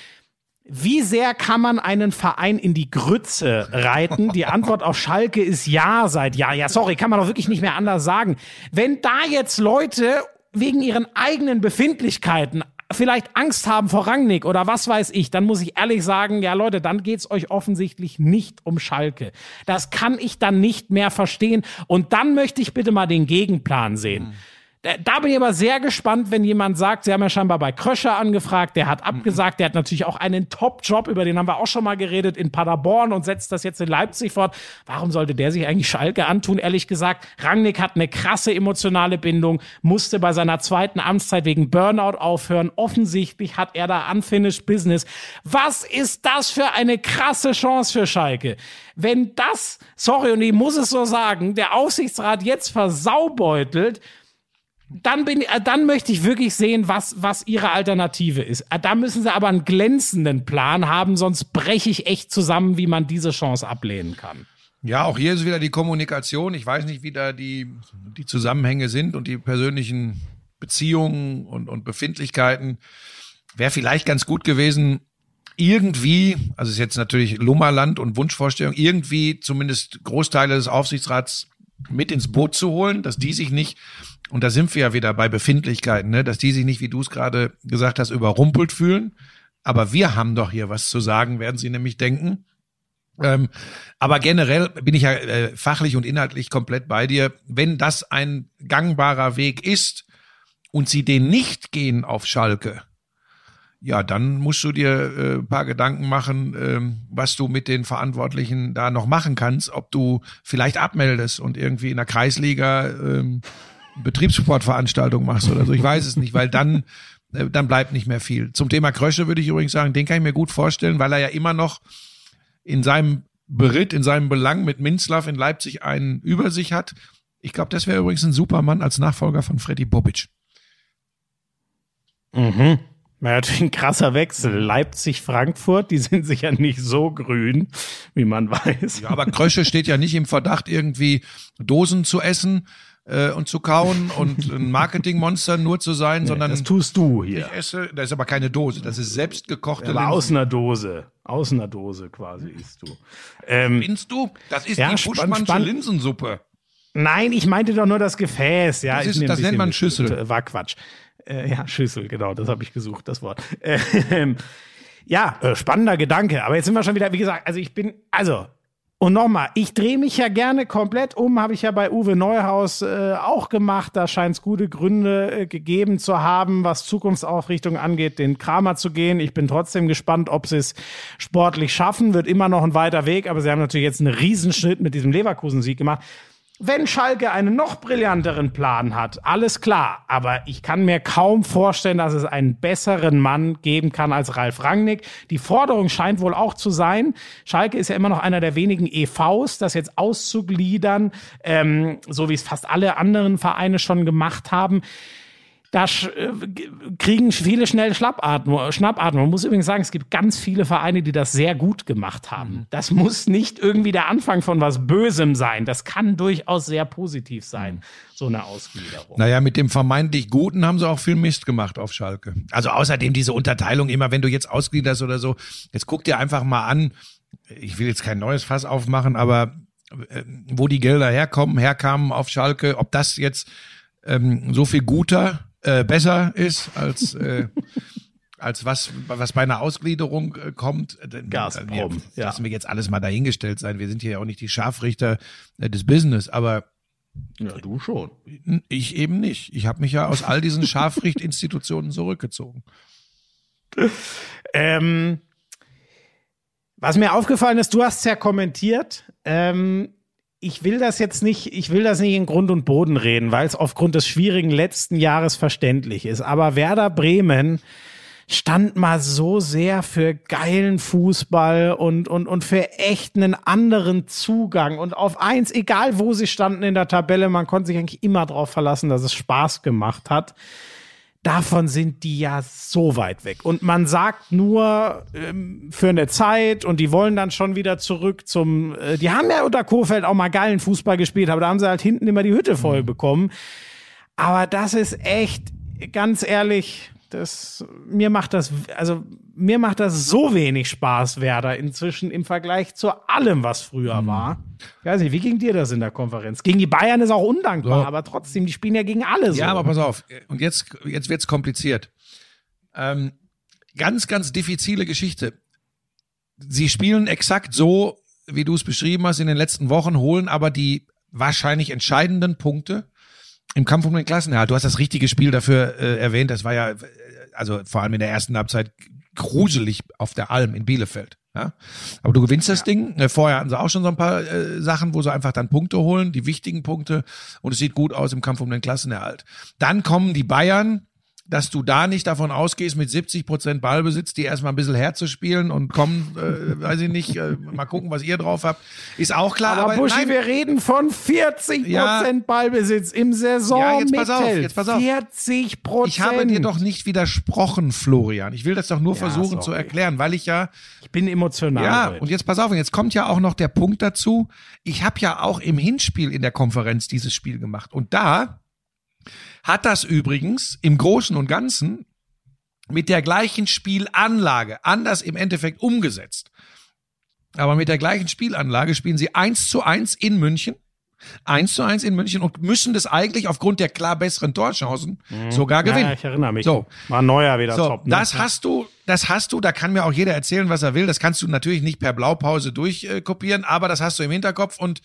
Wie sehr kann man einen Verein in die Grütze reiten? Die Antwort auf Schalke ist ja seit Jahr. Ja, sorry, kann man doch wirklich nicht mehr anders sagen. Wenn da jetzt Leute wegen ihren eigenen Befindlichkeiten vielleicht Angst haben vor Rangnick oder was weiß ich, dann muss ich ehrlich sagen, ja Leute, dann geht's euch offensichtlich nicht um Schalke. Das kann ich dann nicht mehr verstehen. Und dann möchte ich bitte mal den Gegenplan sehen. Da- Da bin ich aber sehr gespannt, wenn jemand sagt, Sie haben ja scheinbar bei Kröscher angefragt, der hat abgesagt, der hat natürlich auch einen Top-Job, über den haben wir auch schon mal geredet, in Paderborn und setzt das jetzt in Leipzig fort. Warum sollte der sich eigentlich Schalke antun? Ehrlich gesagt, Rangnick hat eine krasse emotionale Bindung, musste bei seiner zweiten Amtszeit wegen Burnout aufhören. Offensichtlich hat er da unfinished business. Was ist das für eine krasse Chance für Schalke? Wenn das, sorry, und ich muss es so sagen, der Aufsichtsrat jetzt versaubeutelt, dann bin, äh, dann möchte ich wirklich sehen, was, was ihre Alternative ist. Äh, Da müssen sie aber einen glänzenden Plan haben, sonst breche ich echt zusammen, wie man diese Chance ablehnen kann. Ja, auch hier ist wieder die Kommunikation. Ich weiß nicht, wie da die, die Zusammenhänge sind und die persönlichen Beziehungen und, und Befindlichkeiten. Wäre vielleicht ganz gut gewesen, irgendwie, also ist jetzt natürlich Lummerland und Wunschvorstellung, irgendwie zumindest Großteile des Aufsichtsrats mit ins Boot zu holen, dass die sich nicht, und da sind wir ja wieder bei Befindlichkeiten, ne, dass die sich nicht, wie du es gerade gesagt hast, überrumpelt fühlen. Aber wir haben doch hier was zu sagen, werden sie nämlich denken. Ähm, aber generell bin ich ja äh, fachlich und inhaltlich komplett bei dir. Wenn das ein gangbarer Weg ist und sie den nicht gehen auf Schalke, ja, dann musst du dir äh, ein paar Gedanken machen, ähm, was du mit den Verantwortlichen da noch machen kannst, ob du vielleicht abmeldest und irgendwie in der Kreisliga ähm, Betriebssportveranstaltung machst oder so. Ich weiß es nicht, weil dann äh, dann bleibt nicht mehr viel. Zum Thema Krösche würde ich übrigens sagen, den kann ich mir gut vorstellen, weil er ja immer noch in seinem Beritt, in seinem Belang mit Minzlaff in Leipzig einen über sich hat. Ich glaube, das wäre übrigens ein Supermann als Nachfolger von Freddy Bobic. Mhm. Ja, natürlich ein krasser Wechsel. Leipzig-Frankfurt, die sind sicher nicht so grün, wie man weiß. Ja, aber Krösche steht ja nicht im Verdacht, irgendwie Dosen zu essen äh, und zu kauen und ein Marketingmonster nur zu sein, sondern das tust du hier. ich esse, das ist aber keine Dose, das ist selbstgekochte Aber Linsen. aus einer Dose. Aus einer Dose quasi isst du. Ähm, Findest du? Das ist Ja, die Buschmannsche Linsensuppe. Nein, ich meinte doch nur das Gefäß. Ja, Das ist- das nennt man Schüssel. War Quatsch. Äh, ja, Schüssel, genau, das habe ich gesucht, das Wort. Ähm, ja, äh, spannender Gedanke. Aber jetzt sind wir schon wieder, wie gesagt, also ich bin, also Und nochmal, ich drehe mich ja gerne komplett um, habe ich ja bei Uwe Neuhaus äh, auch gemacht. Da scheint es gute Gründe äh, gegeben zu haben, was Zukunftsaufrichtung angeht, den Kramer zu gehen. Ich bin trotzdem gespannt, ob sie es sportlich schaffen. Wird immer noch ein weiter Weg, aber sie haben natürlich jetzt einen Riesenschritt mit diesem Leverkusen-Sieg gemacht. Wenn Schalke einen noch brillanteren Plan hat, alles klar. Aber ich kann mir kaum vorstellen, dass es einen besseren Mann geben kann als Ralf Rangnick. Die Forderung scheint wohl auch zu sein. Schalke ist ja immer noch einer der wenigen EVs, das jetzt auszugliedern, ähm, so wie es fast alle anderen Vereine schon gemacht haben da äh, kriegen viele schnell Schnappatmung. Man muss übrigens sagen, es gibt ganz viele Vereine, die das sehr gut gemacht haben. Mhm. Das muss nicht irgendwie der Anfang von was Bösem sein. Das kann durchaus sehr positiv sein, so eine Ausgliederung. Naja, mit dem vermeintlich Guten haben sie auch viel Mist gemacht auf Schalke. Also außerdem diese Unterteilung immer, wenn du jetzt ausgliederst oder so, jetzt guck dir einfach mal an, ich will jetzt kein neues Fass aufmachen, aber äh, wo die Gelder herkommen, herkamen auf Schalke, ob das jetzt ähm, so viel guter äh, besser ist als äh, als was was bei einer Ausgliederung äh, kommt. Äh, Gazprom. Ja, lassen wir jetzt alles mal dahingestellt sein. Wir sind hier ja auch nicht die Scharfrichter des Business, aber ja, du schon. Ich eben nicht. Ich habe mich ja aus all diesen Scharfrichtinstitutionen zurückgezogen. Ähm, was mir aufgefallen ist, du hast es ja kommentiert. Ähm, ich will das jetzt nicht, ich will das nicht in Grund und Boden reden, weil es aufgrund des schwierigen letzten Jahres verständlich ist. Aber Werder Bremen stand mal so sehr für geilen Fußball und, und, und für echt einen anderen Zugang. Und auf eins, egal wo sie standen in der Tabelle, man konnte sich eigentlich immer darauf verlassen, dass es Spaß gemacht hat davon sind die ja so weit weg. Und man sagt nur ähm, für eine Zeit und die wollen dann schon wieder zurück zum, äh, die haben ja unter Kofeld auch mal geilen Fußball gespielt, aber da haben sie halt hinten immer die Hütte voll mhm. bekommen. Aber das ist echt, ganz ehrlich, das, mir macht das, also mir macht das so wenig Spaß, Werder, inzwischen im Vergleich zu allem, was früher mhm. war. Ich weiß nicht, wie ging dir das in der Konferenz? Gegen die Bayern ist auch undankbar, so. aber trotzdem, die spielen ja gegen alle so. Ja, aber pass auf, und jetzt, jetzt wird's kompliziert. Ähm, ganz, ganz diffizile Geschichte. Sie spielen exakt so, wie du es beschrieben hast in den letzten Wochen, holen aber die wahrscheinlich entscheidenden Punkte im Kampf um den Klassenerhalt. Du hast das richtige Spiel dafür äh, erwähnt. Das war ja, also vor allem in der ersten Halbzeit gruselig auf der Alm in Bielefeld. Ja? Aber du gewinnst das ja. Ding. Äh, vorher hatten sie auch schon so ein paar äh, Sachen, wo sie einfach dann Punkte holen, die wichtigen Punkte. Und es sieht gut aus im Kampf um den Klassenerhalt. Dann kommen die Bayern, dass du da nicht davon ausgehst, mit 70 Prozent Ballbesitz, die erstmal ein bisschen herzuspielen und kommen, äh, weiß ich nicht, äh, mal gucken, was ihr drauf habt, ist auch klar. Aber, aber Buschi, nein, wir reden von 40 Prozent ja, Ballbesitz im Saison. Ja, jetzt pass auf, jetzt pass auf. 40 Prozent. Ich habe dir doch nicht widersprochen, Florian. Ich will das doch nur ja, versuchen sorry. zu erklären, weil ich ja. Ich bin emotional. Ja, heute. und jetzt pass auf, und jetzt kommt ja auch noch der Punkt dazu. Ich habe ja auch im Hinspiel in der Konferenz dieses Spiel gemacht. Und da hat das übrigens im Großen und Ganzen mit der gleichen Spielanlage, anders im Endeffekt umgesetzt. Aber mit der gleichen Spielanlage spielen sie eins zu eins in München. Eins zu eins in München und müssen das eigentlich aufgrund der klar besseren Torchancen mhm. sogar gewinnen. Ja, ich erinnere mich. So. War neuer wieder so, top. Ne? Das hast du, das hast du, da kann mir auch jeder erzählen, was er will. Das kannst du natürlich nicht per Blaupause durchkopieren, aber das hast du im Hinterkopf und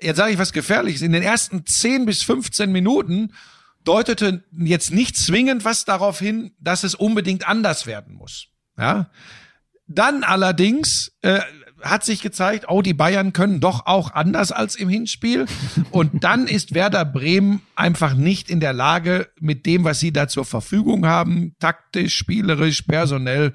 jetzt sage ich was Gefährliches. In den ersten 10 bis 15 Minuten deutete jetzt nicht zwingend was darauf hin, dass es unbedingt anders werden muss. Ja. Dann allerdings äh, hat sich gezeigt, oh, die Bayern können doch auch anders als im Hinspiel. Und dann ist Werder Bremen einfach nicht in der Lage, mit dem, was sie da zur Verfügung haben, taktisch, spielerisch, personell,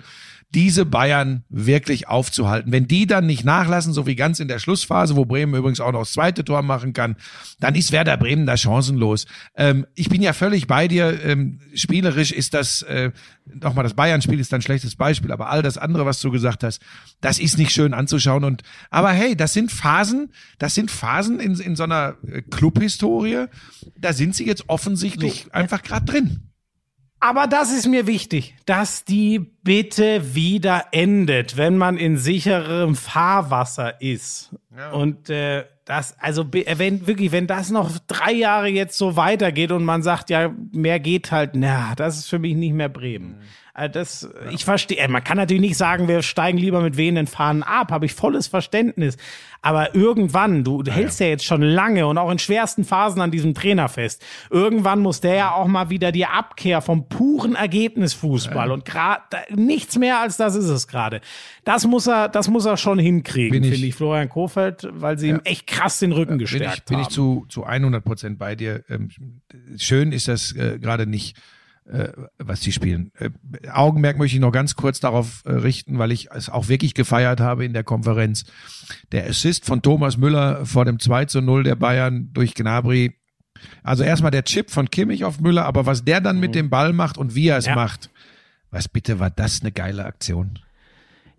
diese Bayern wirklich aufzuhalten. Wenn die dann nicht nachlassen, so wie ganz in der Schlussphase, wo Bremen übrigens auch noch das zweite Tor machen kann, dann ist Werder Bremen da chancenlos. Ähm, ich bin ja völlig bei dir. Ähm, spielerisch ist das, äh, nochmal das Bayern-Spiel ist ein schlechtes Beispiel, aber all das andere, was du gesagt hast, das ist nicht schön anzuschauen. Und aber hey, das sind Phasen, das sind Phasen in, in so einer äh, Clubhistorie. Da sind sie jetzt offensichtlich so. einfach gerade drin. Aber das ist mir wichtig, dass die bitte wieder endet, wenn man in sicherem Fahrwasser ist. Ja. Und äh, das, also wenn wirklich, wenn das noch drei Jahre jetzt so weitergeht und man sagt, ja, mehr geht halt, na, das ist für mich nicht mehr Bremen. Mhm. Also das, ich verstehe, man kann natürlich nicht sagen, wir steigen lieber mit wehenden Fahnen ab, habe ich volles Verständnis. Aber irgendwann, du, du hältst ja jetzt schon lange und auch in schwersten Phasen an diesem Trainer fest. Irgendwann muss der ja auch mal wieder die Abkehr vom puren Ergebnisfußball und gerade nichts mehr als das ist es gerade. Das muss er, das muss er schon hinkriegen, finde ich, Florian Kofeld, weil sie ihm echt krass den Rücken bin ich, gestärkt bin haben. ich zu, zu 100 Prozent bei dir. Ähm, schön ist das äh, gerade nicht, äh, was die spielen. Äh, Augenmerk möchte ich noch ganz kurz darauf äh, richten, weil ich es auch wirklich gefeiert habe in der Konferenz. Der Assist von Thomas Müller vor dem 2 zu 0 der Bayern durch Gnabry. Also erstmal der Chip von Kimmich auf Müller, aber was der dann mit dem Ball macht und wie er es Ja. macht, was bitte war das eine geile Aktion?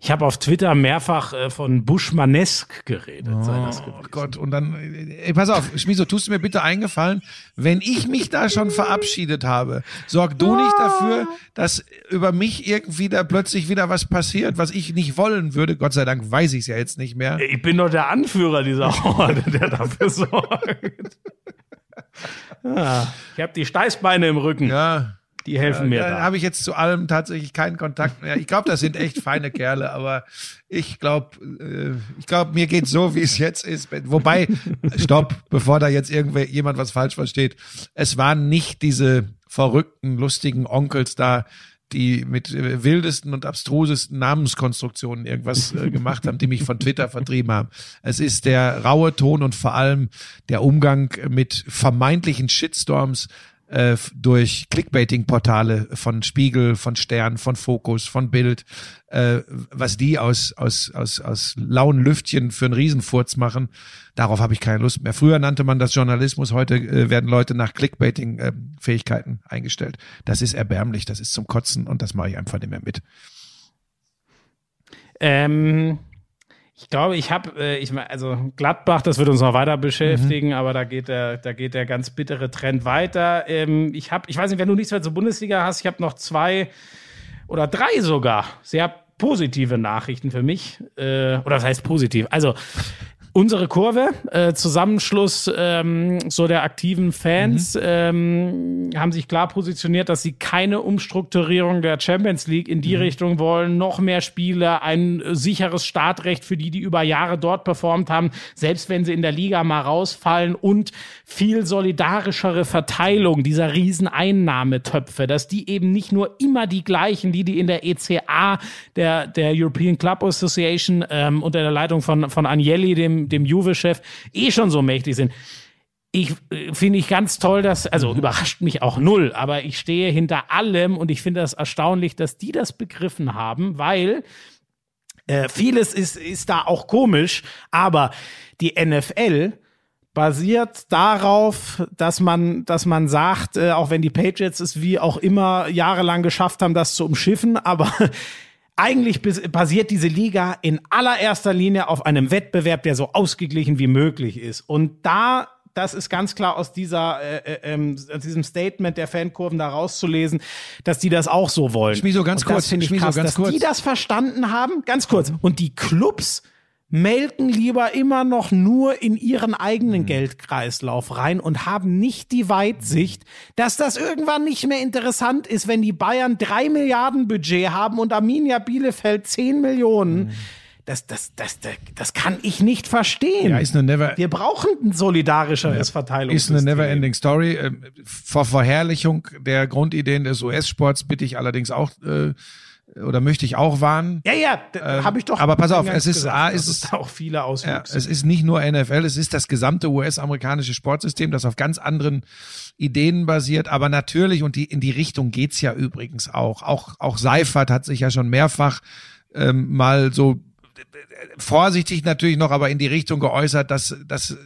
Ich habe auf Twitter mehrfach äh, von Buschmannesk geredet. sei das Oh gewesen. Gott, und dann, äh, ey, pass auf, Schmiso, tust du mir bitte eingefallen, wenn ich mich da schon verabschiedet habe, sorg du nicht dafür, dass über mich irgendwie da plötzlich wieder was passiert, was ich nicht wollen würde. Gott sei Dank weiß ich es ja jetzt nicht mehr. Ich bin doch der Anführer dieser Horde, der dafür sorgt. Ah, ich habe die Steißbeine im Rücken. Ja, Die helfen mir da da. habe ich jetzt zu allem tatsächlich keinen Kontakt mehr. Ich glaube, das sind echt feine Kerle, aber ich glaube, äh, ich glaube, mir geht's so, wie es jetzt ist. Wobei, stopp, bevor da jetzt irgendwer jemand was falsch versteht. Es waren nicht diese verrückten, lustigen Onkels da, die mit äh, wildesten und abstrusesten Namenskonstruktionen irgendwas äh, gemacht haben, die mich von Twitter vertrieben haben. Es ist der raue Ton und vor allem der Umgang mit vermeintlichen Shitstorms äh, durch Clickbaiting-Portale von Spiegel, von Stern, von Fokus, von Bild, äh, was die aus, aus, aus, aus lauen Lüftchen für einen Riesenfurz machen, darauf habe ich keine Lust mehr. Früher nannte man das Journalismus, heute äh, werden Leute nach Clickbaiting-Fähigkeiten eingestellt. Das ist erbärmlich, das ist zum Kotzen und das mache ich einfach nicht mehr mit. Ähm, ich glaube, ich habe, äh, ich mein, also Gladbach, das wird uns noch weiter beschäftigen, aber da geht der, da geht der ganz bittere Trend weiter. Ähm, ich habe, ich weiß nicht, wenn du nichts mehr zur Bundesliga hast, ich habe noch zwei oder drei sogar sehr positive Nachrichten für mich. Äh, oder was heißt positiv? Also unsere Kurve, äh, Zusammenschluss ähm, so der aktiven Fans, ähm, haben sich klar positioniert, dass sie keine Umstrukturierung der Champions League in die Richtung wollen, noch mehr Spiele, ein äh, sicheres Startrecht für die, die über Jahre dort performt haben, selbst wenn sie in der Liga mal rausfallen. Und viel solidarischere Verteilung dieser riesen Einnahmetöpfe, dass die eben nicht nur immer die gleichen, die die in der ECA, der, der European Club Association ähm, unter der Leitung von, von Agnelli, dem, dem Juve-Chef, eh schon so mächtig sind. Ich äh, finde ich ganz toll, dass, also überrascht mich auch null, aber ich stehe hinter allem und ich finde das erstaunlich, dass die das begriffen haben, weil äh, vieles ist, ist da auch komisch, aber die NFL basiert darauf, dass man, dass man sagt, äh, auch wenn die Patriots es wie auch immer jahrelang geschafft haben, das zu umschiffen, aber eigentlich basiert diese Liga in allererster Linie auf einem Wettbewerb, der so ausgeglichen wie möglich ist. Und da, das ist ganz klar aus dieser, äh, äh, ähm, aus diesem Statement der Fankurven da rauszulesen, dass die das auch so wollen. Schmieso, ganz kurz, finde ich Schmieso, krass, ganz dass kurz. die das verstanden haben. Ganz kurz. Und die Clubs melken lieber immer noch nur in ihren eigenen Geldkreislauf rein und haben nicht die Weitsicht, dass das irgendwann nicht mehr interessant ist, wenn die Bayern drei Milliarden Budget haben und Arminia Bielefeld zehn Millionen. Das, das, das, das, das kann ich nicht verstehen. Ja, ist eine never, Wir brauchen ein solidarischeres ist Verteilungssystem. eine never-ending Story. Ähm, Vor Verherrlichung der Grundideen des US-Sports bitte ich allerdings auch äh, oder möchte ich auch warnen. Ja, ja, habe ich doch. aber pass auf, es ist- gesagt, A, ist es- da auch viele Ja, es ist nicht nur NFL, es ist das gesamte US-amerikanische Sportsystem, das auf ganz anderen Ideen basiert. Aber natürlich, und die, in die Richtung geht's ja übrigens auch. Auch, auch Seifert hat sich ja schon mehrfach ähm, mal so vorsichtig natürlich noch, aber in die Richtung geäußert, dass dass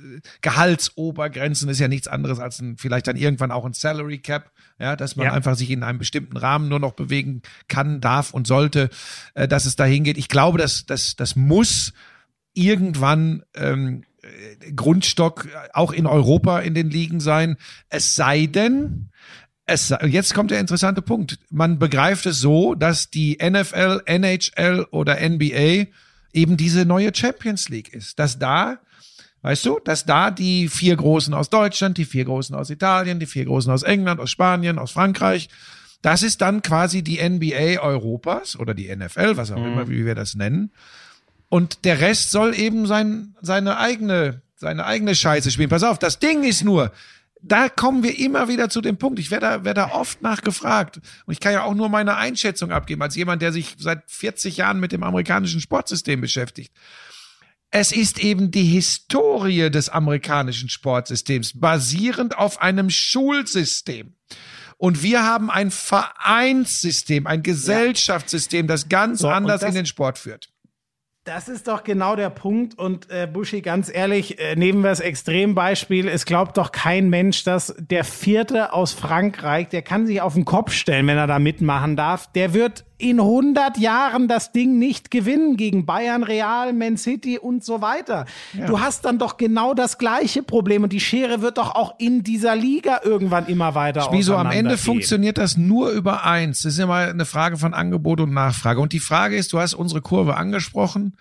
Gehaltsobergrenzen ist ja nichts anderes als ein, vielleicht dann irgendwann auch ein Salary Cap, ja, dass man Ja. einfach sich in einem bestimmten Rahmen nur noch bewegen kann, darf und sollte, äh, dass es dahin geht. Ich glaube, dass das das muss irgendwann ähm, äh, Grundstock auch in Europa in den Ligen sein. Es sei denn, es, jetzt kommt der interessante Punkt. Man begreift es so, dass die NFL, NHL oder NBA eben diese neue Champions League ist. Dass da, weißt du, dass da die vier Großen aus Deutschland, die vier Großen aus Italien, die vier Großen aus England, aus Spanien, aus Frankreich, Das ist dann quasi die NBA Europas oder die NFL, was auch Mhm. immer, wie wir das nennen. Und der Rest soll eben sein, seine eigene, seine eigene Scheiße spielen. Pass auf, das Ding ist nur, da kommen wir immer wieder zu dem Punkt. Ich werde da, werde da oft nachgefragt. Und ich kann ja auch nur meine Einschätzung abgeben, als jemand, der sich seit 40 Jahren mit dem amerikanischen Sportsystem beschäftigt. Es ist eben die Historie des amerikanischen Sportsystems, basierend auf einem Schulsystem. Und wir haben ein Vereinssystem, ein Gesellschaftssystem, das ganz So, anders das- in den Sport führt. Das ist doch genau der Punkt. Und äh, Buschi, ganz ehrlich, äh, nehmen wir das Extrembeispiel. Es glaubt doch kein Mensch, dass der Vierte aus Frankreich, der kann sich auf den Kopf stellen, wenn er da mitmachen darf. Der wird in 100 Jahren das Ding nicht gewinnen gegen Bayern, Real, Man City und so weiter. Du hast dann doch genau das gleiche Problem. Und die Schere wird doch auch in dieser Liga irgendwann immer weiter Wieso am Ende auseinandergehen. funktioniert das nur über eins? Das ist immer eine Frage von Angebot und Nachfrage. Und die Frage ist, du hast unsere Kurve angesprochen.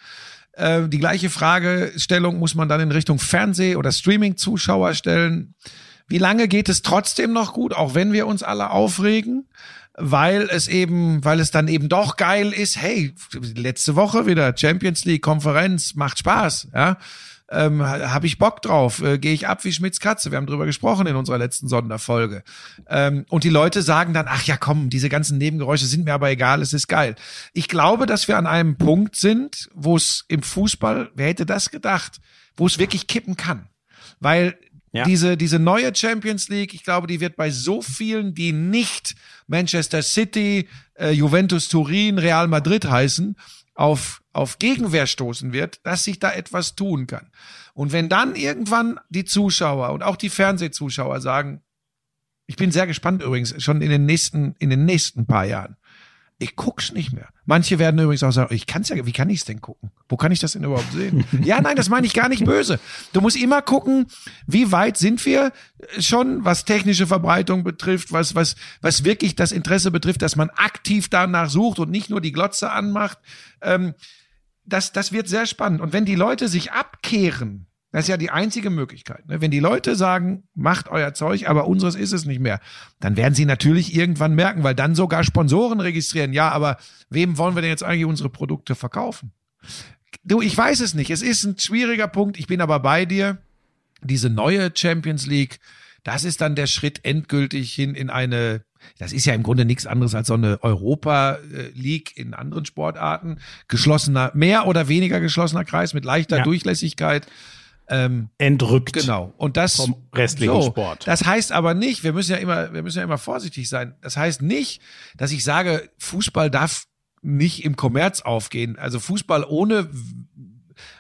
Äh, die gleiche Fragestellung muss man dann in Richtung Fernseh- oder Streaming-Zuschauer stellen. Wie lange geht es trotzdem noch gut, auch wenn wir uns alle aufregen? Weil es eben, weil es dann eben doch geil ist. Hey, letzte Woche wieder Champions League Konferenz, macht Spaß, ja ähm, habe ich Bock drauf, äh, gehe ich ab wie Schmitz Katze. Wir haben drüber gesprochen in unserer letzten Sonderfolge. Ähm, und die Leute sagen dann, ach ja, komm, diese ganzen Nebengeräusche sind mir aber egal, es ist geil. Ich glaube, dass wir an einem Punkt sind, wo es im Fußball, wer hätte das gedacht, wo es wirklich kippen kann. Weil Ja. diese, diese neue Champions League, ich glaube, die wird bei so vielen, die nicht Manchester City, äh, Juventus Turin, Real Madrid heißen, auf, auf Gegenwehr stoßen wird, dass sich da etwas tun kann. Und wenn dann irgendwann die Zuschauer und auch die Fernsehzuschauer sagen, ich bin sehr gespannt übrigens, schon in den nächsten, in den nächsten paar Jahren. Ich guck's nicht mehr. Manche werden übrigens auch sagen, ich kann's ja, wie kann ich's denn gucken? Wo kann ich das denn überhaupt sehen? ja, nein, das meine ich gar nicht böse. Du musst immer gucken, wie weit sind wir schon, was technische Verbreitung betrifft, was, was, was wirklich das Interesse betrifft, dass man aktiv danach sucht und nicht nur die Glotze anmacht. Ähm, das, das wird sehr spannend. Und wenn die Leute sich abkehren, das ist ja die einzige Möglichkeit. Ne? Wenn die Leute sagen, macht euer Zeug, aber unseres ist es nicht mehr, dann werden sie natürlich irgendwann merken, weil dann sogar Sponsoren registrieren. Ja, aber wem wollen wir denn jetzt eigentlich unsere Produkte verkaufen? Du, ich weiß es nicht. Es ist ein schwieriger Punkt. Ich bin aber bei dir. Diese neue Champions League, das ist dann der Schritt endgültig hin in eine, das ist ja im Grunde nichts anderes als so eine Europa äh, League in anderen Sportarten. Geschlossener, mehr oder weniger geschlossener Kreis mit leichter Ja. Durchlässigkeit. Ähm, Entrückt. Genau. Und das Vom restlichen Sport. Das heißt aber nicht, wir müssen ja immer, wir müssen ja immer vorsichtig sein. Das heißt nicht, dass ich sage, Fußball darf nicht im Kommerz aufgehen. Also Fußball ohne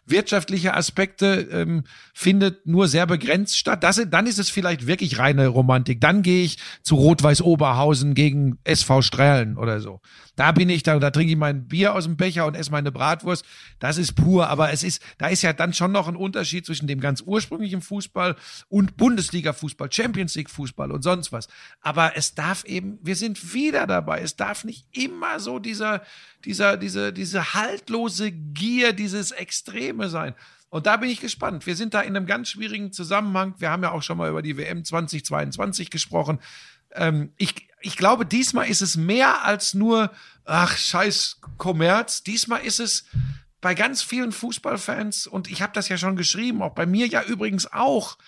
wirtschaftliche Aspekte ähm, findet nur sehr begrenzt statt. Das, dann ist es vielleicht wirklich reine Romantik. Dann gehe ich zu Rot-Weiß Oberhausen gegen SV Strahlen oder so. Da bin ich da, da trinke ich mein Bier aus dem Becher und esse meine Bratwurst. Das ist pur, aber es ist, da ist ja dann schon noch ein Unterschied zwischen dem ganz ursprünglichen Fußball und Bundesliga-Fußball, Champions League-Fußball und sonst was. Aber es darf eben, wir sind wieder dabei. Es darf nicht immer so dieser, dieser, diese, diese haltlose Gier, dieses Extreme sein. Und da bin ich gespannt. Wir sind da in einem ganz schwierigen Zusammenhang. Wir haben ja auch schon mal über die WM 2022 gesprochen. Ähm, ich, ich glaube, diesmal ist es mehr als nur, ach, scheiß Kommerz. Diesmal ist es bei ganz vielen Fußballfans, und ich habe das ja schon geschrieben, auch bei mir ja übrigens auch,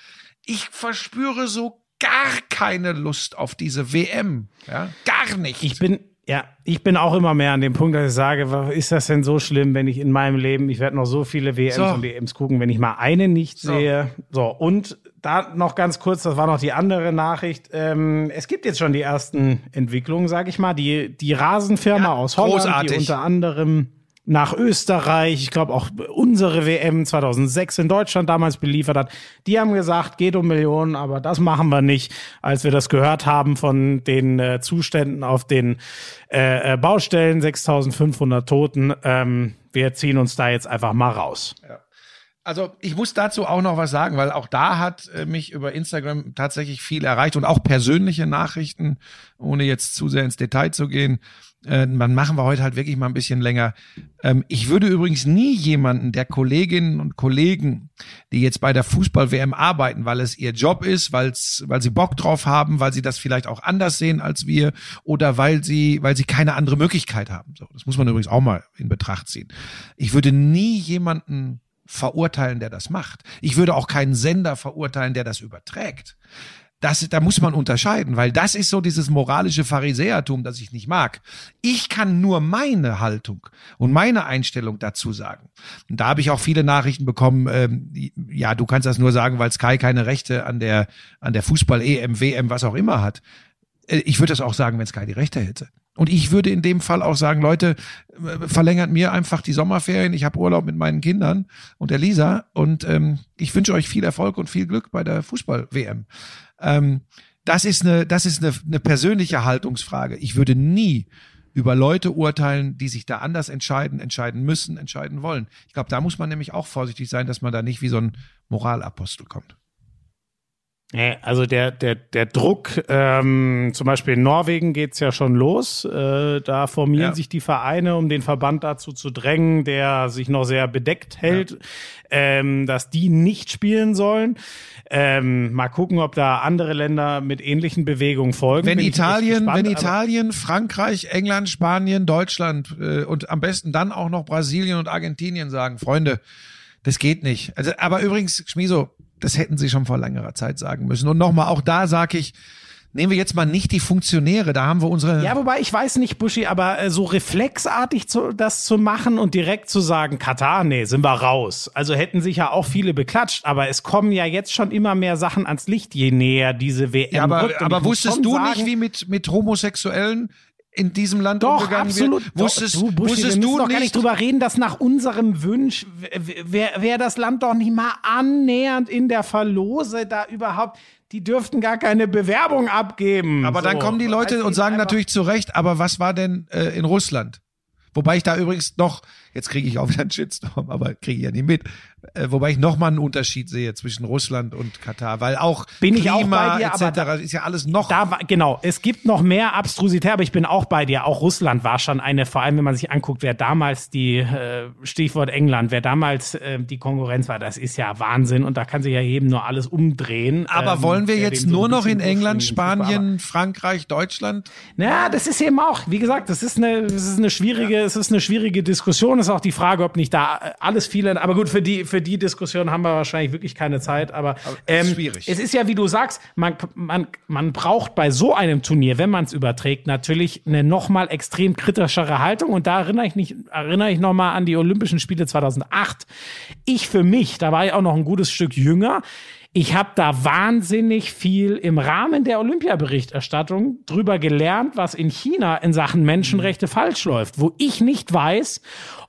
ich verspüre so gar keine Lust auf diese WM. Ja, gar nicht. Ich bin, ja, ich bin auch immer mehr an dem Punkt, dass ich sage, ist das denn so schlimm, wenn ich in meinem Leben, ich werde noch so viele WMs So. und WMs gucken, wenn ich mal eine nicht So. sehe. So, und da noch ganz kurz, das war noch die andere Nachricht. Ähm, es gibt jetzt schon die ersten Entwicklungen, sage ich mal. Die, die Rasenfirma Ja, aus Holland, großartig. die unter anderem nach Österreich, ich glaube auch unsere WM 2006 in Deutschland damals beliefert hat, die haben gesagt, geht um Millionen, aber das machen wir nicht. Als wir das gehört haben von den äh, Zuständen auf den äh, äh, Baustellen, 6500 Toten, ähm, wir ziehen uns da jetzt einfach mal raus. Also ich muss dazu auch noch was sagen, weil auch da hat äh, mich über Instagram tatsächlich viel erreicht und auch persönliche Nachrichten, ohne jetzt zu sehr ins Detail zu gehen. Äh, man machen wir heute halt wirklich mal ein bisschen länger. Ähm, ich würde übrigens nie jemanden der Kolleginnen und Kollegen, die jetzt bei der Fußball-WM arbeiten, weil es ihr Job ist, weil sie Bock drauf haben, weil sie das vielleicht auch anders sehen als wir oder weil sie, weil sie keine andere Möglichkeit haben. So, das muss man übrigens auch mal in Betracht ziehen. Ich würde nie jemanden verurteilen, der das macht. Ich würde auch keinen Sender verurteilen, der das überträgt. Das, da muss man unterscheiden, weil das ist so dieses moralische Pharisäertum, das ich nicht mag. Ich kann nur meine Haltung und meine Einstellung dazu sagen. Und da habe ich auch viele Nachrichten bekommen, ähm, ja, du kannst das nur sagen, weil Sky keine Rechte an der, an der Fußball-EM, WM, was auch immer hat. Äh, ich würde das auch sagen, wenn Sky die Rechte hätte. Und ich würde in dem Fall auch sagen, Leute, äh, verlängert mir einfach die Sommerferien. Ich habe Urlaub mit meinen Kindern und der Lisa. Und ähm, ich wünsche euch viel Erfolg und viel Glück bei der Fußball-WM. Ähm, das ist eine, das ist eine, eine persönliche Haltungsfrage. Ich würde nie über Leute urteilen, die sich da anders entscheiden, entscheiden müssen, entscheiden wollen. Ich glaube, da muss man nämlich auch vorsichtig sein, dass man da nicht wie so ein Moralapostel kommt. Also der, der, der Druck, ähm, zum Beispiel in Norwegen geht's ja schon los. Äh, da formieren Ja. sich die Vereine, um den Verband dazu zu drängen, der sich noch sehr bedeckt hält, ähm, dass die nicht spielen sollen. Ähm, mal gucken, ob da andere Länder mit ähnlichen Bewegungen folgen. Wenn Bin Italien, gespannt, wenn Italien, Frankreich, England, Spanien, Deutschland äh, und am besten dann auch noch Brasilien und Argentinien sagen, Freunde, das geht nicht. Also, aber übrigens, Schmiso, das hätten sie schon vor längerer Zeit sagen müssen. Und nochmal, auch da sage ich, nehmen wir jetzt mal nicht die Funktionäre, da haben wir unsere. Ja, wobei ich weiß nicht, Buschi, aber äh, so reflexartig zu, das zu machen und direkt zu sagen, Katar, nee, sind wir raus. Also hätten sich ja auch viele beklatscht, aber es kommen ja jetzt schon immer mehr Sachen ans Licht, je näher diese WM Ja, aber, rückt. Aber wusstest du sagen, nicht, wie mit, mit Homosexuellen in diesem Land Doch, umgegangen absolut. wird? Doch, Wusstest, du, Buschi, wir wusstest müssen du doch gar nicht? nicht drüber reden, dass nach unserem Wunsch wäre wär das Land doch nicht mal annähernd in der Verlose da überhaupt. Die dürften gar keine Bewerbung abgeben. aber dann So. kommen die Leute und sagen natürlich zu Recht, aber was war denn äh, in Russland? Wobei ich da übrigens noch, jetzt kriege ich auch wieder einen Shitstorm, aber kriege ich ja nicht mit, äh, wobei ich noch mal einen Unterschied sehe zwischen Russland und Katar, weil auch Bin ich Klima auch bei dir, etc. ist ja alles noch Da war, genau, es gibt noch mehr Abstrusität, aber ich bin auch bei dir. Auch Russland war schon eine, vor allem wenn man sich anguckt, wer damals die, äh, Stichwort England, wer damals äh, die Konkurrenz war, das ist ja Wahnsinn und da kann sich ja jedem nur alles umdrehen. Aber ähm, wollen wir jetzt so nur noch in England. Spanien, Frankreich, Deutschland? Ja, das ist eben auch, wie gesagt, das ist eine, das ist eine schwierige, es ist eine schwierige Diskussion. Es ist auch die Frage, ob nicht da alles viele, aber gut, für die, für die Diskussion haben wir wahrscheinlich wirklich keine Zeit. Aber, es ist ähm, schwierig. Es ist ja, wie du sagst, man, man, man braucht bei so einem Turnier, wenn man es überträgt, natürlich eine nochmal extrem kritischere Haltung. Und da erinnere ich nicht, erinnere ich nochmal an die Olympischen Spiele 2008. Ich für mich, da war ich auch noch ein gutes Stück jünger. Ich habe da wahnsinnig viel im Rahmen der Olympiaberichterstattung drüber gelernt, was in China in Sachen Menschenrechte falsch läuft, wo ich nicht weiß,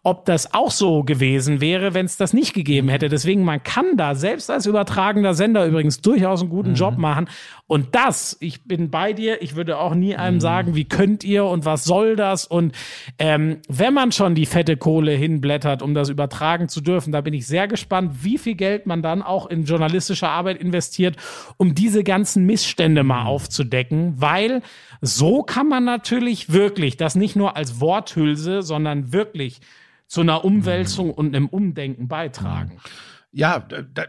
ob das auch so gewesen wäre, wenn es das nicht gegeben hätte. Deswegen, man kann da selbst als übertragender Sender übrigens durchaus einen guten Job machen. Und das, ich bin bei dir, ich würde auch nie einem sagen, wie könnt ihr und was soll das? Und ähm, wenn man schon die fette Kohle hinblättert, um das übertragen zu dürfen, da bin ich sehr gespannt, wie viel Geld man dann auch in journalistische Arbeit investiert, um diese ganzen Missstände mal aufzudecken, weil so kann man natürlich wirklich das nicht nur als Worthülse, sondern wirklich zu einer Umwälzung und einem Umdenken beitragen. Ja,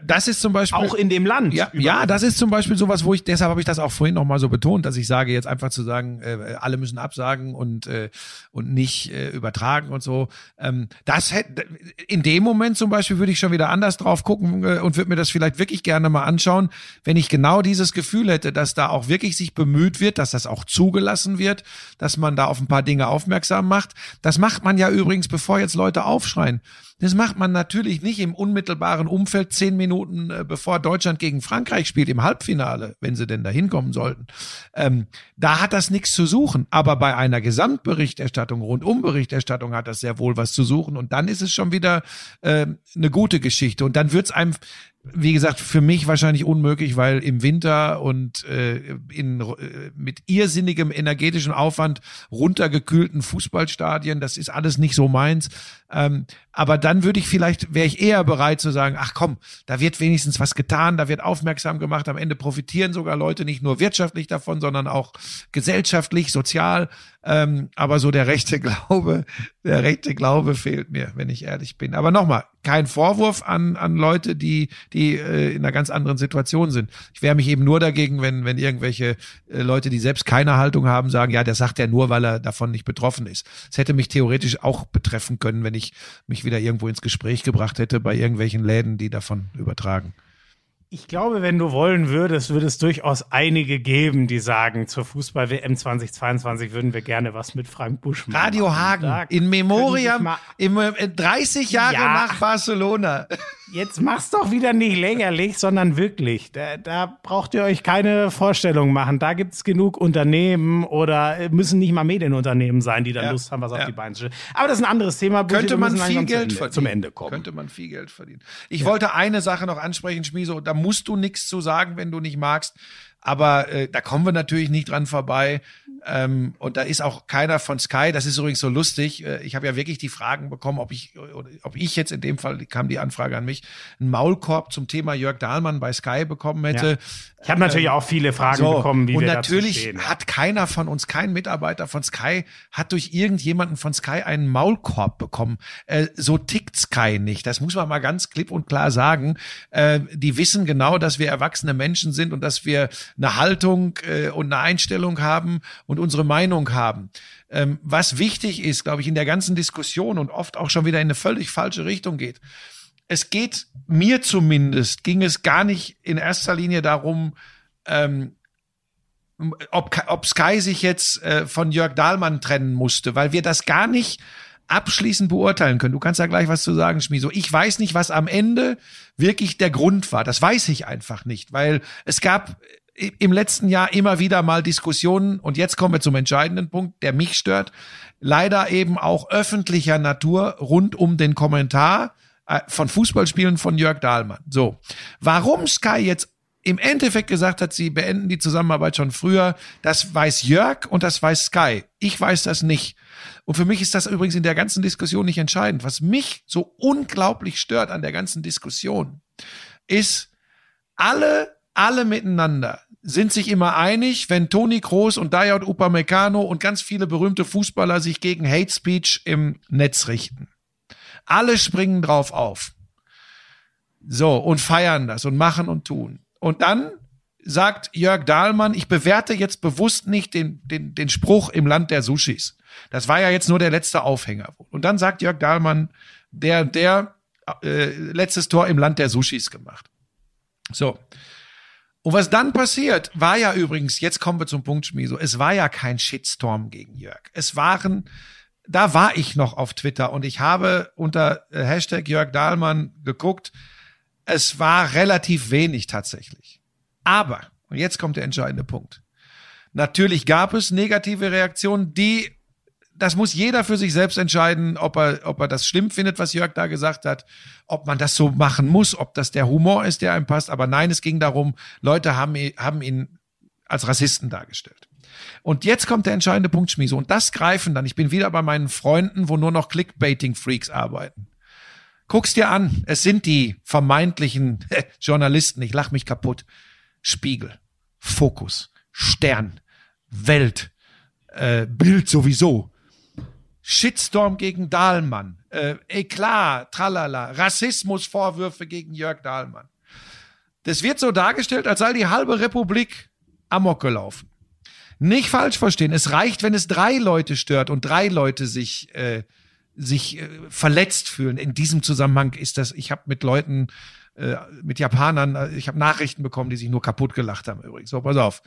das ist zum Beispiel. Auch in dem Land. Ja, ja, das ist zum Beispiel sowas, wo ich, deshalb habe ich das auch vorhin nochmal so betont, dass ich sage, jetzt einfach zu sagen, äh, alle müssen absagen und, äh, und nicht äh, übertragen und so. Ähm, das hätte, in dem Moment zum Beispiel würde ich schon wieder anders drauf gucken äh, und würde mir das vielleicht wirklich gerne mal anschauen, wenn ich genau dieses Gefühl hätte, dass da auch wirklich sich bemüht wird, dass das auch zugelassen wird, dass man da auf ein paar Dinge aufmerksam macht. Das macht man ja übrigens, bevor jetzt Leute aufschreien. Das macht man natürlich nicht im unmittelbaren Umfeld zehn Minuten äh, bevor Deutschland gegen Frankreich spielt im Halbfinale, wenn sie denn da hinkommen sollten. Ähm, da hat das nichts zu suchen. Aber bei einer Gesamtberichterstattung, Rundumberichterstattung hat das sehr wohl was zu suchen. Und dann ist es schon wieder äh, eine gute Geschichte. Und dann wird's einem wie gesagt, für mich wahrscheinlich unmöglich, weil im Winter und äh, in, äh, mit irrsinnigem energetischen Aufwand runtergekühlten Fußballstadien, das ist alles nicht so meins. Ähm, aber dann würde ich vielleicht, wäre ich eher bereit zu sagen, ach komm, da wird wenigstens was getan, da wird aufmerksam gemacht, am Ende profitieren sogar Leute nicht nur wirtschaftlich davon, sondern auch gesellschaftlich, sozial. Ähm, aber so der rechte Glaube, der rechte Glaube fehlt mir, wenn ich ehrlich bin. Aber nochmal, kein Vorwurf an, an Leute, die, die äh, in einer ganz anderen Situation sind. Ich wehre mich eben nur dagegen, wenn, wenn irgendwelche äh, Leute, die selbst keine Haltung haben, sagen, ja, der sagt ja nur, weil er davon nicht betroffen ist. Es hätte mich theoretisch auch betreffen können, wenn ich mich wieder irgendwo ins Gespräch gebracht hätte bei irgendwelchen Läden, die davon übertragen. Ich glaube, wenn du wollen würdest, würde es durchaus einige geben, die sagen, zur Fußball-WM 2022 würden wir gerne was mit Frank Busch machen. Radio Hagen, Da in Memoriam, im, äh, 30 Jahre Ja. nach Barcelona. Jetzt mach's doch wieder nicht lächerlich, sondern wirklich. Da, da braucht ihr euch keine Vorstellung machen. Da gibt's genug Unternehmen oder äh, müssen nicht mal Medienunternehmen sein, die dann Ja. Lust haben, was auf Ja. die Beine zu stellen. Aber das ist ein anderes Thema. Buschi, Könnte man viel Geld Ende, verdienen. zum Ende kommen. Könnte man viel Geld verdienen. Ich wollte eine Sache noch ansprechen, Schmieso. Da musst du nichts zu sagen, wenn du nicht magst. Aber äh, da kommen wir natürlich nicht dran vorbei. Ähm, und da ist auch keiner von Sky. Das ist übrigens so lustig. Äh, ich habe ja wirklich die Fragen bekommen, ob ich, ob ich jetzt in dem Fall kam die Anfrage an mich, einen Maulkorb zum Thema Jörg Dahlmann bei Sky bekommen hätte. Ich habe natürlich auch viele Fragen So, bekommen, wie und wir natürlich hat keiner von uns, kein Mitarbeiter von Sky, hat durch irgendjemanden von Sky einen Maulkorb bekommen. Äh, so tickt Sky nicht. Das muss man mal ganz klipp und klar sagen. Äh, die wissen genau, dass wir erwachsene Menschen sind und dass wir eine Haltung äh, und eine Einstellung haben und unsere Meinung haben. Ähm, was wichtig ist, glaube ich, in der ganzen Diskussion und oft auch schon wieder in eine völlig falsche Richtung geht es geht mir zumindest, ging es gar nicht in erster Linie darum, ähm, ob, ob Sky sich jetzt äh, von Jörg Dahlmann trennen musste, weil wir das gar nicht abschließend beurteilen können. Du kannst ja gleich was zu sagen, Schmieso. Ich weiß nicht, was am Ende wirklich der Grund war. Das weiß ich einfach nicht, weil es gab im letzten Jahr immer wieder mal Diskussionen und jetzt kommen wir zum entscheidenden Punkt, der mich stört. Leider eben auch öffentlicher Natur rund um den Kommentar äh, von Fußballspielen von Jörg Dahlmann. So. Warum Sky jetzt im Endeffekt gesagt hat, sie beenden die Zusammenarbeit schon früher. Das weiß Jörg und das weiß Sky. Ich weiß das nicht. Und für mich ist das übrigens in der ganzen Diskussion nicht entscheidend. Was mich so unglaublich stört an der ganzen Diskussion, ist, alle, alle miteinander sind sich immer einig, wenn Toni Kroos und Dayot Upamecano und ganz viele berühmte Fußballer sich gegen Hate Speech im Netz richten. Alle springen drauf auf. So, und feiern das und machen und tun. Und dann sagt Jörg Dahlmann, ich bewerte jetzt bewusst nicht den, den, den Spruch im Land der Sushis. Das war ja jetzt nur der letzte Aufhänger. Und dann sagt Jörg Dahlmann, der, der äh, letztes Tor im Land der Sushis gemacht. So. Und was dann passiert, war ja übrigens, jetzt kommen wir zum Punkt, Schmieso, es war ja kein Shitstorm gegen Jörg. Es waren, da war ich noch auf Twitter und ich habe unter äh, Hashtag Jörg Dahlmann geguckt, es war relativ wenig tatsächlich. Aber, und jetzt kommt der entscheidende Punkt. Natürlich gab es negative Reaktionen, die, das muss jeder für sich selbst entscheiden, ob er, ob er das schlimm findet, was Jörg da gesagt hat, ob man das so machen muss, ob das der Humor ist, der einem passt. Aber nein, es ging darum, Leute haben, ihn- haben ihn als Rassisten dargestellt. Und jetzt kommt der entscheidende Punkt, Schmiese. Und das greifen dann. Ich bin wieder bei meinen Freunden, wo nur noch Clickbaiting-Freaks arbeiten. Guck's dir an. Es sind die vermeintlichen Journalisten. Ich lach mich kaputt. Spiegel, Fokus, Stern, Welt, äh, Bild sowieso. Shitstorm gegen Dahlmann, äh, Eklat, tralala, Rassismusvorwürfe gegen Jörg Dahlmann. Das wird so dargestellt, als sei die halbe Republik amok gelaufen. Nicht falsch verstehen. Es reicht, wenn es drei Leute stört und drei Leute sich äh, sich äh, verletzt fühlen. In diesem Zusammenhang ist das. Ich habe mit Leuten, äh, mit Japanern, äh, ich habe Nachrichten bekommen, die sich nur kaputt gelacht haben. Übrigens. So, pass auf.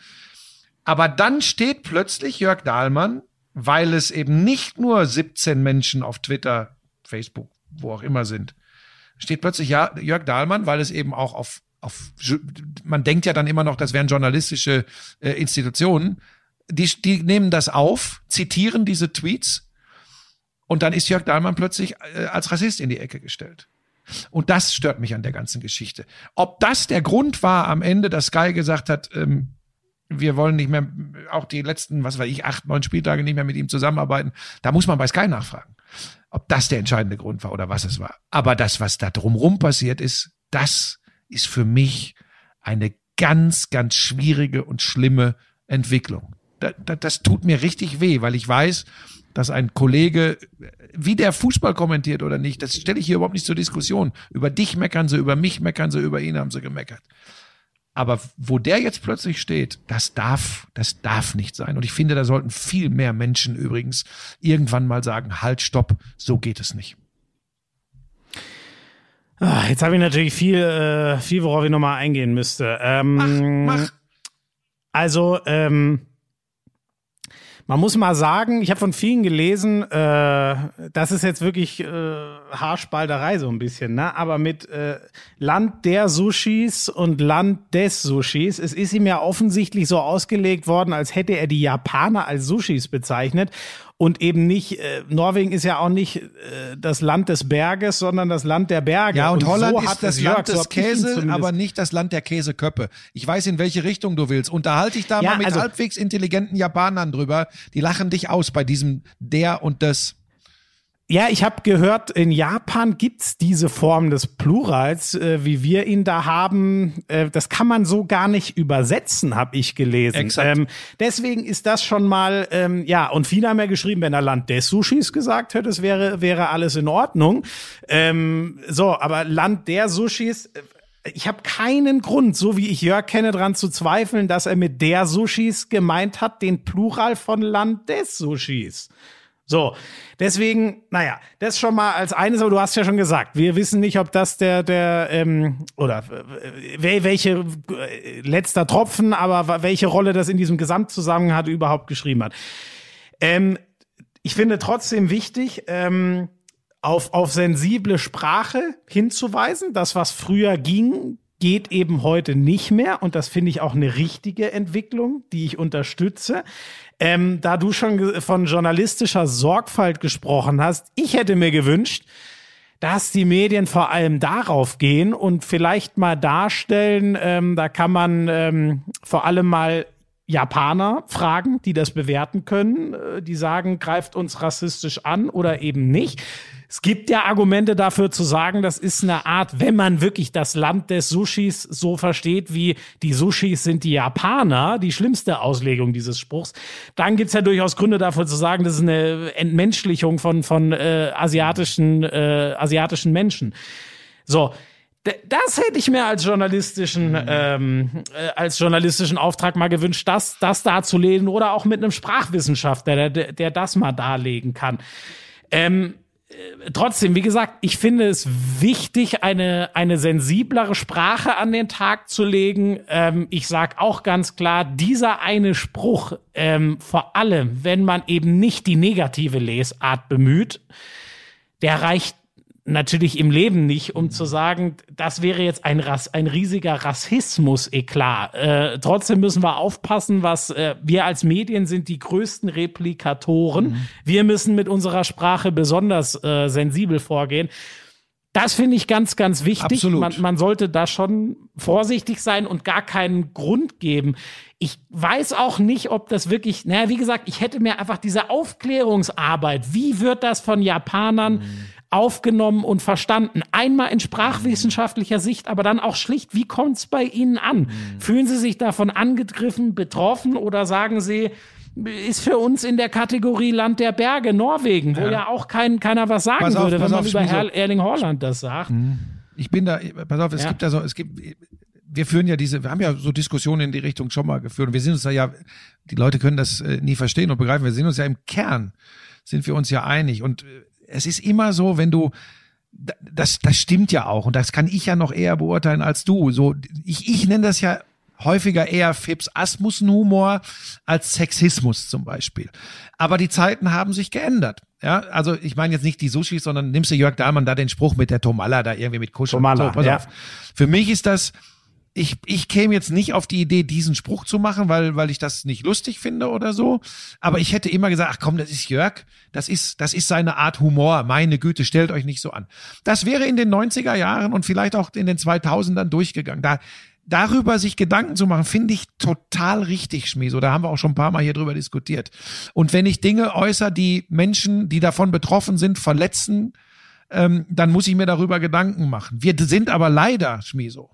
Aber dann steht plötzlich Jörg Dahlmann, weil es eben nicht nur 17 Menschen auf Twitter, Facebook, wo auch immer sind, steht plötzlich ja, Jörg Dahlmann, weil es eben auch auf, auf man denkt ja dann immer noch, das wären journalistische äh, Institutionen, die, die nehmen das auf, zitieren diese Tweets und dann ist Jörg Dahlmann plötzlich äh, als Rassist in die Ecke gestellt. Und das stört mich an der ganzen Geschichte. Ob das der Grund war am Ende, dass Sky gesagt hat, ähm, wir wollen nicht mehr, auch die letzten, was weiß ich, acht, neun Spieltage nicht mehr mit ihm zusammenarbeiten, da muss man bei Sky nachfragen, ob das der entscheidende Grund war oder was es war. Aber das, was da drumrum passiert ist, das ist für mich eine ganz, ganz schwierige und schlimme Entwicklung. da, da, das tut mir richtig weh, weil ich weiß, dass ein Kollege, wie der Fußball kommentiert oder nicht, das stelle ich hier überhaupt nicht zur Diskussion. Über dich meckern sie, über mich meckern sie, über ihn haben sie gemeckert. Aber wo der jetzt plötzlich steht, das darf, das darf nicht sein. Und ich finde, da sollten viel mehr Menschen übrigens irgendwann mal sagen, halt, stopp, so geht es nicht. Ah, Jetzt habe ich natürlich viel, äh, viel, worauf ich nochmal eingehen müsste. Ähm, Mach, mach. Also, ähm, man muss mal sagen, ich habe von vielen gelesen, äh, das ist jetzt wirklich äh, Haarspalterei so ein bisschen, ne? Aber mit äh, Land der Sushis und Land des Sushis, es ist ihm ja offensichtlich so ausgelegt worden, als hätte er die Japaner als Sushis bezeichnet und eben nicht, äh, Norwegen ist ja auch nicht äh, das Land des Berges, sondern das Land der Berge. Ja, und, Holland so hat ist das Jörg, Land so des ihn Käse, aber nicht das Land der Käseköppe. Ich weiß, in welche Richtung du willst. Unterhalte dich da Ja, mal mit also- halbwegs intelligenten Japanern drüber. Die lachen dich aus bei diesem der und das. Ja, ich habe gehört, in Japan gibt's diese Form des Plurals, äh, wie wir ihn da haben. Äh, das kann man so gar nicht übersetzen, habe ich gelesen. Exakt. Ähm, deswegen ist das schon mal, ähm, ja, und viele haben ja geschrieben, wenn er Land des Sushis gesagt hätte, es wäre, wäre alles in Ordnung. Ähm, so, aber Land der Sushis, äh, ich habe keinen Grund, so wie ich Jörg kenne, dran zu zweifeln, dass er mit der Sushis gemeint hat, den Plural von Land des Sushis. So, deswegen, naja, das schon mal als eines, aber du hast ja schon gesagt, wir wissen nicht, ob das der, der, ähm, oder äh, wel- welche äh, letzter Tropfen, aber welche Rolle das in diesem Gesamtzusammenhang hat, überhaupt geschrieben hat. Ähm, ich finde trotzdem wichtig, ähm, auf, auf sensible Sprache hinzuweisen. Das, was früher ging, geht eben heute nicht mehr. Und das finde ich auch eine richtige Entwicklung, die ich unterstütze. Ähm, da du schon von journalistischer Sorgfalt gesprochen hast, ich hätte mir gewünscht, dass die Medien vor allem darauf gehen und vielleicht mal darstellen, ähm, da kann man ähm, vor allem mal Japaner fragen, die das bewerten können, äh, die sagen, greift uns rassistisch an oder eben nicht. Es gibt ja Argumente dafür zu sagen, das ist eine Art, wenn man wirklich das Land des Sushis so versteht, wie die Sushis sind die Japaner, die schlimmste Auslegung dieses Spruchs, dann gibt's ja durchaus Gründe dafür zu sagen, das ist eine Entmenschlichung von, von äh, asiatischen, äh, asiatischen Menschen. So, Das hätte ich mir als journalistischen, ähm, äh, als journalistischen Auftrag mal gewünscht, das, das darzulegen oder auch mit einem Sprachwissenschaftler, der, der das mal darlegen kann. Ähm, äh, trotzdem, wie gesagt, ich finde es wichtig, eine, eine sensiblere Sprache an den Tag zu legen. Ähm, ich sag auch ganz klar, dieser eine Spruch, ähm, vor allem, wenn man eben nicht die negative Lesart bemüht, der reicht natürlich im Leben nicht, um zu sagen, das wäre jetzt ein, Rass, ein riesiger Rassismus-Eklat. Äh, trotzdem müssen wir aufpassen, was äh, wir als Medien sind die größten Replikatoren. Wir müssen mit unserer Sprache besonders äh, sensibel vorgehen. Das finde ich ganz, ganz wichtig. Absolut. Man, man sollte da schon vorsichtig sein und gar keinen Grund geben. Ich weiß auch nicht, ob das wirklich, naja, wie gesagt, ich hätte mir einfach diese Aufklärungsarbeit, wie wird das von Japanern aufgenommen und verstanden? Einmal in sprachwissenschaftlicher Sicht, aber dann auch schlicht, wie kommt es bei Ihnen an? Fühlen Sie sich davon angegriffen, betroffen oder sagen Sie, ist für uns in der Kategorie Land der Berge, Norwegen, wo ja, auch kein, keiner was sagen Pass auf, würde, pass wenn man auf, über. Herr Erling Haaland das sagt. Ich bin da, pass auf, es Ja. gibt so, es gibt, wir führen ja diese, wir haben ja so Diskussionen in die Richtung schon mal geführt und wir sind uns da ja, die Leute können das äh, nie verstehen und begreifen, wir sind uns ja im Kern, sind wir uns ja einig und äh, es ist immer so, wenn du, da- das, das stimmt ja auch und das kann ich ja noch eher beurteilen als du, so, ich, ich nenne das ja häufiger eher Fips Asmussen-Humor als Sexismus zum Beispiel. Aber die Zeiten haben sich geändert. Ja, also ich meine jetzt nicht die Sushis, sondern nimmst du Jörg Dahlmann da den Spruch mit der Tomalla da irgendwie mit Kuscheln. Tomalla, so, pass ja. auf. Für mich ist das, ich, ich käme jetzt nicht auf die Idee, diesen Spruch zu machen, weil, weil ich das nicht lustig finde oder so. Aber ich hätte immer gesagt, ach komm, das ist Jörg, das ist, das ist seine Art Humor. Meine Güte, stellt euch nicht so an. Das wäre in den 90er Jahren und vielleicht auch in den 2000ern durchgegangen. Da, darüber sich Gedanken zu machen, finde ich total richtig, Schmieso. Da haben wir auch schon ein paar Mal hier drüber diskutiert. Und wenn ich Dinge äußere, die Menschen, die davon betroffen sind, verletzen, ähm, dann muss ich mir darüber Gedanken machen. Wir sind aber leider, Schmieso,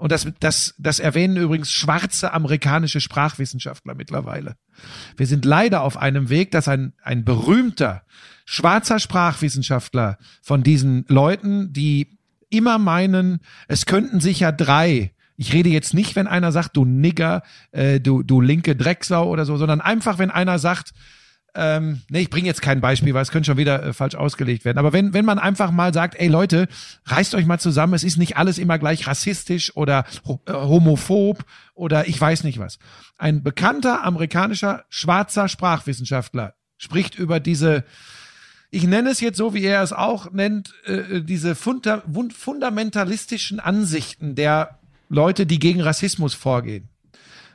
Und das, das, das erwähnen übrigens schwarze amerikanische Sprachwissenschaftler mittlerweile. Wir sind leider auf einem Weg, dass ein, ein berühmter schwarzer Sprachwissenschaftler von diesen Leuten, die immer meinen, es könnten sich ja drei ich rede jetzt nicht, wenn einer sagt, du Nigger, äh, du, du linke Drecksau oder so, sondern einfach, wenn einer sagt, ähm, nee, ich bringe jetzt kein Beispiel, weil es könnte schon wieder äh, falsch ausgelegt werden. Aber wenn, wenn man einfach mal sagt, ey Leute, reißt euch mal zusammen, es ist nicht alles immer gleich rassistisch oder äh, homophob oder ich weiß nicht was. Ein bekannter amerikanischer schwarzer Sprachwissenschaftler spricht über diese, ich nenne es jetzt so, wie er es auch nennt, äh, diese funda fundamentalistischen Ansichten der Leute, die gegen Rassismus vorgehen.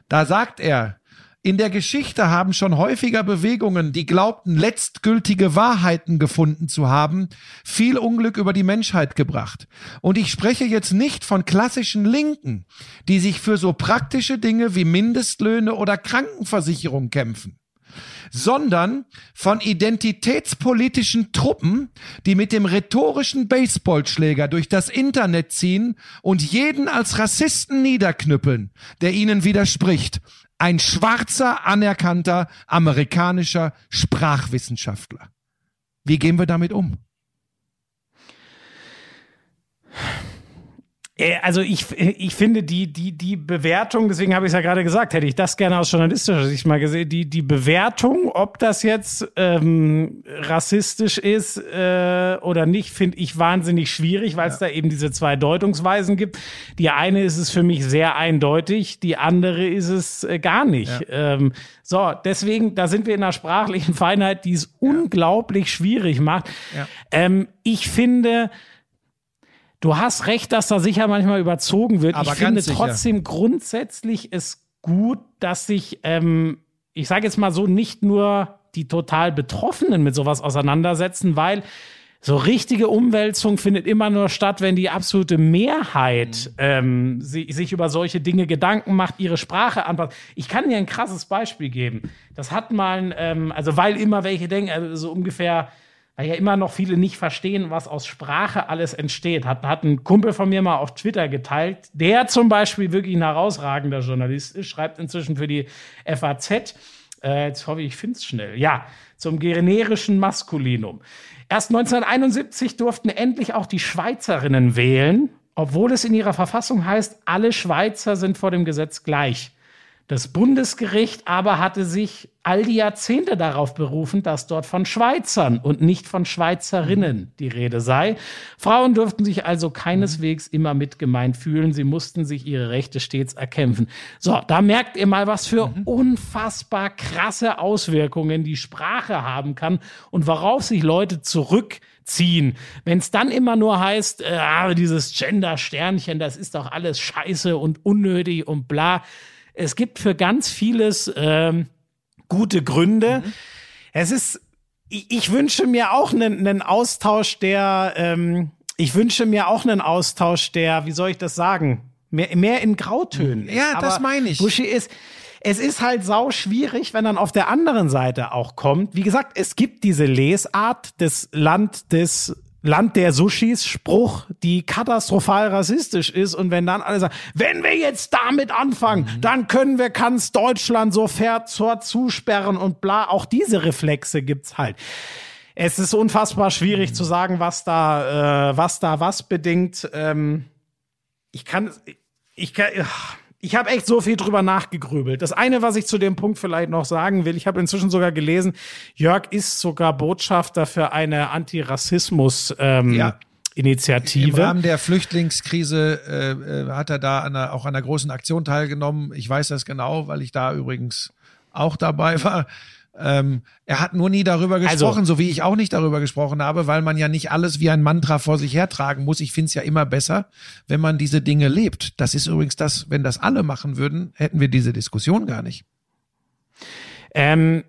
Da sagt er, in der Geschichte haben schon häufiger Bewegungen, die glaubten, letztgültige Wahrheiten gefunden zu haben, viel Unglück über die Menschheit gebracht. Und ich spreche jetzt nicht von klassischen Linken, die sich für so praktische Dinge wie Mindestlöhne oder Krankenversicherung kämpfen sondern von identitätspolitischen Truppen, die mit dem rhetorischen Baseballschläger durch das Internet ziehen und jeden als Rassisten niederknüppeln, der ihnen widerspricht. Ein schwarzer, anerkannter amerikanischer Sprachwissenschaftler. Wie gehen wir damit um? Äh, also ich, ich finde die, die, die Bewertung, deswegen habe ich es ja gerade gesagt, hätte ich das gerne aus journalistischer Sicht mal gesehen, die, die Bewertung, ob das jetzt ähm, rassistisch ist äh, oder nicht, finde ich wahnsinnig schwierig, weil es ja. da eben diese zwei Deutungsweisen gibt. Die eine ist es für mich sehr eindeutig, die andere ist es äh, gar nicht. Ja. Ähm, so, deswegen, da sind wir in einer sprachlichen Feinheit, die es ja. unglaublich schwierig macht. Ähm, ich finde, Du hast recht, dass da sicher manchmal überzogen wird. Aber ich finde trotzdem grundsätzlich es gut, dass sich, ähm, ich sage jetzt mal so, nicht nur die total Betroffenen mit sowas auseinandersetzen, weil so richtige Umwälzung findet immer nur statt, wenn die absolute Mehrheit mhm. ähm, sie, sich über solche Dinge Gedanken macht, ihre Sprache anpasst. Ich kann dir ein krasses Beispiel geben. Das hat mal, ähm, also weil immer welche denken, also so ungefähr weil ja immer noch viele nicht verstehen, was aus Sprache alles entsteht. Hat, hat ein Kumpel von mir mal auf Twitter geteilt, der zum Beispiel wirklich ein herausragender Journalist ist, schreibt inzwischen für die FAZ. Äh, jetzt hoffe ich, ich finde es schnell. Ja, zum generischen Maskulinum. Erst 1971 durften endlich auch die Schweizerinnen wählen, obwohl es in ihrer Verfassung heißt, alle Schweizer sind vor dem Gesetz gleich. Das Bundesgericht aber hatte sich all die Jahrzehnte darauf berufen, dass dort von Schweizern und nicht von Schweizerinnen die Rede sei. Frauen durften sich also keineswegs immer mitgemeint fühlen. Sie mussten sich ihre Rechte stets erkämpfen. So, da merkt ihr mal, was für unfassbar krasse Auswirkungen die Sprache haben kann und worauf sich Leute zurückziehen. Wenn es dann immer nur heißt, äh, dieses Gender-Sternchen, das ist doch alles scheiße und unnötig und bla es gibt für ganz vieles ähm, gute Gründe. Mhm. Es ist, ich, ich, wünsche mir auch einen, einen Austausch der, ähm, ich wünsche mir auch einen Austausch der, wie soll ich das sagen? Mehr, mehr in Grautönen. Ja, Aber das meine ich. Buschi ist, es ist halt sau schwierig, wenn dann auf der anderen Seite auch kommt. Wie gesagt, es gibt diese Lesart des Land des Land der Sushis Spruch, die katastrophal rassistisch ist. Und wenn dann alle sagen, wenn wir jetzt damit anfangen, mhm. dann können wir ganz Deutschland so sofort zusperren und bla. Auch diese Reflexe gibt's halt. Es ist unfassbar schwierig mhm. zu sagen, was da, äh, was da was bedingt. Ähm, ich kann, ich kann, ach ich habe echt so viel drüber nachgegrübelt. Das eine, was ich zu dem Punkt vielleicht noch sagen will, ich habe inzwischen sogar gelesen, Jörg ist sogar Botschafter für eine Antirassismus. Ähm, ja. Initiative. Im Rahmen der Flüchtlingskrise äh, äh, hat er da an einer, auch an einer großen Aktion teilgenommen. Ich weiß das genau, weil ich da übrigens auch dabei war. Ähm, er hat nur nie darüber also gesprochen, also, so wie ich auch nicht darüber gesprochen habe, weil man ja nicht alles wie ein Mantra vor sich hertragen muss. Ich finde es ja immer besser, wenn man diese Dinge lebt. Das ist übrigens das, wenn das alle machen würden, hätten wir diese Diskussion gar nicht. Ähm,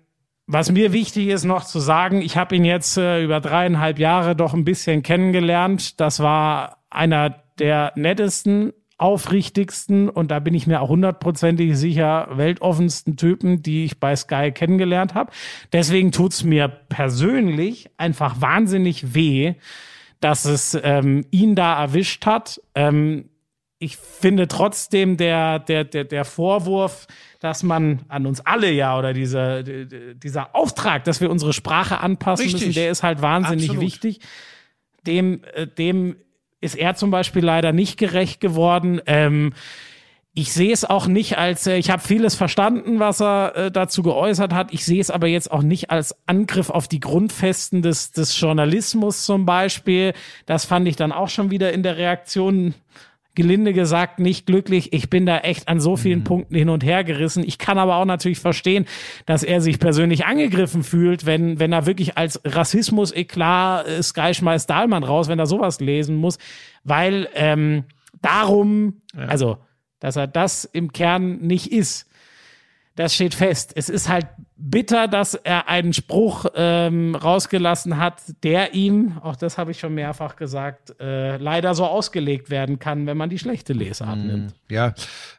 was mir wichtig ist noch zu sagen, ich habe ihn jetzt äh, über dreieinhalb Jahre doch ein bisschen kennengelernt. Das war einer der nettesten, aufrichtigsten und da bin ich mir auch hundertprozentig sicher, weltoffensten Typen, die ich bei Sky kennengelernt habe. Deswegen tut's mir persönlich einfach wahnsinnig weh, dass es ähm, ihn da erwischt hat. Ähm, ich finde trotzdem der, der, der, der Vorwurf, dass man an uns alle ja oder dieser, dieser Auftrag, dass wir unsere Sprache anpassen Richtig. müssen, der ist halt wahnsinnig Absolut. wichtig. Dem, äh, dem ist er zum Beispiel leider nicht gerecht geworden. Ähm, ich sehe es auch nicht als, äh, ich habe vieles verstanden, was er äh, dazu geäußert hat. Ich sehe es aber jetzt auch nicht als Angriff auf die Grundfesten des, des Journalismus zum Beispiel. Das fand ich dann auch schon wieder in der Reaktion gelinde gesagt nicht glücklich. Ich bin da echt an so vielen Punkten hin und her gerissen. Ich kann aber auch natürlich verstehen, dass er sich persönlich angegriffen fühlt, wenn, wenn er wirklich als Rassismus-Eklat äh, Sky schmeißt Dahlmann raus, wenn er sowas lesen muss, weil ähm, darum, also, dass er das im Kern nicht ist. Das steht fest. Es ist halt bitter, dass er einen Spruch ähm, rausgelassen hat, der ihm, auch das habe ich schon mehrfach gesagt, äh, leider so ausgelegt werden kann, wenn man die schlechte Lesart nimmt. Ja,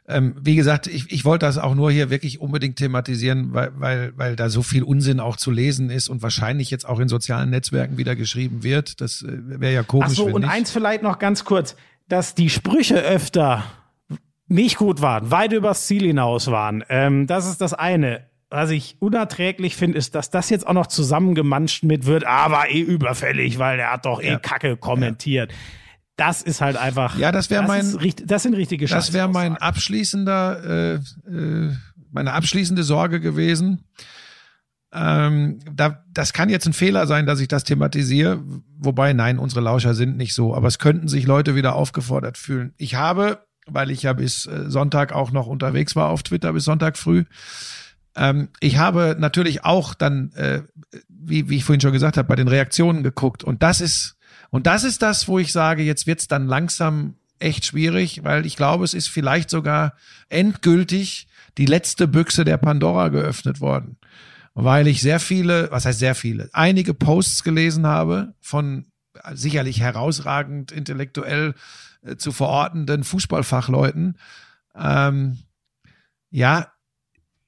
ähm, wie gesagt, ich, ich wollte das auch nur hier wirklich unbedingt thematisieren, weil, weil, weil da so viel Unsinn auch zu lesen ist und wahrscheinlich jetzt auch in sozialen Netzwerken wieder geschrieben wird. Das äh, wäre ja komisch. Ach so, und nicht. eins vielleicht noch ganz kurz, dass die Sprüche öfter nicht gut waren, weit übers Ziel hinaus waren. Ähm, das ist das eine. Was ich unerträglich finde, ist, dass das jetzt auch noch zusammengemanscht mit wird, aber eh überfällig, weil der hat doch eh Ja. Kacke kommentiert. Das ist halt einfach. Ja, das wäre mein- ist Das sind richtige Das wäre mein abschließender, äh, äh, meine abschließende Sorge gewesen. Ähm, da, das kann jetzt ein Fehler sein, dass ich das thematisiere. Wobei, nein, unsere Lauscher sind nicht so. Aber es könnten sich Leute wieder aufgefordert fühlen. Ich habe, weil ich ja bis äh, Sonntag auch noch unterwegs war auf Twitter, bis Sonntag früh, ähm, ich habe natürlich auch dann, äh, wie, wie ich vorhin schon gesagt habe, bei den Reaktionen geguckt. Und das ist, und das ist das, wo ich sage, jetzt wird's dann langsam echt schwierig, weil ich glaube, es ist vielleicht sogar endgültig die letzte Büchse der Pandora geöffnet worden. Weil ich sehr viele, was heißt sehr viele, einige Posts gelesen habe von sicherlich herausragend intellektuell äh, zu verortenden Fußballfachleuten. Ähm, ja,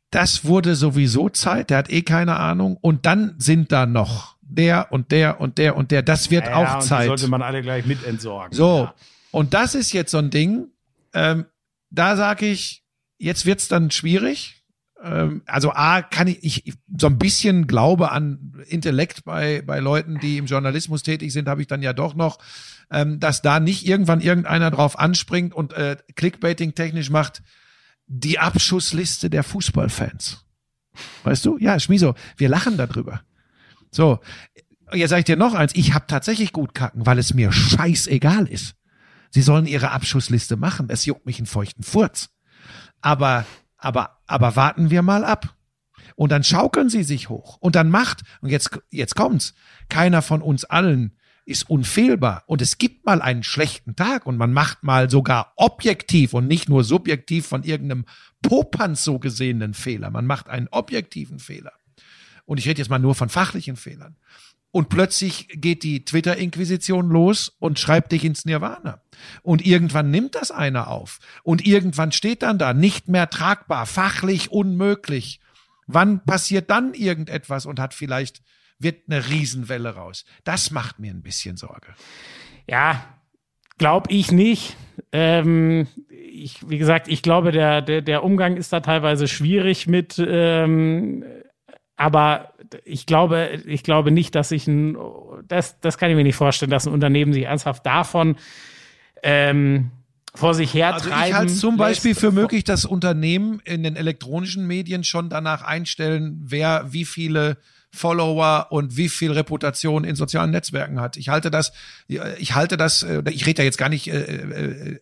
das wurde sowieso Zeit, der hat eh keine Ahnung. Und dann sind da noch der und der und der und der. Das wird Ja, auch Zeit. sollte man alle gleich mit entsorgen. So, Ja. und das ist jetzt so ein Ding, ähm, da sage ich, jetzt wird's dann schwierig. Ähm, also A, kann ich, ich so ein bisschen Glaube an Intellekt bei, bei Leuten, die im Journalismus tätig sind, habe ich dann ja doch noch, ähm, dass da nicht irgendwann irgendeiner drauf anspringt und äh, Clickbaiting technisch macht, die Abschussliste der Fußballfans. Weißt du? Ja, Schmiso, wir lachen darüber. So, jetzt sage ich dir noch eins, ich habe tatsächlich gut kacken, weil es mir scheißegal ist. Sie sollen ihre Abschussliste machen, es juckt mich einen feuchten Furz. Aber, aber, aber warten wir mal ab. Und dann schaukeln sie sich hoch. Und dann macht, und jetzt, jetzt kommt's, keiner von uns allen ist unfehlbar. Und es gibt mal einen schlechten Tag und man macht mal sogar objektiv und nicht nur subjektiv von irgendeinem Popanz so gesehenen Fehler. Man macht einen objektiven Fehler. Und ich rede jetzt mal nur von fachlichen Fehlern. Und plötzlich geht die Twitter-Inquisition los und schreibt dich ins Nirvana. Und irgendwann nimmt das einer auf. Und irgendwann steht dann da, nicht mehr tragbar, fachlich unmöglich. Wann passiert dann irgendetwas und hat vielleicht, wird eine Riesenwelle raus? Das macht mir ein bisschen Sorge. Ja, glaube ich nicht. Ähm, ich, wie gesagt, ich glaube, der, der, der Umgang ist da teilweise schwierig mit, ähm, aber ich glaube, ich glaube nicht, dass ich ein, das, das kann ich mir nicht vorstellen, dass ein Unternehmen sich ernsthaft davon ähm, vor sich Also hertreiben. ich halte zum Beispiel lässt. für möglich, dass Unternehmen in den elektronischen Medien schon danach einstellen, wer wie viele Follower und wie viel Reputation in sozialen Netzwerken hat. Ich halte das, ich halte das, äh, ich rede ja jetzt gar nicht äh, äh,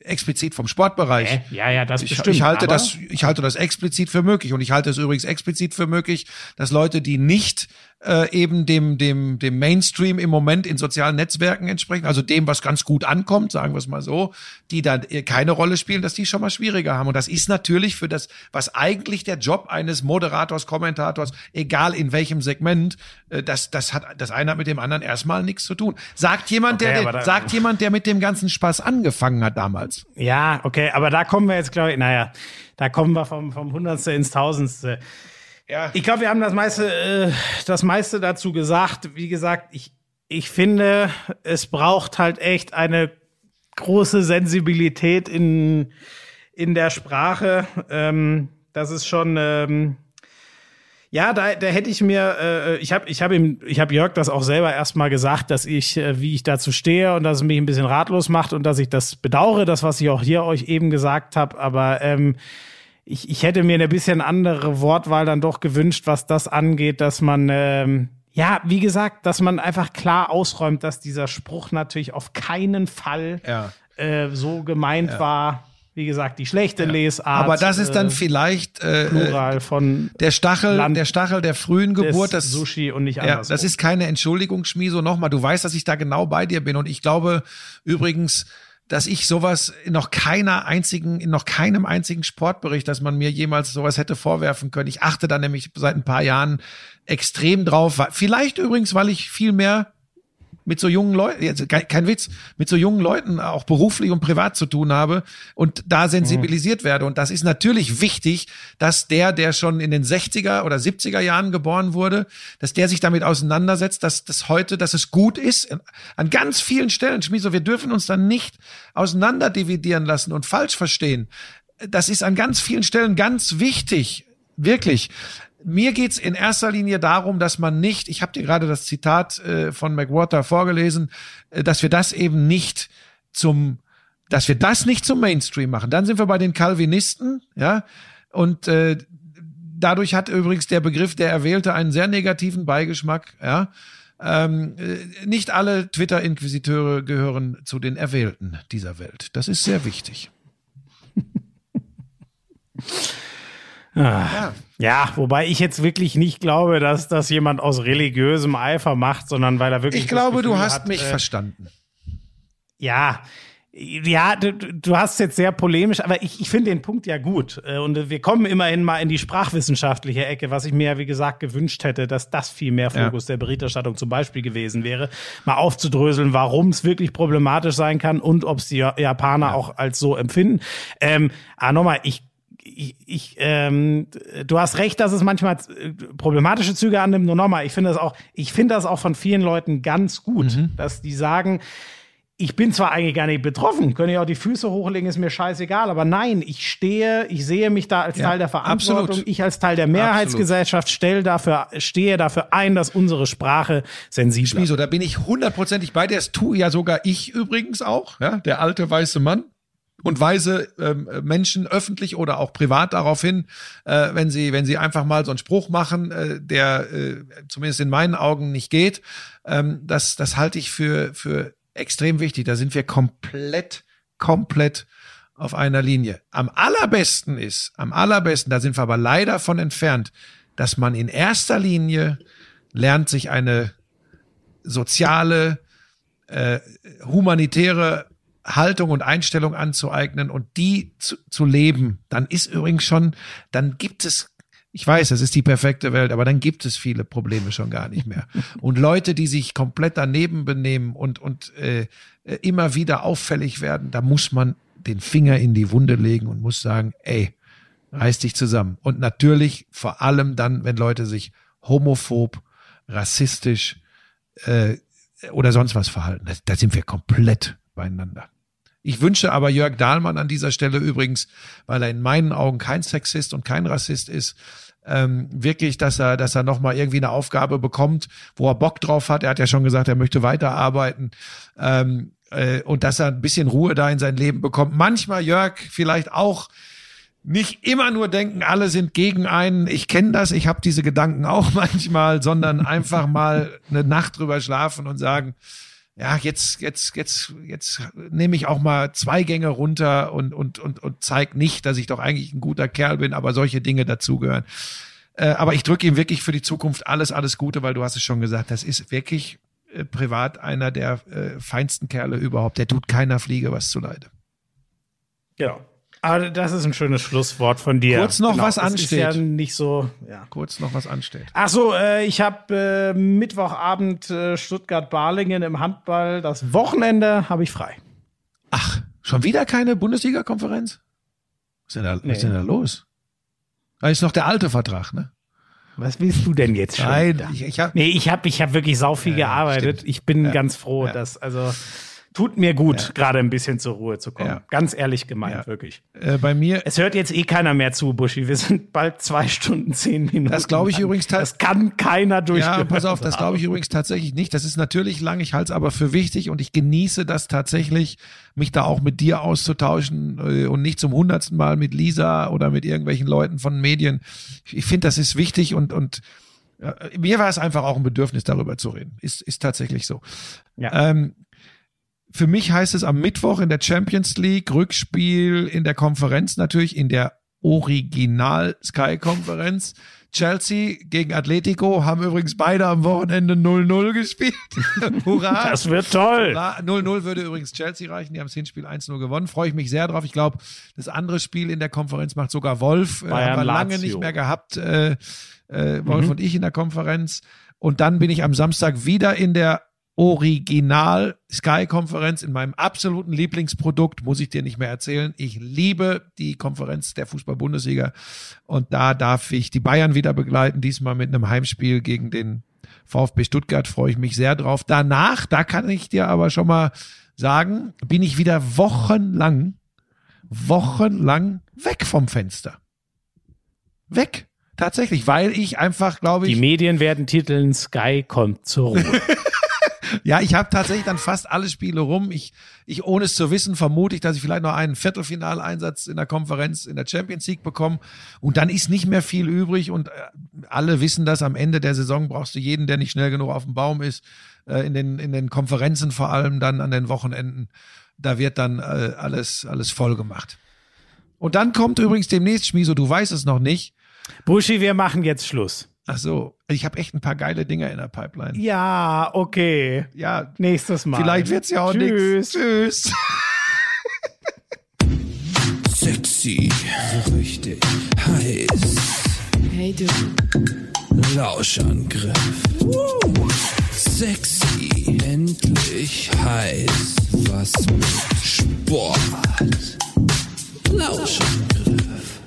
explizit vom Sportbereich. Ja, ja, das Ich, bestimmt. ich halte das, ich halte das explizit für möglich und ich halte es übrigens explizit für möglich, dass Leute, die nicht äh, eben dem dem dem Mainstream im Moment in sozialen Netzwerken entsprechen, also dem, was ganz gut ankommt, sagen wir es mal so, die dann äh, keine Rolle spielen, dass die schon mal schwieriger haben. Und das ist natürlich für das, was eigentlich der Job eines Moderators, Kommentators, egal in welchem Segment, äh, das das hat das eine hat mit dem anderen erstmal nichts zu tun. Sagt jemand, Okay, der der sagt jemand, der mit dem ganzen Spaß angefangen hat damals. Ja, okay, aber da kommen wir jetzt, glaube ich, naja, da kommen wir vom, vom Hundertste ins Tausendste. Ja. Ich glaube, wir haben das meiste, äh, das meiste dazu gesagt. Wie gesagt, ich, ich finde, es braucht halt echt eine große Sensibilität in, in der Sprache. Ähm, das ist schon, ähm, ja, da, da hätte ich mir, äh, ich habe ich hab ihm, ich habe Jörg das auch selber erstmal gesagt, dass ich, äh, wie ich dazu stehe und dass es mich ein bisschen ratlos macht und dass ich das bedauere, das, was ich auch hier euch eben gesagt habe. Aber ähm, ich, ich hätte mir eine bisschen andere Wortwahl dann doch gewünscht, was das angeht, dass man ähm, ja, wie gesagt, dass man einfach klar ausräumt, dass dieser Spruch natürlich auf keinen Fall Ja. äh, so gemeint war. Wie gesagt, die schlechte Lesart. Aber das ist dann äh, vielleicht äh, äh, Plural von der Stachel, Land der Stachel der frühen Geburt. Das, Sushi und nicht ja, andersrum. das ist keine Entschuldigung, Schmieso. Nochmal, du weißt, dass ich da genau bei dir bin. Und ich glaube übrigens, dass ich sowas in noch keiner einzigen, in noch keinem einzigen Sportbericht, dass man mir jemals sowas hätte vorwerfen können. Ich achte da nämlich seit ein paar Jahren extrem drauf. Vielleicht übrigens, weil ich viel mehr mit so jungen Leuten, jetzt kein, Witz, mit so jungen Leuten auch beruflich und privat zu tun habe und da sensibilisiert werde. Und das ist natürlich wichtig, dass der, der schon in den 60er oder 70er Jahren geboren wurde, dass der sich damit auseinandersetzt, dass das heute, dass es gut ist, an ganz vielen Stellen, Schmieso, wir dürfen uns dann nicht auseinander dividieren lassen und falsch verstehen. Das ist an ganz vielen Stellen ganz wichtig, wirklich mir geht's in erster Linie darum, dass man nicht, ich habe dir gerade das Zitat äh, von McWhorter vorgelesen, äh, dass wir das eben nicht zum, dass wir das nicht zum Mainstream machen. Dann sind wir bei den Calvinisten, ja, und äh, dadurch hat übrigens der Begriff der Erwählte einen sehr negativen Beigeschmack, ja. Ähm, äh, nicht alle Twitter-Inquisiteure gehören zu den Erwählten dieser Welt. Das ist sehr wichtig. Ah. Ja, wobei ich jetzt wirklich nicht glaube, dass das jemand aus religiösem Eifer macht, sondern weil er wirklich. Ich glaube, du hast hat, mich äh, verstanden. Ja, ja, du, du hast jetzt sehr polemisch, aber ich, ich finde den Punkt ja gut. Äh, Und wir kommen immerhin mal in die sprachwissenschaftliche Ecke, was ich mir ja, wie gesagt, gewünscht hätte, dass das viel mehr Ja. Fokus der Berichterstattung zum Beispiel gewesen wäre. Mal aufzudröseln, warum es wirklich problematisch sein kann und ob es die Ja- Japaner auch als so empfinden. Ähm, aber nochmal, ich ich, ich ähm, du hast recht, dass es manchmal äh, problematische Züge annimmt. Nur nochmal, ich finde das auch, ich finde das auch von vielen Leuten ganz gut, dass die sagen, ich bin zwar eigentlich gar nicht betroffen, können ja auch die Füße hochlegen, ist mir scheißegal, aber nein, ich stehe, ich sehe mich da als Ja, Teil der Verantwortung, absolut. ich als Teil der Mehrheitsgesellschaft stelle dafür, stehe dafür ein, dass unsere Sprache sensibel ist. Wieso? Da bin ich hundertprozentig bei dir. Das tue ja sogar ich übrigens auch, ja, der alte weiße Mann. Und weise ähm, Menschen öffentlich oder auch privat darauf hin, äh, wenn sie, wenn sie einfach mal so einen Spruch machen, äh, der äh, zumindest in meinen Augen nicht geht, ähm, das, das halte ich für, für extrem wichtig. Da sind wir komplett, komplett auf einer Linie. Am allerbesten ist, am allerbesten, da sind wir aber leider von entfernt, dass man in erster Linie lernt, sich eine soziale, äh, humanitäre Haltung und Einstellung anzueignen und die zu, zu leben, dann ist übrigens schon, dann gibt es, ich weiß, es ist die perfekte Welt, aber dann gibt es viele Probleme schon gar nicht mehr. Und Leute, die sich komplett daneben benehmen und, und äh, äh, immer wieder auffällig werden, da muss man den Finger in die Wunde legen und muss sagen, ey, reiß dich zusammen. Und natürlich vor allem dann, wenn Leute sich homophob, rassistisch äh, oder sonst was verhalten. Da, da sind wir komplett beieinander. Ich wünsche aber Jörg Dahlmann an dieser Stelle übrigens, weil er in meinen Augen kein Sexist und kein Rassist ist, ähm, wirklich, dass er, dass er nochmal irgendwie eine Aufgabe bekommt, wo er Bock drauf hat. Er hat ja schon gesagt, er möchte weiterarbeiten. Ähm, äh, und dass er ein bisschen Ruhe da in sein Leben bekommt. Manchmal, Jörg, vielleicht auch nicht immer nur denken, alle sind gegen einen. Ich kenne das, ich habe diese Gedanken auch manchmal, sondern einfach mal eine Nacht drüber schlafen und sagen, ja, jetzt, jetzt, jetzt, jetzt nehme ich auch mal zwei Gänge runter und, und, und, und zeig nicht, dass ich doch eigentlich ein guter Kerl bin, aber solche Dinge dazugehören. Äh, aber ich drücke ihm wirklich für die Zukunft alles, alles Gute, weil du hast es schon gesagt, das ist wirklich äh, privat einer der äh, feinsten Kerle überhaupt. Der tut keiner Fliege was zuleide. Ja. Aber das ist ein schönes Schlusswort von dir. Kurz noch, was es ansteht. Ja nicht so, ja. Kurz noch was ansteht. Ach so, äh, ich habe äh, Mittwochabend äh, Stuttgart-Balingen im Handball. Das Wochenende habe ich frei. Ach, schon wieder keine Bundesliga-Konferenz? Was ist denn da, was ist denn da los? Da ist noch der alte Vertrag, ne? Was willst du denn jetzt schon? Nein, ich, ich habe Nee, ich habe ich hab wirklich sau viel Ja, gearbeitet. stimmt. Ich bin Ja, ganz froh, dass, also, tut mir gut, gerade ein bisschen zur Ruhe zu kommen. Ja. Ganz ehrlich gemeint, Ja. wirklich. Äh, bei mir, Es hört jetzt eh keiner mehr zu, Buschi. Wir sind bald zwei Stunden, zehn Minuten. Das glaube ich lang. übrigens Das kann keiner durch. ja, pass auf, das glaube ich übrigens tatsächlich nicht. Das ist natürlich lang, ich halte es aber für wichtig und ich genieße das tatsächlich, mich da auch mit dir auszutauschen äh, und nicht zum hundertsten Mal mit Lisa oder mit irgendwelchen Leuten von Medien. Ich, ich finde, das ist wichtig und, und äh, mir war es einfach auch ein Bedürfnis, darüber zu reden. Ist, ist tatsächlich so. Ja. Ähm, für mich heißt es am Mittwoch in der Champions League, Rückspiel in der Konferenz natürlich, in der Original Sky Konferenz. Chelsea gegen Atletico haben übrigens beide am Wochenende 0-0 gespielt. Hurra! Das wird toll. Hurra. 0-0 würde übrigens Chelsea reichen. Die haben das Hinspiel 1-0 gewonnen. Freue ich mich sehr drauf. Ich glaube, das andere Spiel in der Konferenz macht sogar Wolf. Äh, Bayern haben wir lange nicht mehr gehabt. Äh, äh, Wolf Mhm. und ich in der Konferenz. Und dann bin ich am Samstag wieder in der Original Sky Konferenz in meinem absoluten Lieblingsprodukt, muss ich dir nicht mehr erzählen. Ich liebe die Konferenz der Fußball-Bundesliga und da darf ich die Bayern wieder begleiten, diesmal mit einem Heimspiel gegen den VfB Stuttgart, freue ich mich sehr drauf. Danach, da kann ich dir aber schon mal sagen, bin ich wieder wochenlang, wochenlang weg vom Fenster. Weg. Tatsächlich, weil ich einfach, glaube Die ich, Medien werden titeln, Sky kommt zur Ruhe. Ja, ich habe tatsächlich dann fast alle Spiele rum. Ich, ich, ohne es zu wissen, vermute ich, dass ich vielleicht noch einen Viertelfinaleinsatz in der Konferenz in der Champions League bekomme. Und dann ist nicht mehr viel übrig. Und äh, alle wissen das, am Ende der Saison brauchst du jeden, der nicht schnell genug auf dem Baum ist. Äh, in, den, in den Konferenzen vor allem dann an den Wochenenden. Da wird dann äh, alles, alles voll gemacht. Und dann kommt übrigens demnächst, Schmiso, du weißt es noch nicht. Buschi, wir machen jetzt Schluss. Ach so, ich habe echt ein paar geile Dinger in der Pipeline. Ja, okay. Ja, Nächstes Mal. vielleicht wird's ja auch Tschüss. nichts. Tschüss. Sexy, so richtig heiß. Hey du, Lauschangriff. Sexy, endlich heiß. Was mit Sport. Lauschangriff.